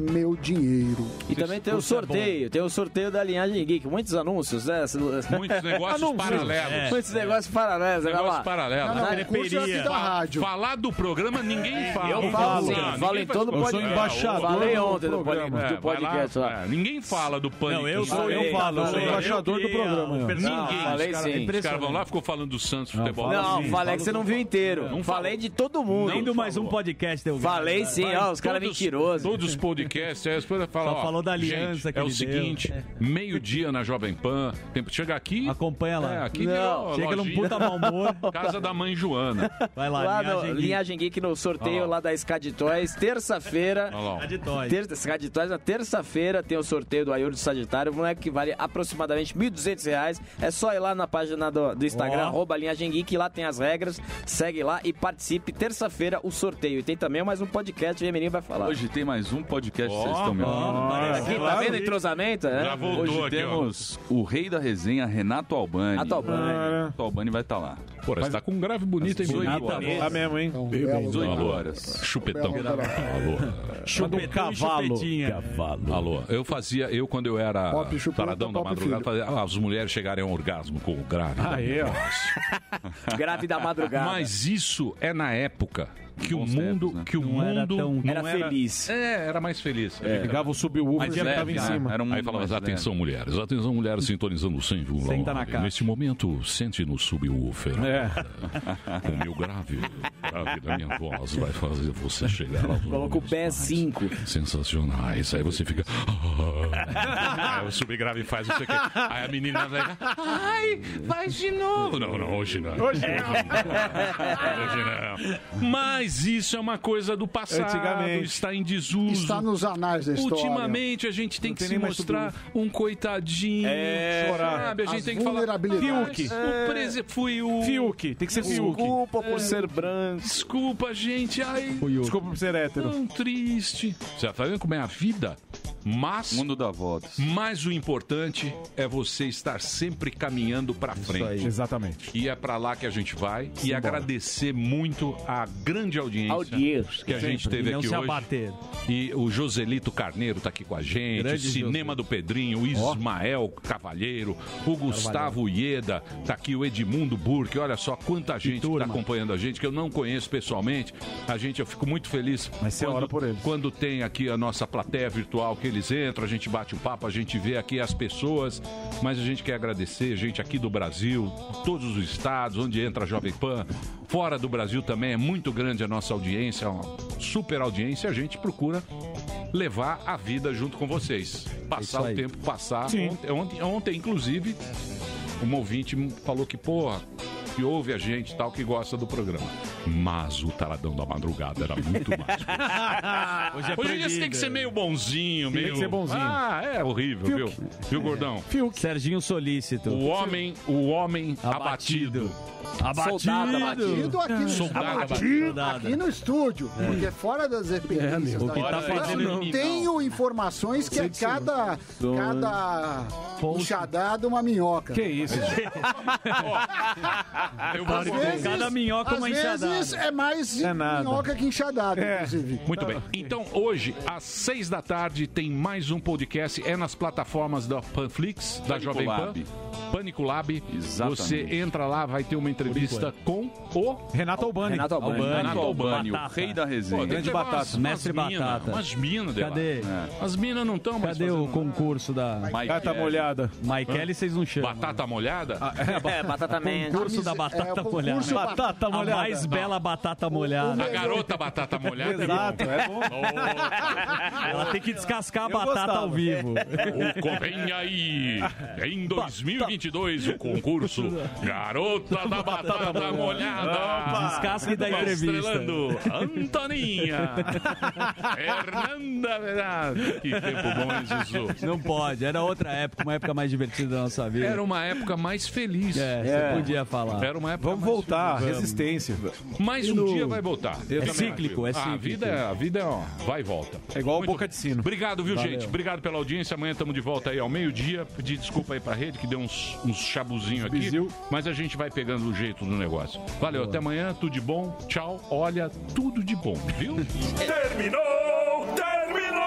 meu dinheiro. E também tem o sorteio, tem o sorteio da linhagem geek. Muitos anúncios, né? Muitos negócios paralelos. É. Muitos negócios paralelos. olha Negócios paralelos. Não, não, o curso é aqui da rádio. Falar do programa ninguém fala. Eu Não falo, ninguém falo em todo Eu sou podcast. embaixador Falei ontem do É, podcast lá. É, ninguém fala do pânico. Não, eu sou- eu falo, eu sou embaixador do programa. Ninguém. Não, falei sim. Os caras vão lá e ficou falando do Santos Futebol. Não, falei que você não viu inteiro. Não falei de todo mundo. Nem do mais um podcast eu vi. Falei sim, ó, os caras mentirosos. Todos os podcasts, aí as pessoas falam, Só ó, falou da aliança gente, que É o seguinte, meio-dia na Jovem Pan, tempo de chegar aqui... Acompanha lá. É, aqui Não, virou chega num lojinha. puta mau humor. Casa da mãe Joana. Vai Lá, no Linhagem Geek no sorteio lá. lá da Scad Toys, terça-feira. Olha lá, ó. Scad Toys. Ter- Scad Toys, na terça-feira tem o sorteio do Ayur do Sagitário, um moleque que vale aproximadamente 1.200 reais. É só ir lá na página do, do Instagram, Ó. arroba Linhagem Geek, lá tem as regras. Segue lá e participe. Terça-feira o sorteio. E tem também mais um podcast, o Emelinho vai falar. Hoje tem mais um podcast, Ó, vocês estão me ó, ouvindo. Aqui, tá vendo o entrosamento? É? Hoje temos o rei da resenha, Renato Albani. Renato Albani. Renato Albani vai estar lá. Pô, você tá com um grave bonito, hein, 18 bonito. horas. Tá mesmo, hein? Às 18 Alô, horas. Chupetão. Alô. Chupetão cavalo. Cavalo. Alô. Eu fazia, eu quando eu era Pop, chupeta, taradão da madrugada, fazia, ah, as mulheres chegarem ao orgasmo com o grave. Aí, ó. Grave da madrugada. Mas isso é na época que o mundo, tempos, né? que o Não era mundo tão- não Era feliz. É, era mais feliz. É. Ligava o subwoofer Mas e leve, ficava em né? cima. Era um Aí falava, atenção mulheres, atenção mulheres sintonizando o 100,9. Senta na caixa. Neste momento, sente no subwoofer. É. O meu grave, grave da minha voz vai fazer você chegar aos Coloca o pé 5. sensacionais. Aí você fica. Aí o subgrave faz não o quê. Aí a menina vai. Ai, faz de novo. Não, não, hoje não. Hoje Hoje não. Mas isso é uma coisa do passado. Antigamente. Está em desuso. Está nos anais da história. Ultimamente a gente tem Não que tem se mostrar um coitadinho. É. chorar. Sabe? A gente As tem que falar. vulnerabilidades. Fiuk. O prese... Fui o. Fiuk, tem que ser Fiuk. Desculpa por ser branco. Desculpa, gente. Ai, Desculpa por ser hétero. tão triste. Você tá vendo como é a vida? Mas. Mundo da voltas. Mas o importante é você estar sempre caminhando pra frente. Exatamente. E é pra lá que a gente vai. E agradecer muito a grande audiência, Audiência. que a gente Sempre. teve E não aqui se hoje. abater. E o Joselito Carneiro tá aqui com a gente, Grande o Cinema do Pedrinho, o Ismael Cavalheiro, o Gustavo Ieda, tá aqui o Edmundo Burke. Olha só quanta gente que tá turma. acompanhando a gente, que eu não conheço pessoalmente. A gente, eu fico muito feliz Mas quando, ora por eles. quando tem aqui a nossa plateia virtual, que eles entram, a gente bate um papo, a gente vê aqui as pessoas, mas a gente quer agradecer, gente aqui do Brasil, todos os estados, onde entra a Jovem Pan, fora do Brasil também, é muito grande a nossa audiência, é uma super audiência, a gente procura levar a vida junto com vocês. Passar o tempo, passar. Ontem, ontem, ontem, inclusive, um ouvinte falou que, porra, que ouve a gente e tal, que gosta do programa. Mas o taradão da madrugada era muito mais. Hoje é Hoje em dia você tem que ser meio bonzinho, Tem meio. que ser bonzinho. Ah, é horrível, viu? Viu, gordão? Serginho Solícito. O homem, o homem abatido. Abatido. Soldado Abatido aqui, no- Soldado abatido abatido. aqui no estúdio, É. porque fora das dependências O da que tá Globo, fazendo eu no- tenho informações que é cada, cada enxadada uma minhoca. Que isso, Eu Às vezes, Cada minhoca às uma vezes enxadada. é mais É minhoca que enxadada, inclusive. Muito bem. Então, hoje, às seis da tarde, tem mais um podcast. É nas plataformas da Panflix, da Pânico Jovem Pan. Lab. Pânico Lab. Exatamente. Você entra lá, vai ter uma entrevista com o Renato Albani. Renato Albani. Renato Albani, o Batata. rei da resenha. Pô, Grande batata. umas- umas Mestre mina, Batata. Umas minas. Cadê? As minas não estão mais Cadê o concurso da Kelly. molhada. Michael vocês não chamam? Batata molhada? É, batata man. Concurso da É, batata o molhada. Batata A molhada. mais bela batata molhada. A garota batata molhada Exato, é é bom. Ela tem que descascar a batata ao vivo. Vem aí, em 2022, o concurso Garota da Batata Molhada. Descasque da entrevista. Estrelando Antoninha, Fernanda Verdade. Que tempo bom, hein, Zuzu? Não pode, era outra época, uma época mais divertida da nossa vida. Era uma época mais feliz. É, você podia falar. Era uma época Vamos mais voltar, feliz. resistência. Mas um dia vai voltar. Eu É também cíclico, é Ah, A cíclico. vida, é- a vida é, ó, vai e volta. É igual Muito boca de sino. Obrigado, viu, Valeu. gente? Obrigado pela audiência. Amanhã estamos de volta aí ao meio-dia. Pedir desculpa aí pra rede, que deu uns, uns chabuzinhos aqui. Bizil. Mas a gente vai pegando o jeito do negócio. Valeu, até amanhã. Tudo de bom. Tchau. Olha, tudo de bom, viu? Terminou! Terminou!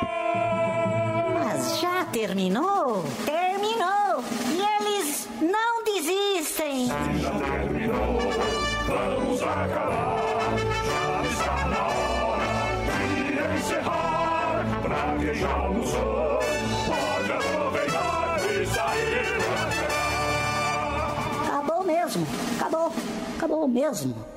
Mas já terminou? Terminou! Não desistem! Já terminou! Vamos acabar! Já está na hora de encerrar! Pra quem já almoçou, pode aproveitar e sair pra cá! Acabou mesmo! Acabou! Acabou mesmo!